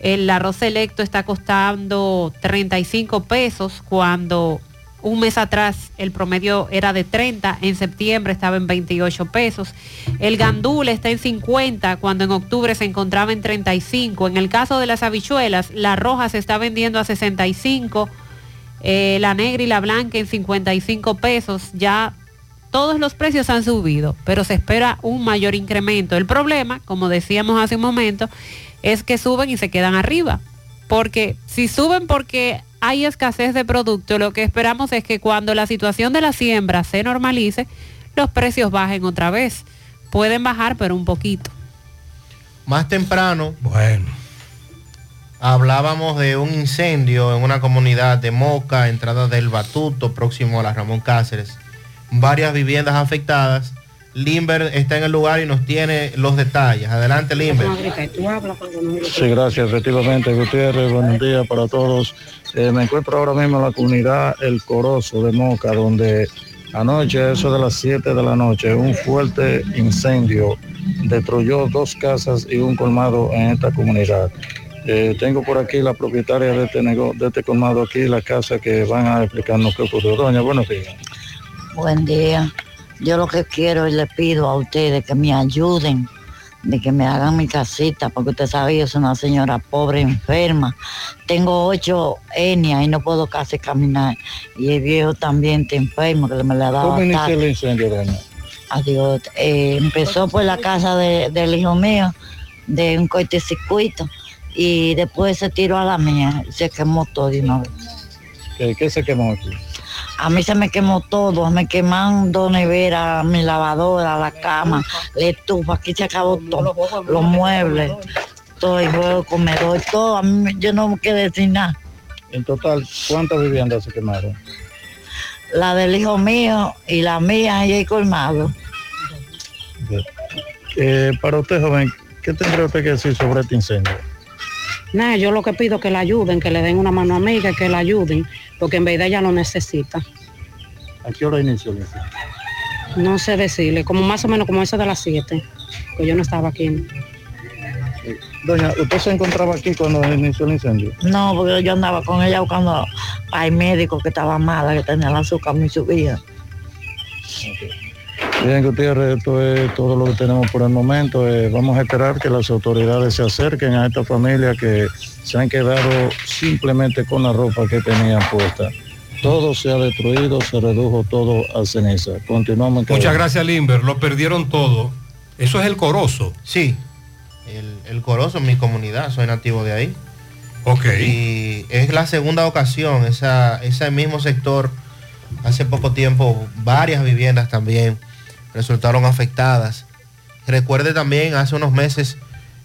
Speaker 10: El arroz selecto está costando 35 pesos cuando un mes atrás el promedio era de 30, en septiembre estaba en 28 pesos. El gandul está en 50 cuando en octubre se encontraba en 35. En el caso de las habichuelas, la roja se está vendiendo a 65, eh, la negra y la blanca en 55 pesos. Ya todos los precios han subido, pero se espera un mayor incremento. El problema, como decíamos hace un momento, es que suben y se quedan arriba. Porque si suben porque hay escasez de producto, lo que esperamos es que cuando la situación de la siembra se normalice, los precios bajen otra vez. Pueden bajar, pero un poquito.
Speaker 64: Más temprano,
Speaker 21: bueno,
Speaker 64: hablábamos de un incendio en una comunidad de Moca, entrada del Batuto, próximo a la Ramón Cáceres.
Speaker 22: varias viviendas afectadas. Limber está en el lugar y nos tiene los detalles. Adelante, Limber.
Speaker 75: Sí, gracias. Efectivamente, Gutiérrez, buenos días para todos. Eh, me encuentro ahora mismo en la comunidad El Corozo de Moca, donde anoche, eso de las 7 de la noche, un fuerte incendio destruyó dos casas y un colmado en esta comunidad. Eh, tengo por aquí la propietaria de este, nego- de este colmado aquí, la casa, que van a explicarnos qué ocurrió. Doña, buenos días.
Speaker 76: Buen día. Yo lo que quiero y le pido a ustedes que me ayuden, de que me hagan mi casita, porque usted sabe, yo soy una señora pobre, enferma. Tengo ocho etnias y no puedo casi caminar. Y el viejo también está enfermo, que me le ha dado
Speaker 75: ¿Cómo inició el incendio, doña?
Speaker 76: Adiós. Eh, empezó por la casa de- del hijo mío, de un cortocircuito, y después se tiró a la mía, se quemó todo de una vez.
Speaker 75: ¿Qué, qué se quemó aquí?
Speaker 76: A mí se me quemó todo, me quemaron dos neveras, mi lavadora, la cama, la estufa, aquí se acabó todo, los muebles, todo el juego, comedor, todo, a mí yo no me quedé sin nada.
Speaker 75: En total, ¿cuántas viviendas se quemaron?
Speaker 76: La del hijo mío y la mía y el colmado.
Speaker 75: Eh, para usted, joven, ¿qué tendría usted que decir sobre este incendio?
Speaker 77: Nada, yo lo que pido es que la ayuden, que le den una mano amiga, que la ayuden, porque en verdad ella lo necesita.
Speaker 75: ¿A qué hora inició el incendio?
Speaker 77: No sé decirle, como más o menos como eso de las 7, que yo no estaba aquí.
Speaker 75: Doña, ¿usted se encontraba aquí cuando inició el incendio?
Speaker 76: No, porque yo andaba con ella buscando al médico que estaba mala, que tenía el azúcar muy subida.
Speaker 75: Bien, Gutiérrez, esto es todo lo que tenemos por el momento. Eh, vamos a esperar que las autoridades se acerquen a esta familia que se han quedado simplemente con la ropa que tenían puesta. Todo se ha destruido, se redujo todo a ceniza. Continuamos. en
Speaker 21: Muchas gracias, Limber. Lo perdieron todo. Eso es el Corozo.
Speaker 22: Sí, el, el Corozo en mi comunidad, soy nativo de ahí.
Speaker 21: Ok.
Speaker 22: Y es la segunda ocasión, esa, ese mismo sector, hace poco tiempo, varias viviendas también resultaron afectadas. Recuerde también hace unos meses,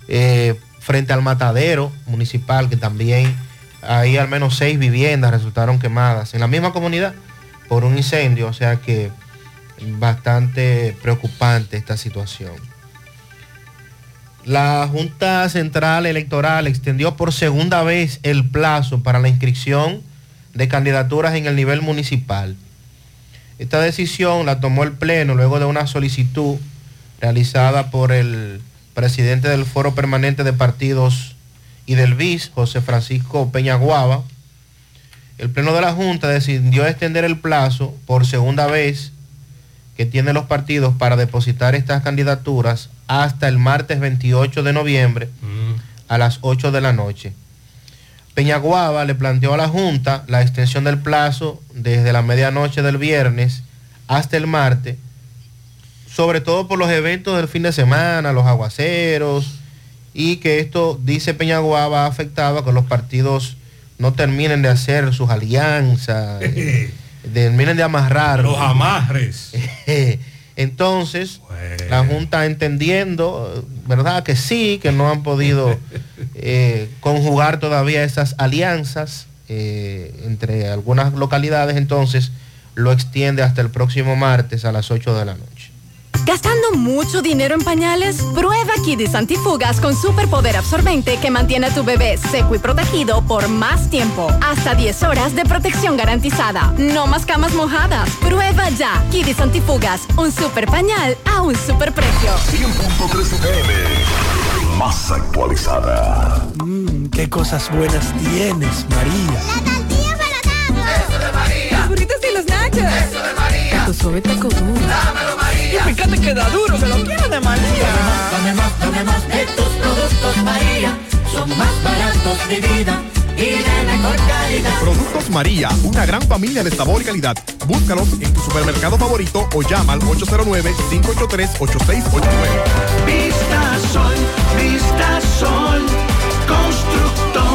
Speaker 22: eh, frente al matadero municipal, que también ahí al menos seis viviendas resultaron quemadas en la misma comunidad por un incendio, o sea que bastante preocupante esta situación. La Junta Central Electoral extendió por segunda vez el plazo para la inscripción de candidaturas en el nivel municipal. Esta decisión la tomó el Pleno luego de una solicitud realizada por el presidente del Foro Permanente de Partidos y del BIS, José Francisco Peñaguaba. El Pleno de la Junta decidió extender el plazo por segunda vez que tienen los partidos para depositar estas candidaturas hasta el martes 28 de noviembre a las 8 de la noche. Peñaguaba le planteó a la Junta la extensión del plazo desde la medianoche del viernes hasta el martes, sobre todo por los eventos del fin de semana, los aguaceros, y que esto, dice Peñaguaba, ha afectado a que los partidos no terminen de hacer sus alianzas, eh, *laughs* terminen de amarrar.
Speaker 21: Los amarres. *laughs*
Speaker 22: Entonces, la Junta entendiendo, ¿verdad? Que sí, que no han podido *laughs* eh, conjugar todavía esas alianzas eh, entre algunas localidades, entonces lo extiende hasta el próximo martes a las 8 de la noche.
Speaker 78: ¿Gastando mucho dinero en pañales? Prueba Kidis Antifugas con superpoder absorbente que mantiene a tu bebé seco y protegido por más tiempo. Hasta 10 horas de protección garantizada. No más camas mojadas. Prueba ya Kidis Antifugas, un super pañal a un super precio.
Speaker 48: 100.3 FM. Más actualizada.
Speaker 5: Mmm, qué cosas buenas tienes, María.
Speaker 79: La tortilla para Eso de María. Los burritos y los nachos. Eso de María.
Speaker 5: Tu suave taco duro.
Speaker 79: Dámelo, María.
Speaker 5: Y fíjate que da duro, que lo quiero de María.
Speaker 79: Dame más, dame más de tus productos, María. Son más baratos de vida y de mejor calidad.
Speaker 3: Productos María, una gran familia de sabor y calidad. Búscalos en tu supermercado favorito o llama al 809-583-8689.
Speaker 80: Vista Sol, Vista Sol, constructora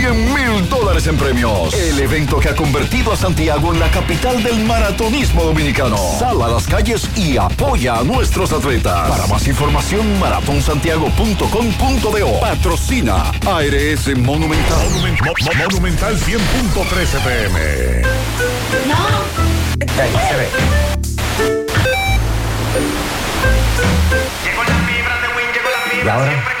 Speaker 48: 100 mil dólares en premios. El evento que ha convertido a Santiago en la capital del maratonismo dominicano. Sal a las calles y apoya a nuestros atletas. Para más información, maratonsantiago.com.do. Patrocina ARS Monumental.
Speaker 3: Monumental 100.13 pm.
Speaker 7: ¿Y ahora?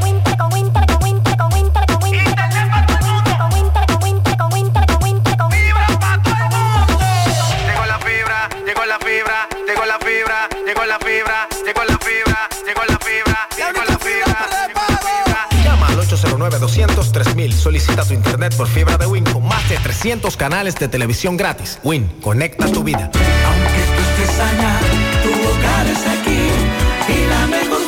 Speaker 7: 809-200-3000. Solicita tu internet por fibra de Win con más de 300 canales de televisión gratis. Win, conecta tu vida.
Speaker 81: estés allá, tu hogar es aquí y la mejor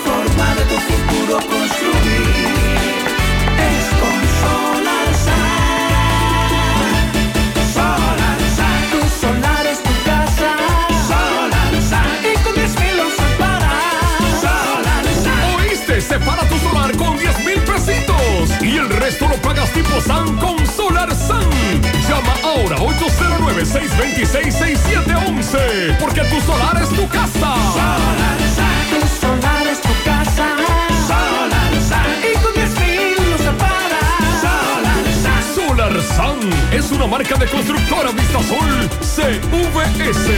Speaker 82: 809-626-6711 porque tu solar es tu casa.
Speaker 81: Solarsan, tu solar es tu casa. Solarsan, y con 10 mil lo separas. Solarsan.
Speaker 82: Solar SAN es una marca de constructora Vistasol CVS.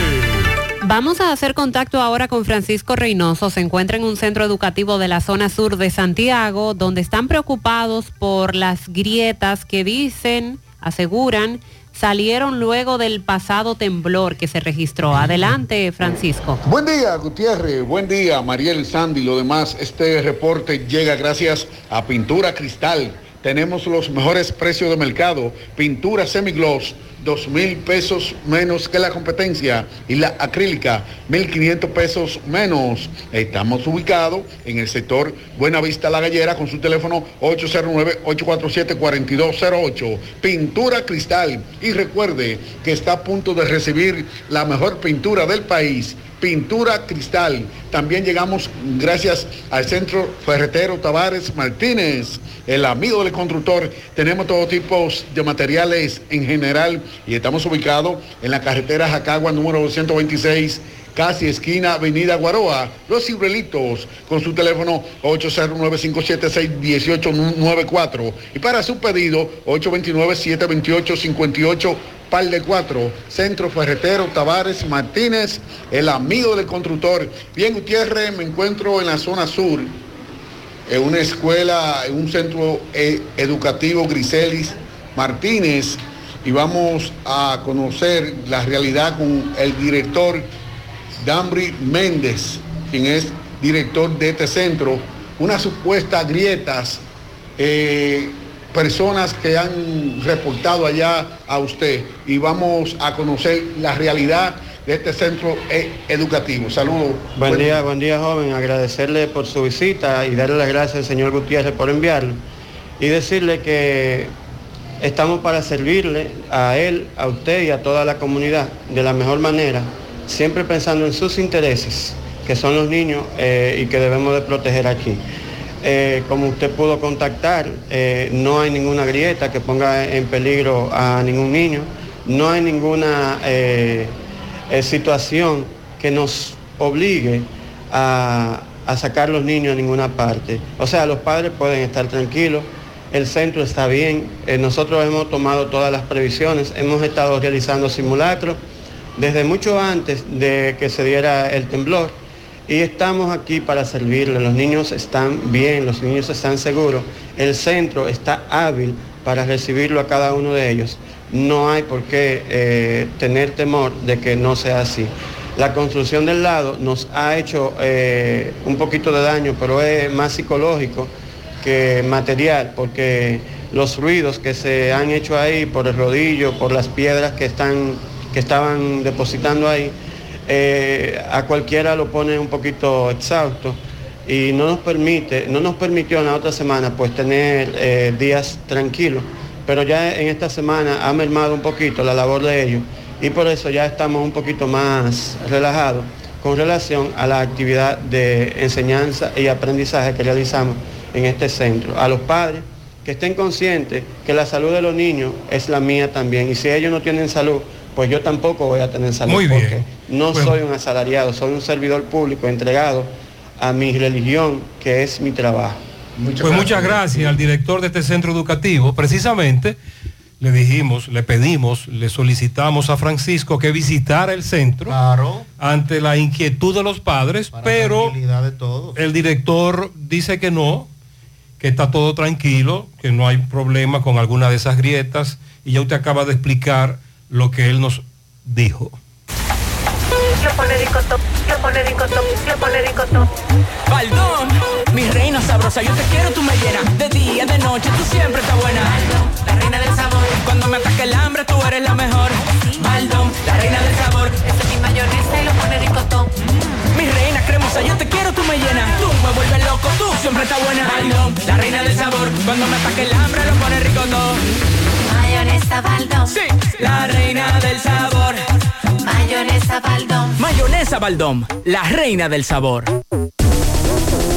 Speaker 10: Vamos a hacer contacto ahora con Francisco Reynoso. Se encuentra en un centro educativo de la zona sur de Santiago, donde están preocupados por las grietas que dicen, aseguran, salieron luego del pasado temblor que se registró. Adelante, Francisco.
Speaker 83: Buen día, Gutiérrez. Buen día, Mariel Sandy. Lo demás, este reporte llega gracias a Pintura Cristal. Tenemos los mejores precios de mercado. Pintura semigloss, dos mil pesos menos que la competencia. Y la acrílica, 1.500 pesos menos. Estamos ubicados en el sector Buenavista La Gallera con su teléfono 809-847-4208. Pintura Cristal. Y recuerde que está a punto de recibir la mejor pintura del país. Pintura Cristal. También llegamos gracias al Centro Ferretero Tavares Martínez, el amigo del constructor. Tenemos todo tipo de materiales en general y estamos ubicados en la carretera Jacagua número 226 casi esquina Avenida Guaroa, Los Cibrelitos, con su teléfono 809-576-1894. Y para su pedido, Par de Cuatro, Centro Ferretero Tavares Martínez, el amigo del constructor. Bien, Gutiérrez, me encuentro en la zona sur, en una escuela, en un centro eh, educativo Griselis Martínez, y vamos a conocer la realidad con el director Dambri Méndez, quien es director de este centro, unas supuestas grietas, eh, personas que han reportado allá a usted y vamos a conocer la realidad de este centro eh, educativo. Saludos.
Speaker 84: Buen día, buen día joven, agradecerle por su visita y darle las gracias al señor Gutiérrez por enviarlo y decirle que estamos para servirle a él, a usted y a toda la comunidad de la mejor manera, siempre pensando en sus intereses, que son los niños eh, y que debemos de proteger aquí. Eh, como usted pudo contactar, eh, no hay ninguna grieta que ponga en peligro a ningún niño, no hay ninguna situación que nos obligue a, a sacar los niños a ninguna parte. O sea, los padres pueden estar tranquilos, el centro está bien, eh, nosotros hemos tomado todas las previsiones, hemos estado realizando simulacros desde mucho antes de que se diera el temblor y estamos aquí para servirle. Los niños están bien, los niños están seguros, el centro está hábil para recibirlo a cada uno de ellos. No hay por qué eh, tener temor de que no sea así. La construcción del lado nos ha hecho eh, un poquito de daño, pero es más psicológico que material, porque los ruidos que se han hecho ahí por el rodillo, por las piedras que, están, que estaban depositando ahí, eh, a cualquiera lo pone un poquito exhausto y no nos permite, no nos permitió en la otra semana pues tener eh, días tranquilos, pero ya en esta semana ha mermado un poquito la labor de ellos y por eso ya estamos un poquito más relajados con relación a la actividad de enseñanza y aprendizaje que realizamos en este centro. A los padres que estén conscientes que la salud de los niños es la mía también y si ellos no tienen salud, pues yo tampoco voy a tener salud
Speaker 21: Muy bien.
Speaker 84: porque no
Speaker 21: Bueno.
Speaker 84: soy un asalariado, soy un servidor público entregado a mi religión, que es mi trabajo.
Speaker 21: Pues muchas gracias al director de este centro educativo. Precisamente le dijimos, le pedimos, le solicitamos a Francisco que visitara el centro ante la inquietud de los padres, pero
Speaker 64: de todos.
Speaker 21: el director dice que no, que está todo tranquilo, que no hay problema con alguna de esas grietas y ya usted acaba de explicar lo que él nos dijo.
Speaker 85: Lo pone ricotón, lo pone ricotón, lo pone ricotón.
Speaker 77: Baldón, mi reina sabrosa, yo te quiero, tú me llenas de día, de noche, tú siempre estás buena. la reina del sabor. Cuando me ataque el hambre, tú eres la mejor. Baldón, la reina del sabor.
Speaker 85: Esa es mi mayonesa y lo pone ricotón.
Speaker 77: Mi reina cremosa, yo te quiero, tú me llenas. Tú me vuelves loco, tú siempre estás buena. Baldón, la reina del sabor. Cuando me ataque el hambre, lo pone rico todo.
Speaker 85: Mayonesa Baldón.
Speaker 77: Sí, la reina del sabor.
Speaker 85: Mayonesa Baldón.
Speaker 77: Mayonesa Baldón, la reina del sabor.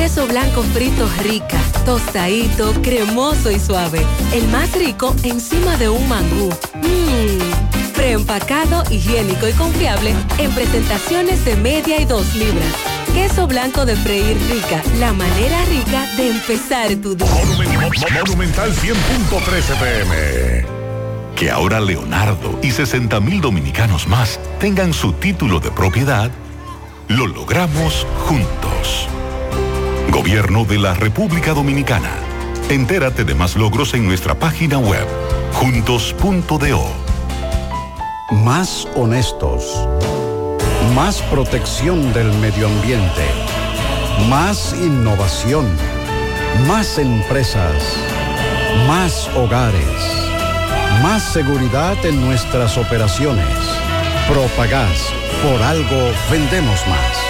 Speaker 86: Queso blanco frito rica, tostadito, cremoso y suave. El más rico encima de un mangú. Mmm. Preempacado, higiénico y confiable en presentaciones de media y dos libras. Queso blanco de freír rica, la manera rica de empezar tu día.
Speaker 87: Monumental 100.13 pm.
Speaker 88: Que ahora Leonardo y 60 mil dominicanos más tengan su título de propiedad, lo logramos juntos. Gobierno de la República Dominicana. Entérate de más logros en nuestra página web, juntos.do.
Speaker 89: Más honestos. Más protección del medio ambiente. Más innovación. Más empresas. Más hogares. Más seguridad en nuestras operaciones. Propagás. Por algo vendemos más.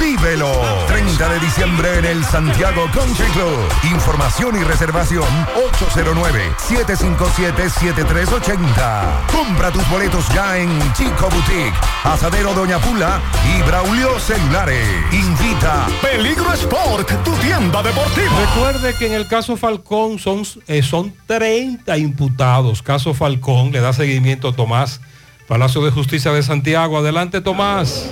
Speaker 48: Vívelo. 30 de diciembre en el Santiago Country Club. Información y reservación 809-757-7380. Compra tus boletos ya en Chico Boutique, Asadero Doña Pula y Braulio Celulares. Invita Peligro Sport, tu tienda deportiva.
Speaker 21: Recuerde que en el caso Falcón son, eh, son 30 imputados. Caso Falcón le da seguimiento a Tomás, Palacio de Justicia de Santiago. Adelante, Tomás.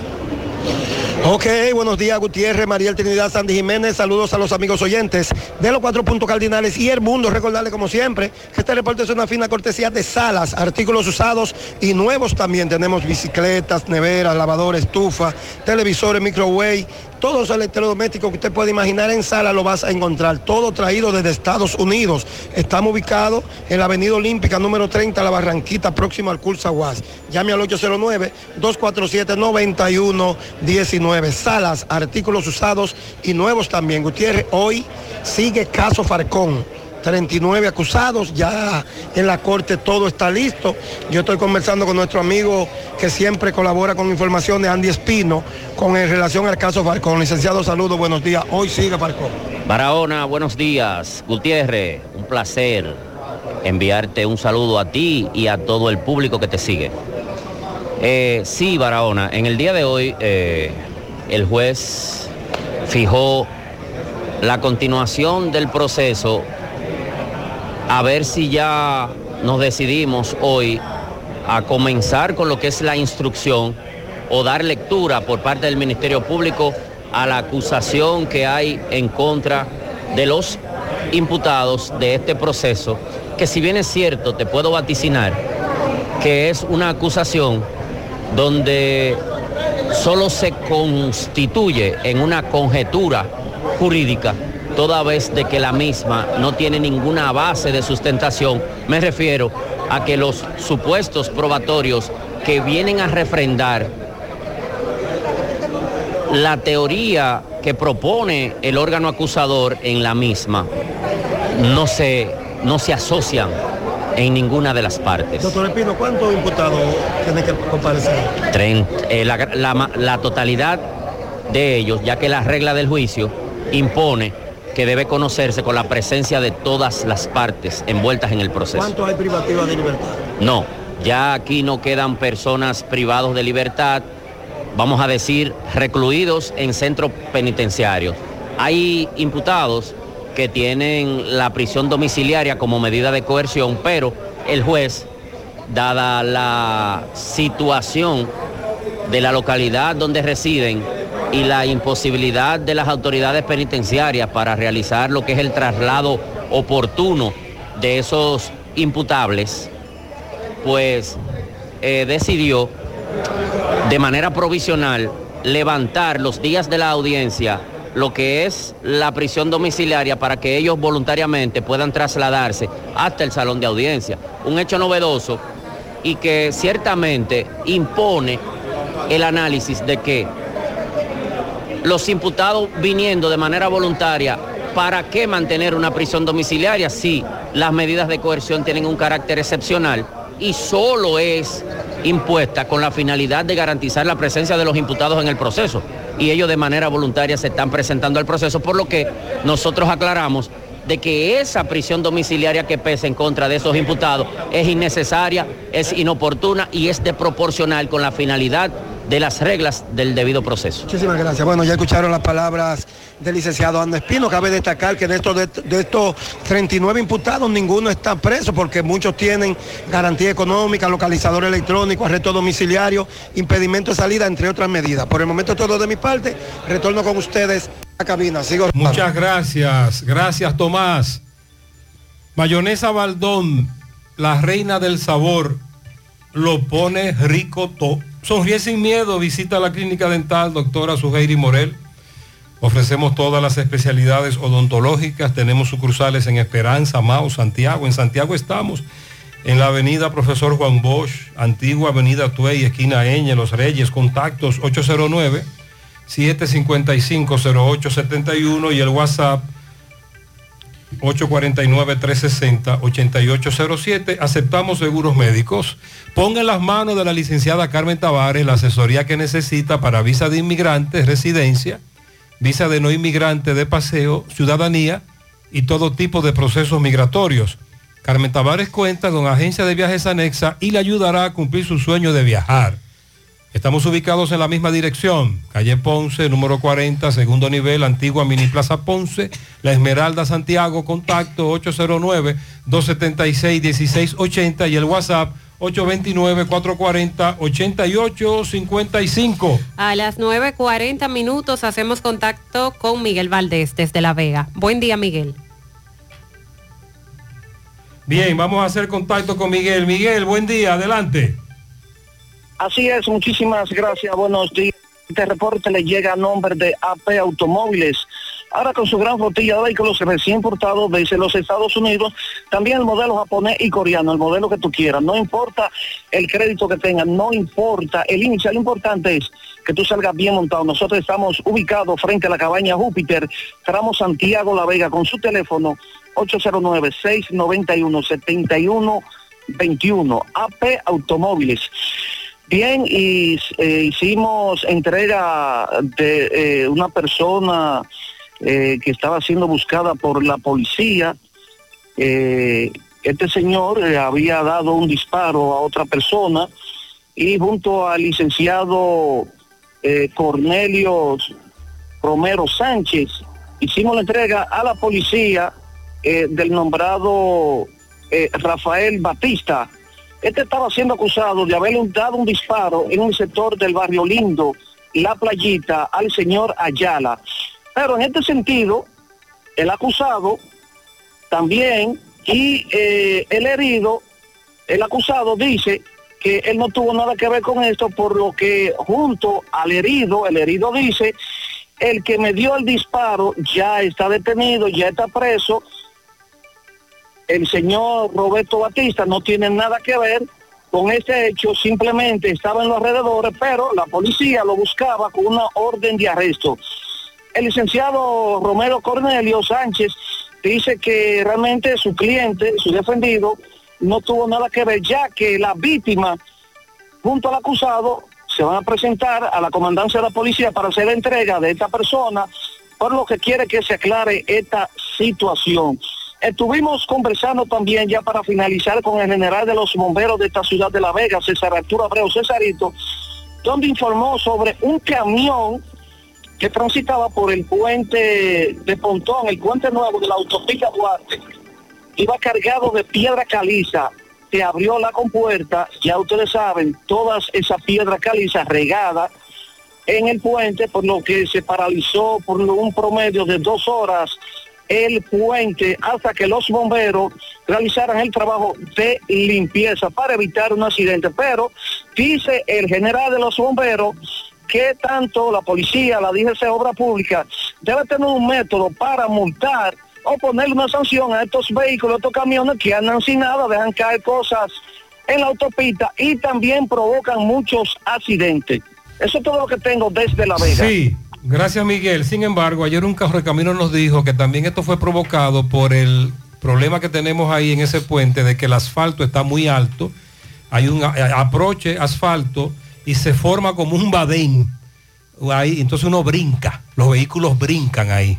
Speaker 90: Ok, buenos días Gutiérrez, Mariel Trinidad, Sandy Jiménez, saludos a los amigos oyentes de los cuatro puntos cardinales y el mundo. Recordarle como siempre que este reporte es una fina cortesía de salas, artículos usados y nuevos también. Tenemos bicicletas, neveras, lavadores, estufa, televisores, microwave, todos los electrodomésticos que usted puede imaginar en sala lo vas a encontrar, todo traído desde Estados Unidos. Estamos ubicados en la Avenida Olímpica número 30, La Barranquita, próximo al Cursa Guas. Llame al 809-247-9119. Salas, artículos usados y nuevos también. Gutiérrez, hoy sigue caso Farcón. 39 acusados, ya en la corte todo está listo. Yo estoy conversando con nuestro amigo que siempre colabora con información de Andy Espino con en relación al caso Farcón. Licenciado, saludos, buenos días. Hoy sigue Farcón.
Speaker 91: Barahona, buenos días. Gutiérrez, un placer enviarte un saludo a ti y a todo el público que te sigue. Eh, sí, Barahona, en el día de hoy eh, el juez fijó la continuación del proceso a ver si ya nos decidimos hoy a comenzar con lo que es la instrucción o dar lectura por parte del Ministerio Público a la acusación que hay en contra de los imputados de este proceso, que si bien es cierto, te puedo vaticinar que es una acusación donde solo se constituye en una conjetura jurídica toda vez de que la misma no tiene ninguna base de sustentación. Me refiero a que los supuestos probatorios que vienen a refrendar la teoría que propone el órgano acusador en la misma no se, no se asocian en ninguna de las partes.
Speaker 90: Doctor Espino, ¿cuántos imputados tienen que comparecer?
Speaker 91: Eh, la, la- la totalidad de ellos, ya que la regla del juicio impone que debe conocerse con la presencia de todas las partes envueltas en el proceso.
Speaker 90: ¿Cuántos hay privativas de libertad?
Speaker 91: No, ya aquí no quedan personas privados de libertad, vamos a decir, recluidos en centros penitenciarios. Hay imputados que tienen la prisión domiciliaria como medida de coerción, pero el juez, dada la situación de la localidad donde residen y la imposibilidad de las autoridades penitenciarias para realizar lo que es el traslado oportuno de esos imputables, pues eh, decidió de manera provisional levantar los días de la audiencia lo que es la prisión domiciliaria para que ellos voluntariamente puedan trasladarse hasta el salón de audiencia. Un hecho novedoso y que ciertamente impone el análisis de que los imputados viniendo de manera voluntaria, ¿para qué mantener una prisión domiciliaria si las medidas de coerción tienen un carácter excepcional y solo es impuesta con la finalidad de garantizar la presencia de los imputados en el proceso? Y ellos de manera voluntaria se están presentando al proceso, por lo que nosotros aclaramos de que esa prisión domiciliaria que pesa en contra de esos imputados es innecesaria, es inoportuna y es desproporcional con la finalidad de las reglas del debido proceso.
Speaker 90: Muchísimas gracias. Bueno, ya escucharon las palabras del licenciado Andrés Espino. Cabe destacar que de estos, de, de estos 39 imputados ninguno está preso porque muchos tienen garantía económica, localizador electrónico, arresto domiciliario, impedimento de salida, entre otras medidas. Por el momento todo de mi parte. Retorno con ustedes a la cabina. Sigo.
Speaker 21: Muchas gracias, gracias Tomás. Mayonesa Baldón, la reina del sabor, lo pone rico todo. Sonríe sin miedo, visita la clínica dental doctora Suheiri Morel. Ofrecemos todas las especialidades odontológicas, tenemos sucursales en Esperanza, Mao, Santiago. En Santiago estamos en la avenida Profesor Juan Bosch, antigua avenida Tuey, esquina Eñe, Los Reyes, contactos 809-755-0871 y el WhatsApp 849-360-8807. Aceptamos seguros médicos. Ponga en las manos de la licenciada Carmen Tavares la asesoría que necesita para visa de inmigrantes, residencia, visa de no inmigrante de paseo, ciudadanía y todo tipo de procesos migratorios. Carmen Tavares cuenta con agencia de viajes anexa y le ayudará a cumplir su sueño de viajar. Estamos ubicados en la misma dirección, calle Ponce, número 40, segundo nivel, antigua Mini Plaza Ponce, La Esmeralda, Santiago, contacto 809-276-1680 y el WhatsApp 829-440-8855.
Speaker 10: A las 9.40 minutos hacemos contacto con Miguel Valdés desde La Vega. Buen día, Miguel.
Speaker 21: Bien, vamos a hacer contacto con Miguel. Miguel, buen día, adelante.
Speaker 92: Así es, muchísimas gracias, buenos días. Este reporte le llega a nombre de AP Automóviles. Ahora con su gran flotilla de vehículos recién importados desde los Estados Unidos, también el modelo japonés y coreano, el modelo que tú quieras. No importa el crédito que tengas, no importa el índice, lo importante es que tú salgas bien montado. Nosotros estamos ubicados frente a la cabaña Júpiter, tramo Santiago La Vega, con su teléfono 809-691-7121. AP Automóviles. Bien, y eh, hicimos entrega de eh, una persona eh, que estaba siendo buscada por la policía. Este señor había dado un disparo a otra persona y junto al licenciado Cornelio Romero Sánchez hicimos la entrega a la policía del nombrado Rafael Batista. Este estaba siendo acusado de haberle dado un disparo en un sector del barrio Lindo, La Playita, al señor Ayala. Pero en este sentido, el acusado también y eh, el herido, el acusado dice que él no tuvo nada que ver con esto, por lo que junto al herido, el herido dice, el que me dio el disparo ya está detenido, ya está preso. El señor Roberto Batista no tiene nada que ver con este hecho, simplemente estaba en los alrededores, pero la policía lo buscaba con una orden de arresto. El licenciado Romero Cornelio Sánchez dice que realmente su cliente, su defendido, no tuvo nada que ver, ya que la víctima, junto al acusado, se van a presentar a la comandancia de la policía para hacer la entrega de esta persona, por lo que quiere que se aclare esta situación. Estuvimos conversando también ya para finalizar con el general de los bomberos de esta ciudad de La Vega, César Arturo Abreu Cesarito, donde informó sobre un camión que transitaba por el puente de Pontón, el puente nuevo de la autopista Duarte, iba cargado de piedra caliza, se abrió la compuerta, ya ustedes saben, todas esas piedras calizas regadas en el puente, por lo que se paralizó por un promedio de dos horas el puente hasta que los bomberos realizaran el trabajo de limpieza para evitar un accidente. Pero dice el general de los bomberos que tanto la policía, la DGC Obra Pública, debe tener un método para multar o ponerle una sanción a estos vehículos, estos camiones que andan sin nada, dejan caer cosas en la autopista y también provocan muchos accidentes. Eso es todo lo que tengo desde La Vega.
Speaker 21: Gracias Miguel. Sin embargo, ayer un carro de camino nos dijo que también esto fue provocado por el problema que tenemos ahí en ese puente de que el asfalto está muy alto, hay un aproche asfalto y se forma como un badén. Entonces uno brinca, los vehículos brincan ahí.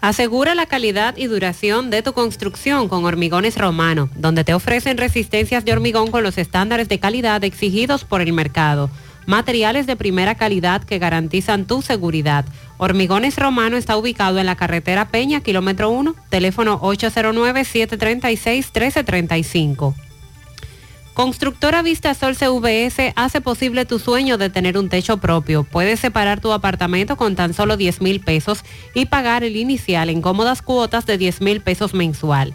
Speaker 10: Asegura la calidad y duración de tu construcción con Hormigones Romano, donde te ofrecen resistencias de hormigón con los estándares de calidad exigidos por el mercado. Materiales de primera calidad que garantizan tu seguridad. Hormigones Romano está ubicado en la carretera Peña, kilómetro 1, teléfono 809-736-1335. Constructora Vista Sol CVS hace posible tu sueño de tener un techo propio. Puedes separar tu apartamento con tan solo 10 mil pesos y pagar el inicial en cómodas cuotas de 10 mil pesos mensual.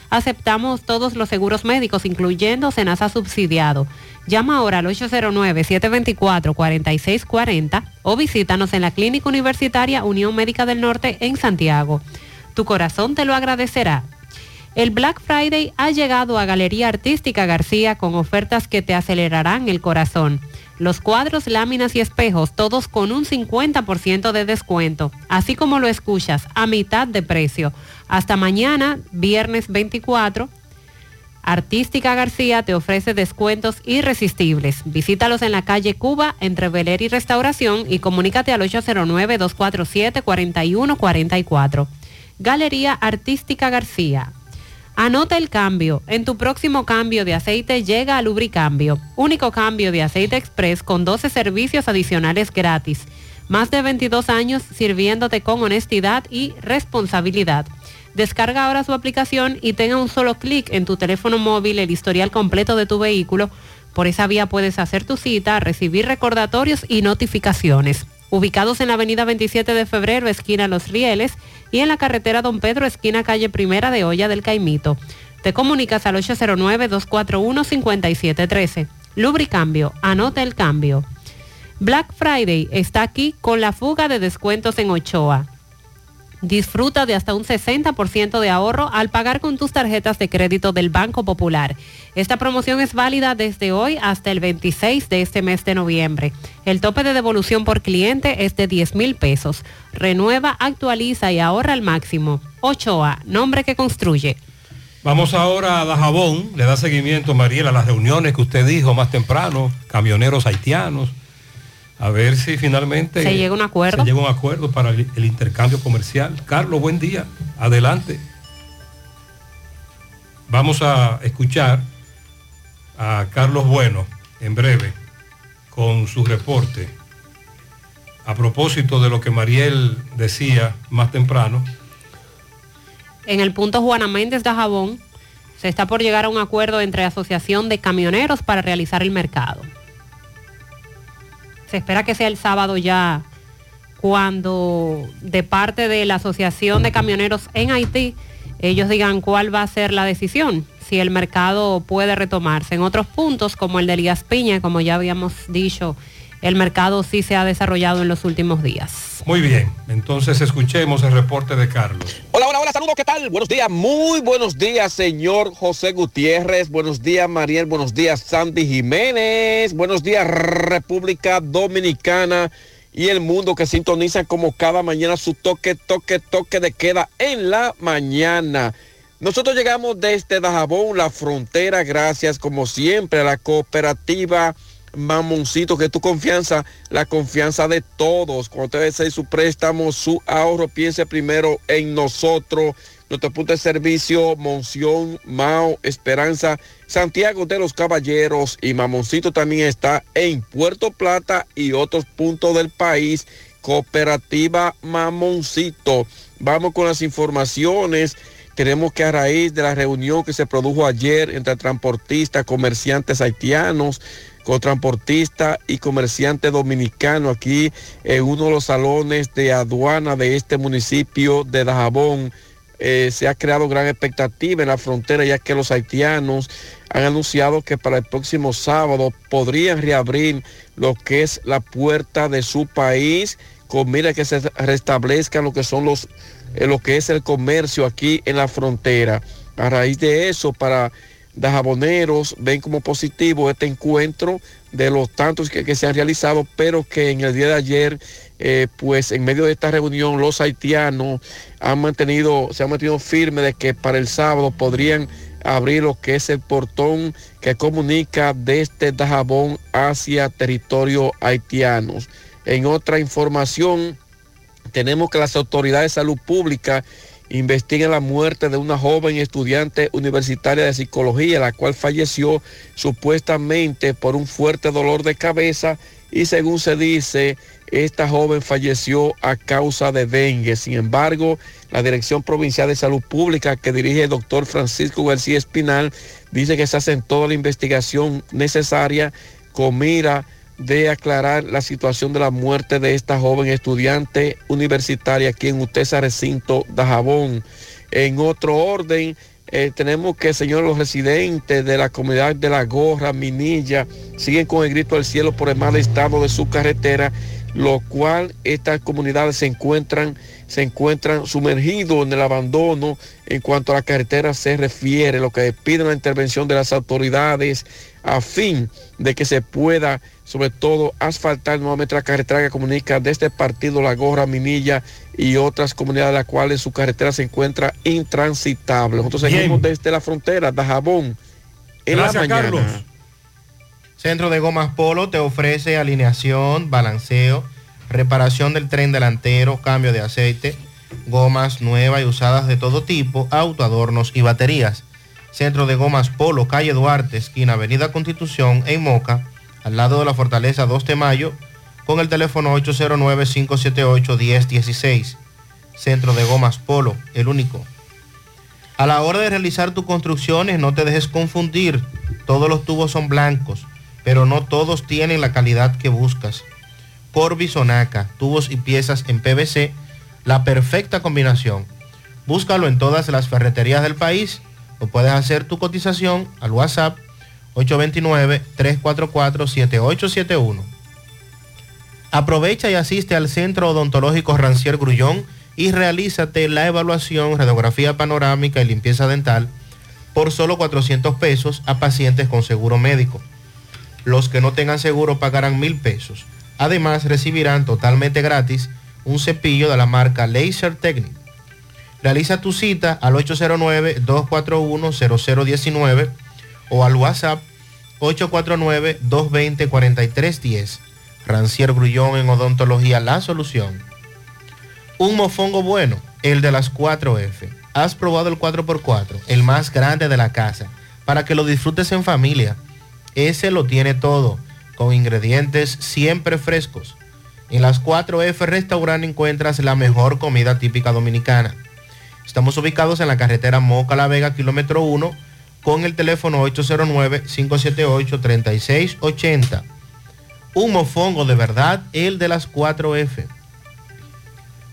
Speaker 10: Aceptamos todos los seguros médicos, incluyendo Senasa subsidiado. Llama ahora al 809-724-4640 o visítanos en la Clínica Universitaria Unión Médica del Norte en Santiago. Tu corazón te lo agradecerá. El Black Friday ha llegado a Galería Artística García con ofertas que te acelerarán el corazón. Los cuadros, láminas y espejos, todos con un 50% de descuento, así como lo escuchas, a mitad de precio. Hasta mañana, viernes 24. Artística García te ofrece descuentos irresistibles. Visítalos en la calle Cuba, entre Beler y Restauración y comunícate al 809-247-4144. Galería Artística García. Anota el cambio. En tu próximo cambio de aceite llega a Lubricambio. Único cambio de aceite express con 12 servicios adicionales gratis. Más de 22 años sirviéndote con honestidad y responsabilidad. Descarga ahora su aplicación y tenga un solo clic en tu teléfono móvil el historial completo de tu vehículo. Por esa vía puedes hacer tu cita, recibir recordatorios y notificaciones. Ubicados en la avenida 27 de febrero, esquina Los Rieles, y en la carretera Don Pedro, esquina calle Primera de Olla del Caimito. Te comunicas al 809-241-5713. Lubricambio, anota el cambio. Black Friday está aquí con la fuga de descuentos en Ochoa. Disfruta de hasta un 60% de ahorro al pagar con tus tarjetas de crédito del Banco Popular. Esta promoción es válida desde hoy hasta el 26 de este mes de noviembre. El tope de devolución por cliente es de 10 mil pesos. Renueva, actualiza y ahorra al máximo. Ochoa, nombre que construye.
Speaker 21: Vamos ahora a Dajabón, le da seguimiento Mariela a las reuniones que usted dijo más temprano, camioneros haitianos, a ver si finalmente
Speaker 10: Se llega un acuerdo.
Speaker 21: se llega un acuerdo para el, el intercambio comercial. Carlos, buen día, adelante. Vamos a escuchar a Carlos Bueno en breve con su reporte a propósito de lo que Mariel decía más temprano.
Speaker 10: En el punto Juana Méndez de Jabón se está por llegar a un acuerdo entre Asociación de Camioneros para realizar el mercado. Se espera que sea el sábado ya cuando de parte de la Asociación de Camioneros en Haití ellos digan cuál va a ser la decisión, si el mercado puede retomarse. En otros puntos, como el de Elías Piña, como ya habíamos dicho, el mercado sí se ha desarrollado en los últimos días.
Speaker 21: Muy bien, entonces escuchemos el reporte de Carlos.
Speaker 93: Hola, hola, hola, saludos, ¿qué tal? Buenos días, muy buenos días, señor José Gutiérrez. Buenos días, Mariel. Buenos días, Sandy Jiménez. Buenos días, República Dominicana y el mundo que sintonizan como cada mañana su toque, toque, toque de queda en la mañana. Nosotros llegamos desde Dajabón, la frontera, gracias como siempre a la cooperativa Mamoncito, que tu confianza, la confianza de todos. Cuando usted desee su préstamo, su ahorro, piense primero en nosotros. Nuestro punto de servicio, Monción, Mao, Esperanza, Santiago de los Caballeros y Mamoncito también está en Puerto Plata y otros puntos del país. Cooperativa Mamoncito. Vamos con las informaciones. Tenemos que a raíz de la reunión que se produjo ayer entre transportistas, comerciantes haitianos, con transportistas y comerciantes dominicanos aquí en uno de los salones de aduana de este municipio de Dajabón. Eh, se ha creado gran expectativa en la frontera ya que los haitianos han anunciado que para el próximo sábado podrían reabrir lo que es la puerta de su país con mira que se restablezcan lo que son los eh, lo que es el comercio aquí en la frontera. A raíz de eso, para dajaboneros ven como positivo este encuentro de los tantos que, que se han realizado, pero que en el día de ayer, eh, pues en medio de esta reunión, los haitianos han mantenido, se han mantenido firmes de que para el sábado podrían abrir lo que es el portón que comunica desde Dajabón hacia territorio haitianos. En otra información, tenemos que las autoridades de salud pública investigan la muerte de una joven estudiante universitaria de psicología, la cual falleció supuestamente por un fuerte dolor de cabeza y según se dice, esta joven falleció a causa de dengue. Sin embargo, la Dirección Provincial de Salud Pública que dirige el doctor Francisco García Espinal dice que se hace toda la investigación necesaria con mira de aclarar la situación de la muerte de esta joven estudiante universitaria aquí en Utesa Recinto Dajabón. En otro orden, eh, tenemos que, señor, los residentes de la comunidad de La Gorra, Minilla, siguen con el grito al cielo por el mal estado de su carretera, lo cual estas comunidades se encuentran, se encuentran sumergidos en el abandono en cuanto a la carretera se refiere, lo que piden la intervención de las autoridades a fin de que se pueda sobre todo asfaltar nuevamente la carretera que comunica desde el partido La Gorra, Minilla y otras comunidades de las cuales su carretera se encuentra intransitable. Nosotros
Speaker 22: Bien.
Speaker 93: seguimos desde la frontera, Dajabón, en
Speaker 22: Gracias,
Speaker 93: la mañana.
Speaker 22: Carlos. Centro de Gomas Polo te ofrece alineación, balanceo, reparación del tren delantero, cambio de aceite, gomas nuevas y usadas de todo tipo, autoadornos y baterías. Centro de Gomas Polo, calle Duarte, esquina Avenida Constitución, en Moca, al lado de la Fortaleza 2 de Mayo, con el teléfono 809-578-1016. Centro de Gomas Polo, el único. A la hora de realizar tus construcciones, no te dejes confundir. Todos los tubos son blancos, pero no todos tienen la calidad que buscas. Corby Sonaca, tubos y piezas en PVC, la perfecta combinación. Búscalo en todas las ferreterías del país o puedes hacer tu cotización al WhatsApp 829-344-7871. Aprovecha y asiste al Centro Odontológico Rancier Grullón y realízate la evaluación, radiografía panorámica y limpieza dental por solo 400 pesos a pacientes con seguro médico. Los que no tengan seguro pagarán mil pesos. Además recibirán totalmente gratis un cepillo de la marca Laser Technic. Realiza tu cita al 809-241-0019 o al WhatsApp 849-220-4310. Rancier Grullón en Odontología La Solución. Un mofongo bueno, el de las 4F. Has probado el 4x4, el más grande de la casa, para que lo disfrutes en familia. Ese lo tiene todo, con ingredientes siempre frescos. En las 4F Restaurant encuentras la mejor comida típica dominicana. Estamos ubicados en la carretera Moca La Vega, kilómetro 1, con el teléfono 809-578-3680. Un mofongo de verdad, el de las 4F.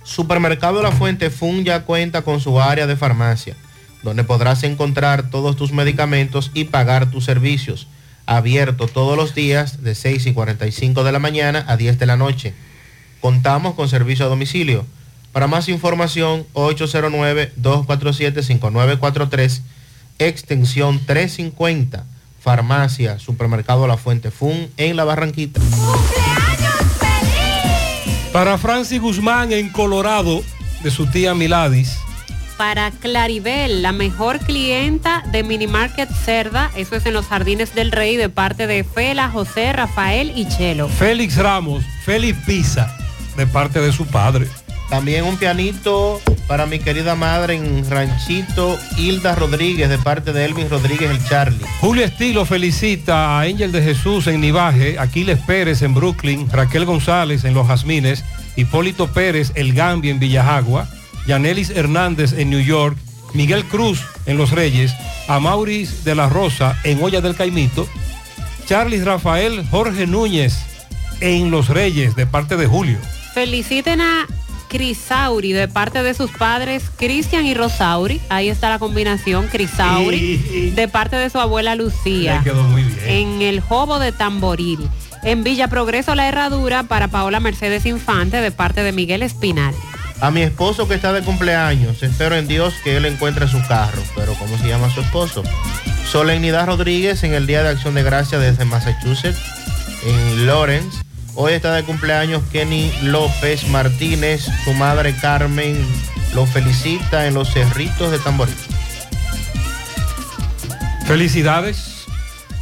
Speaker 22: Supermercado La Fuente Fun ya cuenta con su área de farmacia, donde podrás encontrar todos tus medicamentos y pagar tus servicios. Abierto todos los días de 6 y 45 de la mañana a 10 de la noche. Contamos con servicio a domicilio. Para más información, 809-247-5943, extensión 350, farmacia, supermercado La Fuente Fun en La Barranquita.
Speaker 21: Para Francis Guzmán en Colorado, de su tía Miladis.
Speaker 10: Para Claribel, la mejor clienta de Mini Market Cerda, eso es en los Jardines del Rey, de parte de Fela, José, Rafael y Chelo.
Speaker 21: Félix Ramos, Félix Pisa, de parte de su padre.
Speaker 22: También un pianito para mi querida madre en Ranchito, Hilda Rodríguez, de parte de Elvin Rodríguez, el Charlie.
Speaker 21: Julio Estilo felicita a Ángel de Jesús en Nivaje, Aquiles Pérez en Brooklyn, Raquel González en Los Jazmines, Hipólito Pérez, El Gambia en Villajagua, Yanelis Hernández en New York, Miguel Cruz en Los Reyes, a Mauris de la Rosa en Olla del Caimito, Charles Rafael Jorge Núñez en Los Reyes, de parte de Julio.
Speaker 10: Feliciten a Crisauri de parte de sus padres Cristian y Rosauri. Ahí está la combinación Crisauri de parte de su abuela Lucía.
Speaker 21: Quedó muy bien.
Speaker 10: En el Jobo de Tamboril. En Villa Progreso la herradura para Paola Mercedes Infante de parte de Miguel Espinal.
Speaker 22: A mi esposo que está de cumpleaños, espero en Dios que él encuentre su carro. Pero ¿cómo se llama su esposo?
Speaker 64: Solemnidad Rodríguez en el Día de Acción de Gracias desde Massachusetts, en Lawrence. Hoy está de cumpleaños Kenny López Martínez, su madre Carmen lo felicita en los Cerritos de Tamboril.
Speaker 21: Felicidades.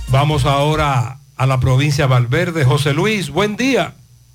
Speaker 21: Vamos ahora a la provincia de Valverde. José Luis, buen día.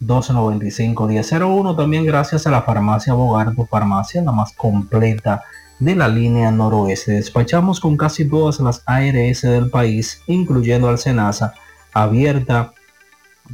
Speaker 94: 295 1001 también gracias a la farmacia Bogar, tu farmacia la más completa de la línea noroeste. Despachamos con casi todas las ARS del país, incluyendo al Senasa, abierta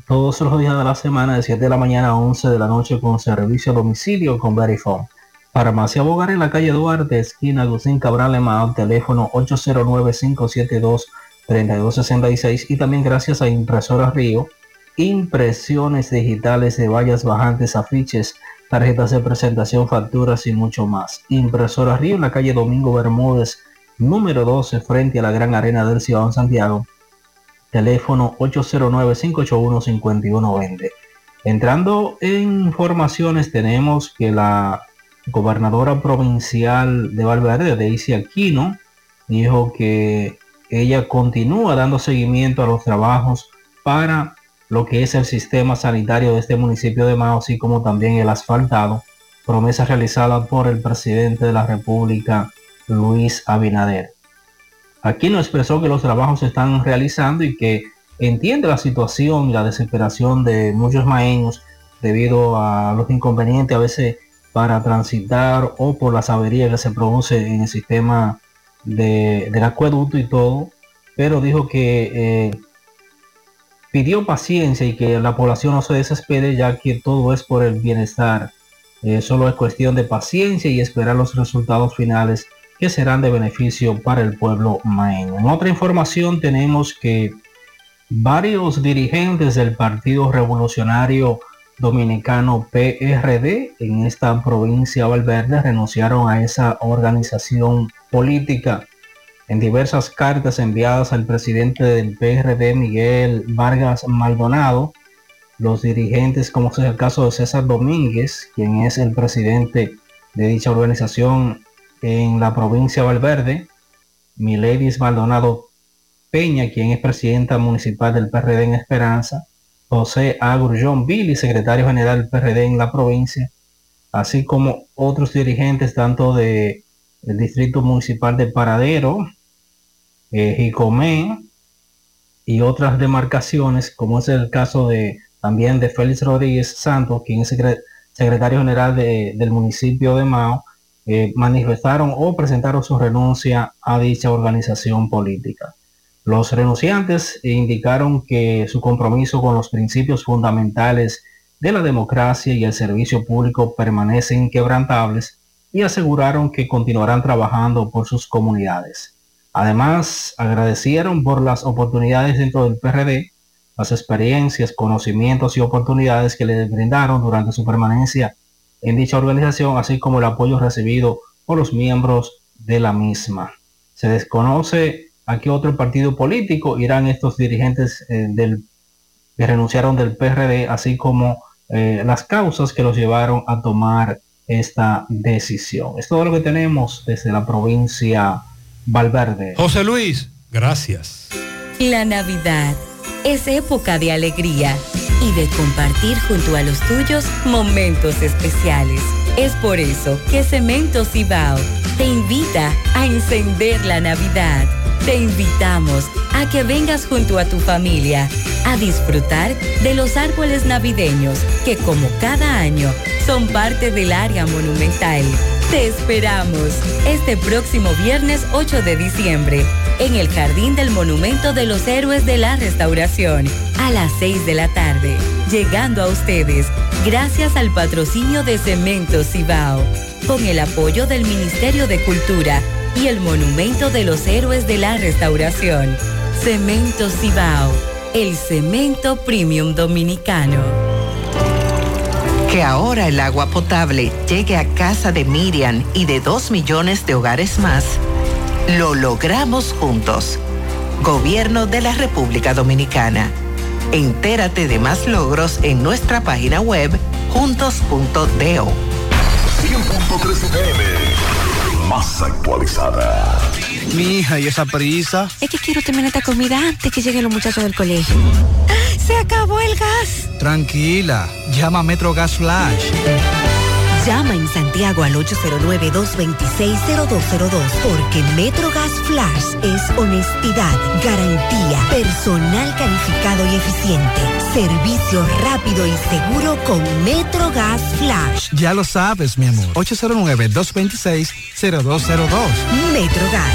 Speaker 94: todos los días de la semana de 7 de la mañana a 11 de la noche con servicio a domicilio con Verifone. Farmacia Bogar en la calle Duarte, esquina Agustín Cabral Emao, teléfono 809-572-3266 y también gracias a Impresora Río, impresiones digitales de vallas bajantes, afiches, tarjetas de presentación, facturas y mucho más. Impresora Río en la calle Domingo Bermúdez, número 12, frente a la Gran Arena del Ciudad Santiago, teléfono 809-581-5120. Entrando en informaciones tenemos que la gobernadora provincial de Valverde, Daisy Aquino, dijo que ella continúa dando seguimiento a los trabajos para lo que es el sistema sanitario de este municipio de Mao, así como también el asfaltado, promesa realizada por el presidente de la República, Luis Abinader. Aquino expresó que los trabajos se están realizando y que entiende la situación y la desesperación de muchos maeños debido a los inconvenientes a veces para transitar o por las averías que se produce en el sistema de, del acueducto y todo, pero dijo que eh, pidió paciencia y que la población no se desespere ya que todo es por el bienestar. Eh, solo es cuestión de paciencia y esperar los resultados finales que serán de beneficio para el pueblo maeño. En otra información tenemos que varios dirigentes del Partido Revolucionario Dominicano PRD en esta provincia Valverde renunciaron a esa organización política. En diversas cartas enviadas al presidente del PRD, Miguel Vargas Maldonado, los dirigentes, como es el caso de César Domínguez, quien es el presidente de dicha organización en la provincia Valverde, Miledis Maldonado Peña, quien es presidenta municipal del PRD en Esperanza, José Agurjón Billy, secretario general del PRD en la provincia, así como otros dirigentes tanto de el distrito municipal de Paradero, eh, Jicomé y otras demarcaciones, como es el caso de también de Félix Rodríguez Santos, quien es secretario general del municipio de Mao, eh, manifestaron o presentaron su renuncia a dicha organización política. Los renunciantes indicaron que su compromiso con los principios fundamentales de la democracia y el servicio público permanecen quebrantables y aseguraron que continuarán trabajando por sus comunidades. Además, agradecieron por las oportunidades dentro del PRD, las experiencias, conocimientos y oportunidades que les brindaron durante su permanencia en dicha organización, así como el apoyo recibido por los miembros de la misma. Se desconoce a qué otro partido político irán estos dirigentes eh, del, que renunciaron del PRD, así como eh, las causas que los llevaron a tomar esta decisión. Es todo lo que tenemos desde la provincia Valverde.
Speaker 21: José Luis, gracias.
Speaker 86: La Navidad es época de alegría y de compartir junto a los tuyos momentos especiales. Es por eso que Cemento Cibao te invita a encender la Navidad te invitamos a que vengas junto a tu familia a disfrutar de los árboles navideños que como cada año son parte del área monumental. Te esperamos este próximo viernes 8 de diciembre en el Jardín del Monumento de los Héroes de la Restauración a las 6 de la tarde, llegando a ustedes gracias al patrocinio de Cemento Cibao, con el apoyo del Ministerio de Cultura y el Monumento de los Héroes de la Restauración. Cemento Cibao, el cemento premium dominicano.
Speaker 95: Que ahora el agua potable llegue a casa de Miriam y de dos millones de hogares más, lo logramos juntos. Gobierno de la República Dominicana. Entérate de más logros en nuestra página web juntos.do.
Speaker 48: 100.3 FM, más actualizada.
Speaker 96: Mi hija, ¿y esa prisa?
Speaker 97: Es que quiero terminar esta comida antes que lleguen los muchachos del colegio. ¡Se acabó el gas!
Speaker 96: Tranquila, llama a Metro Gas Flash.
Speaker 97: Llama en Santiago al 809-226-0202 porque MetroGas Flash es honestidad, garantía, personal calificado y eficiente, servicio rápido y seguro con MetroGas Flash.
Speaker 96: Ya lo sabes, mi amor. 809-226-0202.
Speaker 97: MetroGas,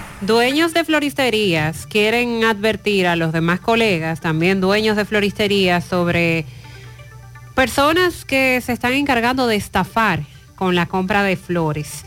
Speaker 10: Dueños de floristerías quieren advertir a los demás colegas, también dueños de floristerías, sobre personas que se están encargando de estafar con la compra de flores.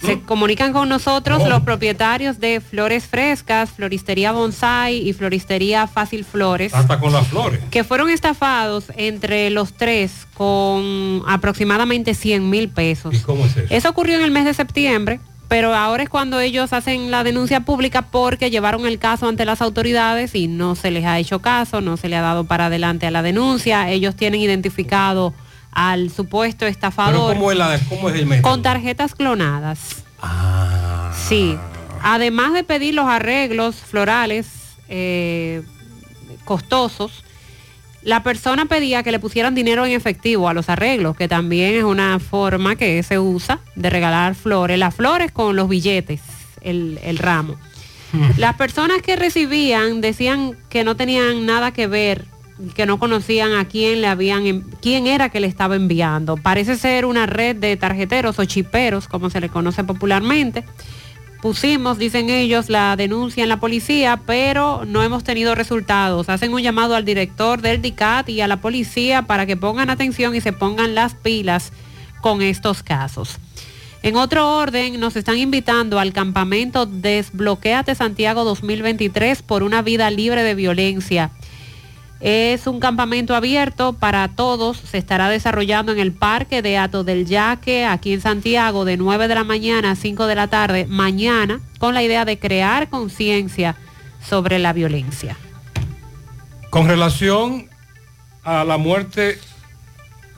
Speaker 10: Se comunican con nosotros los propietarios de Flores Frescas, Floristería Bonsai y Floristería Fácil Flores.
Speaker 21: Hasta con las flores.
Speaker 10: Que fueron estafados entre los tres con aproximadamente 100 mil pesos.
Speaker 21: ¿Y cómo es eso?
Speaker 10: Eso ocurrió en el mes de septiembre, pero ahora es cuando ellos hacen la denuncia pública porque llevaron el caso ante las autoridades y no se les ha hecho caso, no se le ha dado para adelante a la denuncia. Ellos tienen identificado al supuesto estafador
Speaker 21: ¿cómo es, la, cómo es el método?
Speaker 10: con tarjetas clonadas. Sí. Además de pedir los arreglos florales eh, costosos, la persona pedía que le pusieran dinero en efectivo a los arreglos, que también es una forma que se usa de regalar flores. Las flores con los billetes, el, el ramo. *laughs* Las personas que recibían decían que no tenían nada que ver, que no conocían a quién le habían, quién era que le estaba enviando. Parece ser una red de tarjeteros o chiperos, como se le conoce popularmente. Pusimos, dicen ellos, la denuncia en la policía, pero no hemos tenido resultados. Hacen un llamado al director del DICAT y a la policía para que pongan atención y se pongan las pilas con estos casos. En otro orden, nos están invitando al campamento Desbloquéate Santiago 2023 por una vida libre de violencia. Es un campamento abierto para todos. Se estará desarrollando en el Parque de Ato del Yaque, aquí en Santiago, de 9 de la mañana a 5 de la tarde, mañana, con la idea de crear conciencia sobre la violencia.
Speaker 21: Con relación a la muerte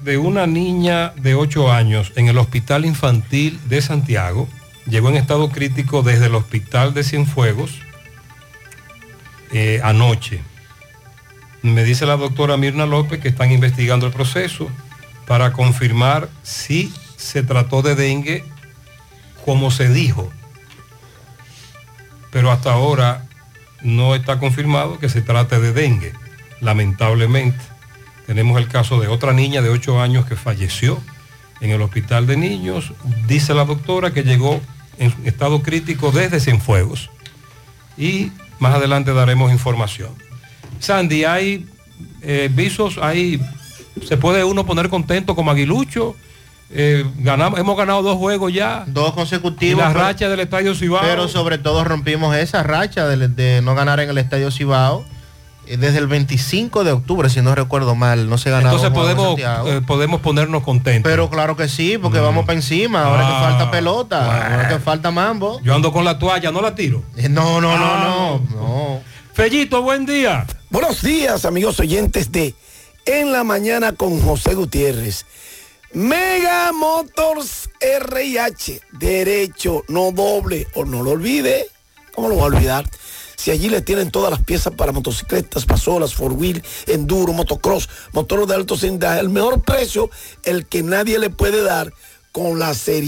Speaker 21: de una niña de 8 años en el Hospital Infantil de Santiago, llegó en estado crítico desde el Hospital de Cienfuegos eh, anoche. Me dice la doctora Mirna López que están investigando el proceso para confirmar si se trató de dengue como se dijo. Pero hasta ahora no está confirmado que se trate de dengue, lamentablemente. Tenemos el caso de otra niña de 8 años que falleció en el hospital de niños. Dice la doctora que llegó en estado crítico desde Cienfuegos. Y más adelante daremos información. Sandy, hay eh, visos, hay, se puede uno poner contento como aguilucho. Eh, ganamos, hemos ganado dos juegos ya.
Speaker 64: Dos consecutivos.
Speaker 21: Y la
Speaker 64: pero-
Speaker 21: racha del Estadio Cibao.
Speaker 64: Pero sobre todo rompimos esa racha de, de no ganar en el Estadio Cibao eh, desde el 25 de octubre, si no recuerdo mal, no se ganaba.
Speaker 21: Entonces
Speaker 64: en
Speaker 21: podemos, eh, podemos ponernos contentos.
Speaker 64: Pero claro que sí, porque vamos para encima. Ahora
Speaker 21: Ah,
Speaker 64: que falta pelota, ahora que falta mambo.
Speaker 21: Yo ando con la toalla, no la tiro.
Speaker 64: No, no, no,
Speaker 21: Ah,
Speaker 64: no, no.
Speaker 21: Fellito, buen día.
Speaker 90: Buenos días, amigos oyentes de En la Mañana con José Gutiérrez.
Speaker 98: Mega Motors RIH, derecho, no doble, o no lo olvide. ¿Cómo lo va a olvidar? Si allí le tienen todas las piezas para motocicletas, pasolas, four wheel, enduro, motocross, motores de alto cilindraje, el mejor precio, el que nadie le puede dar con la serie.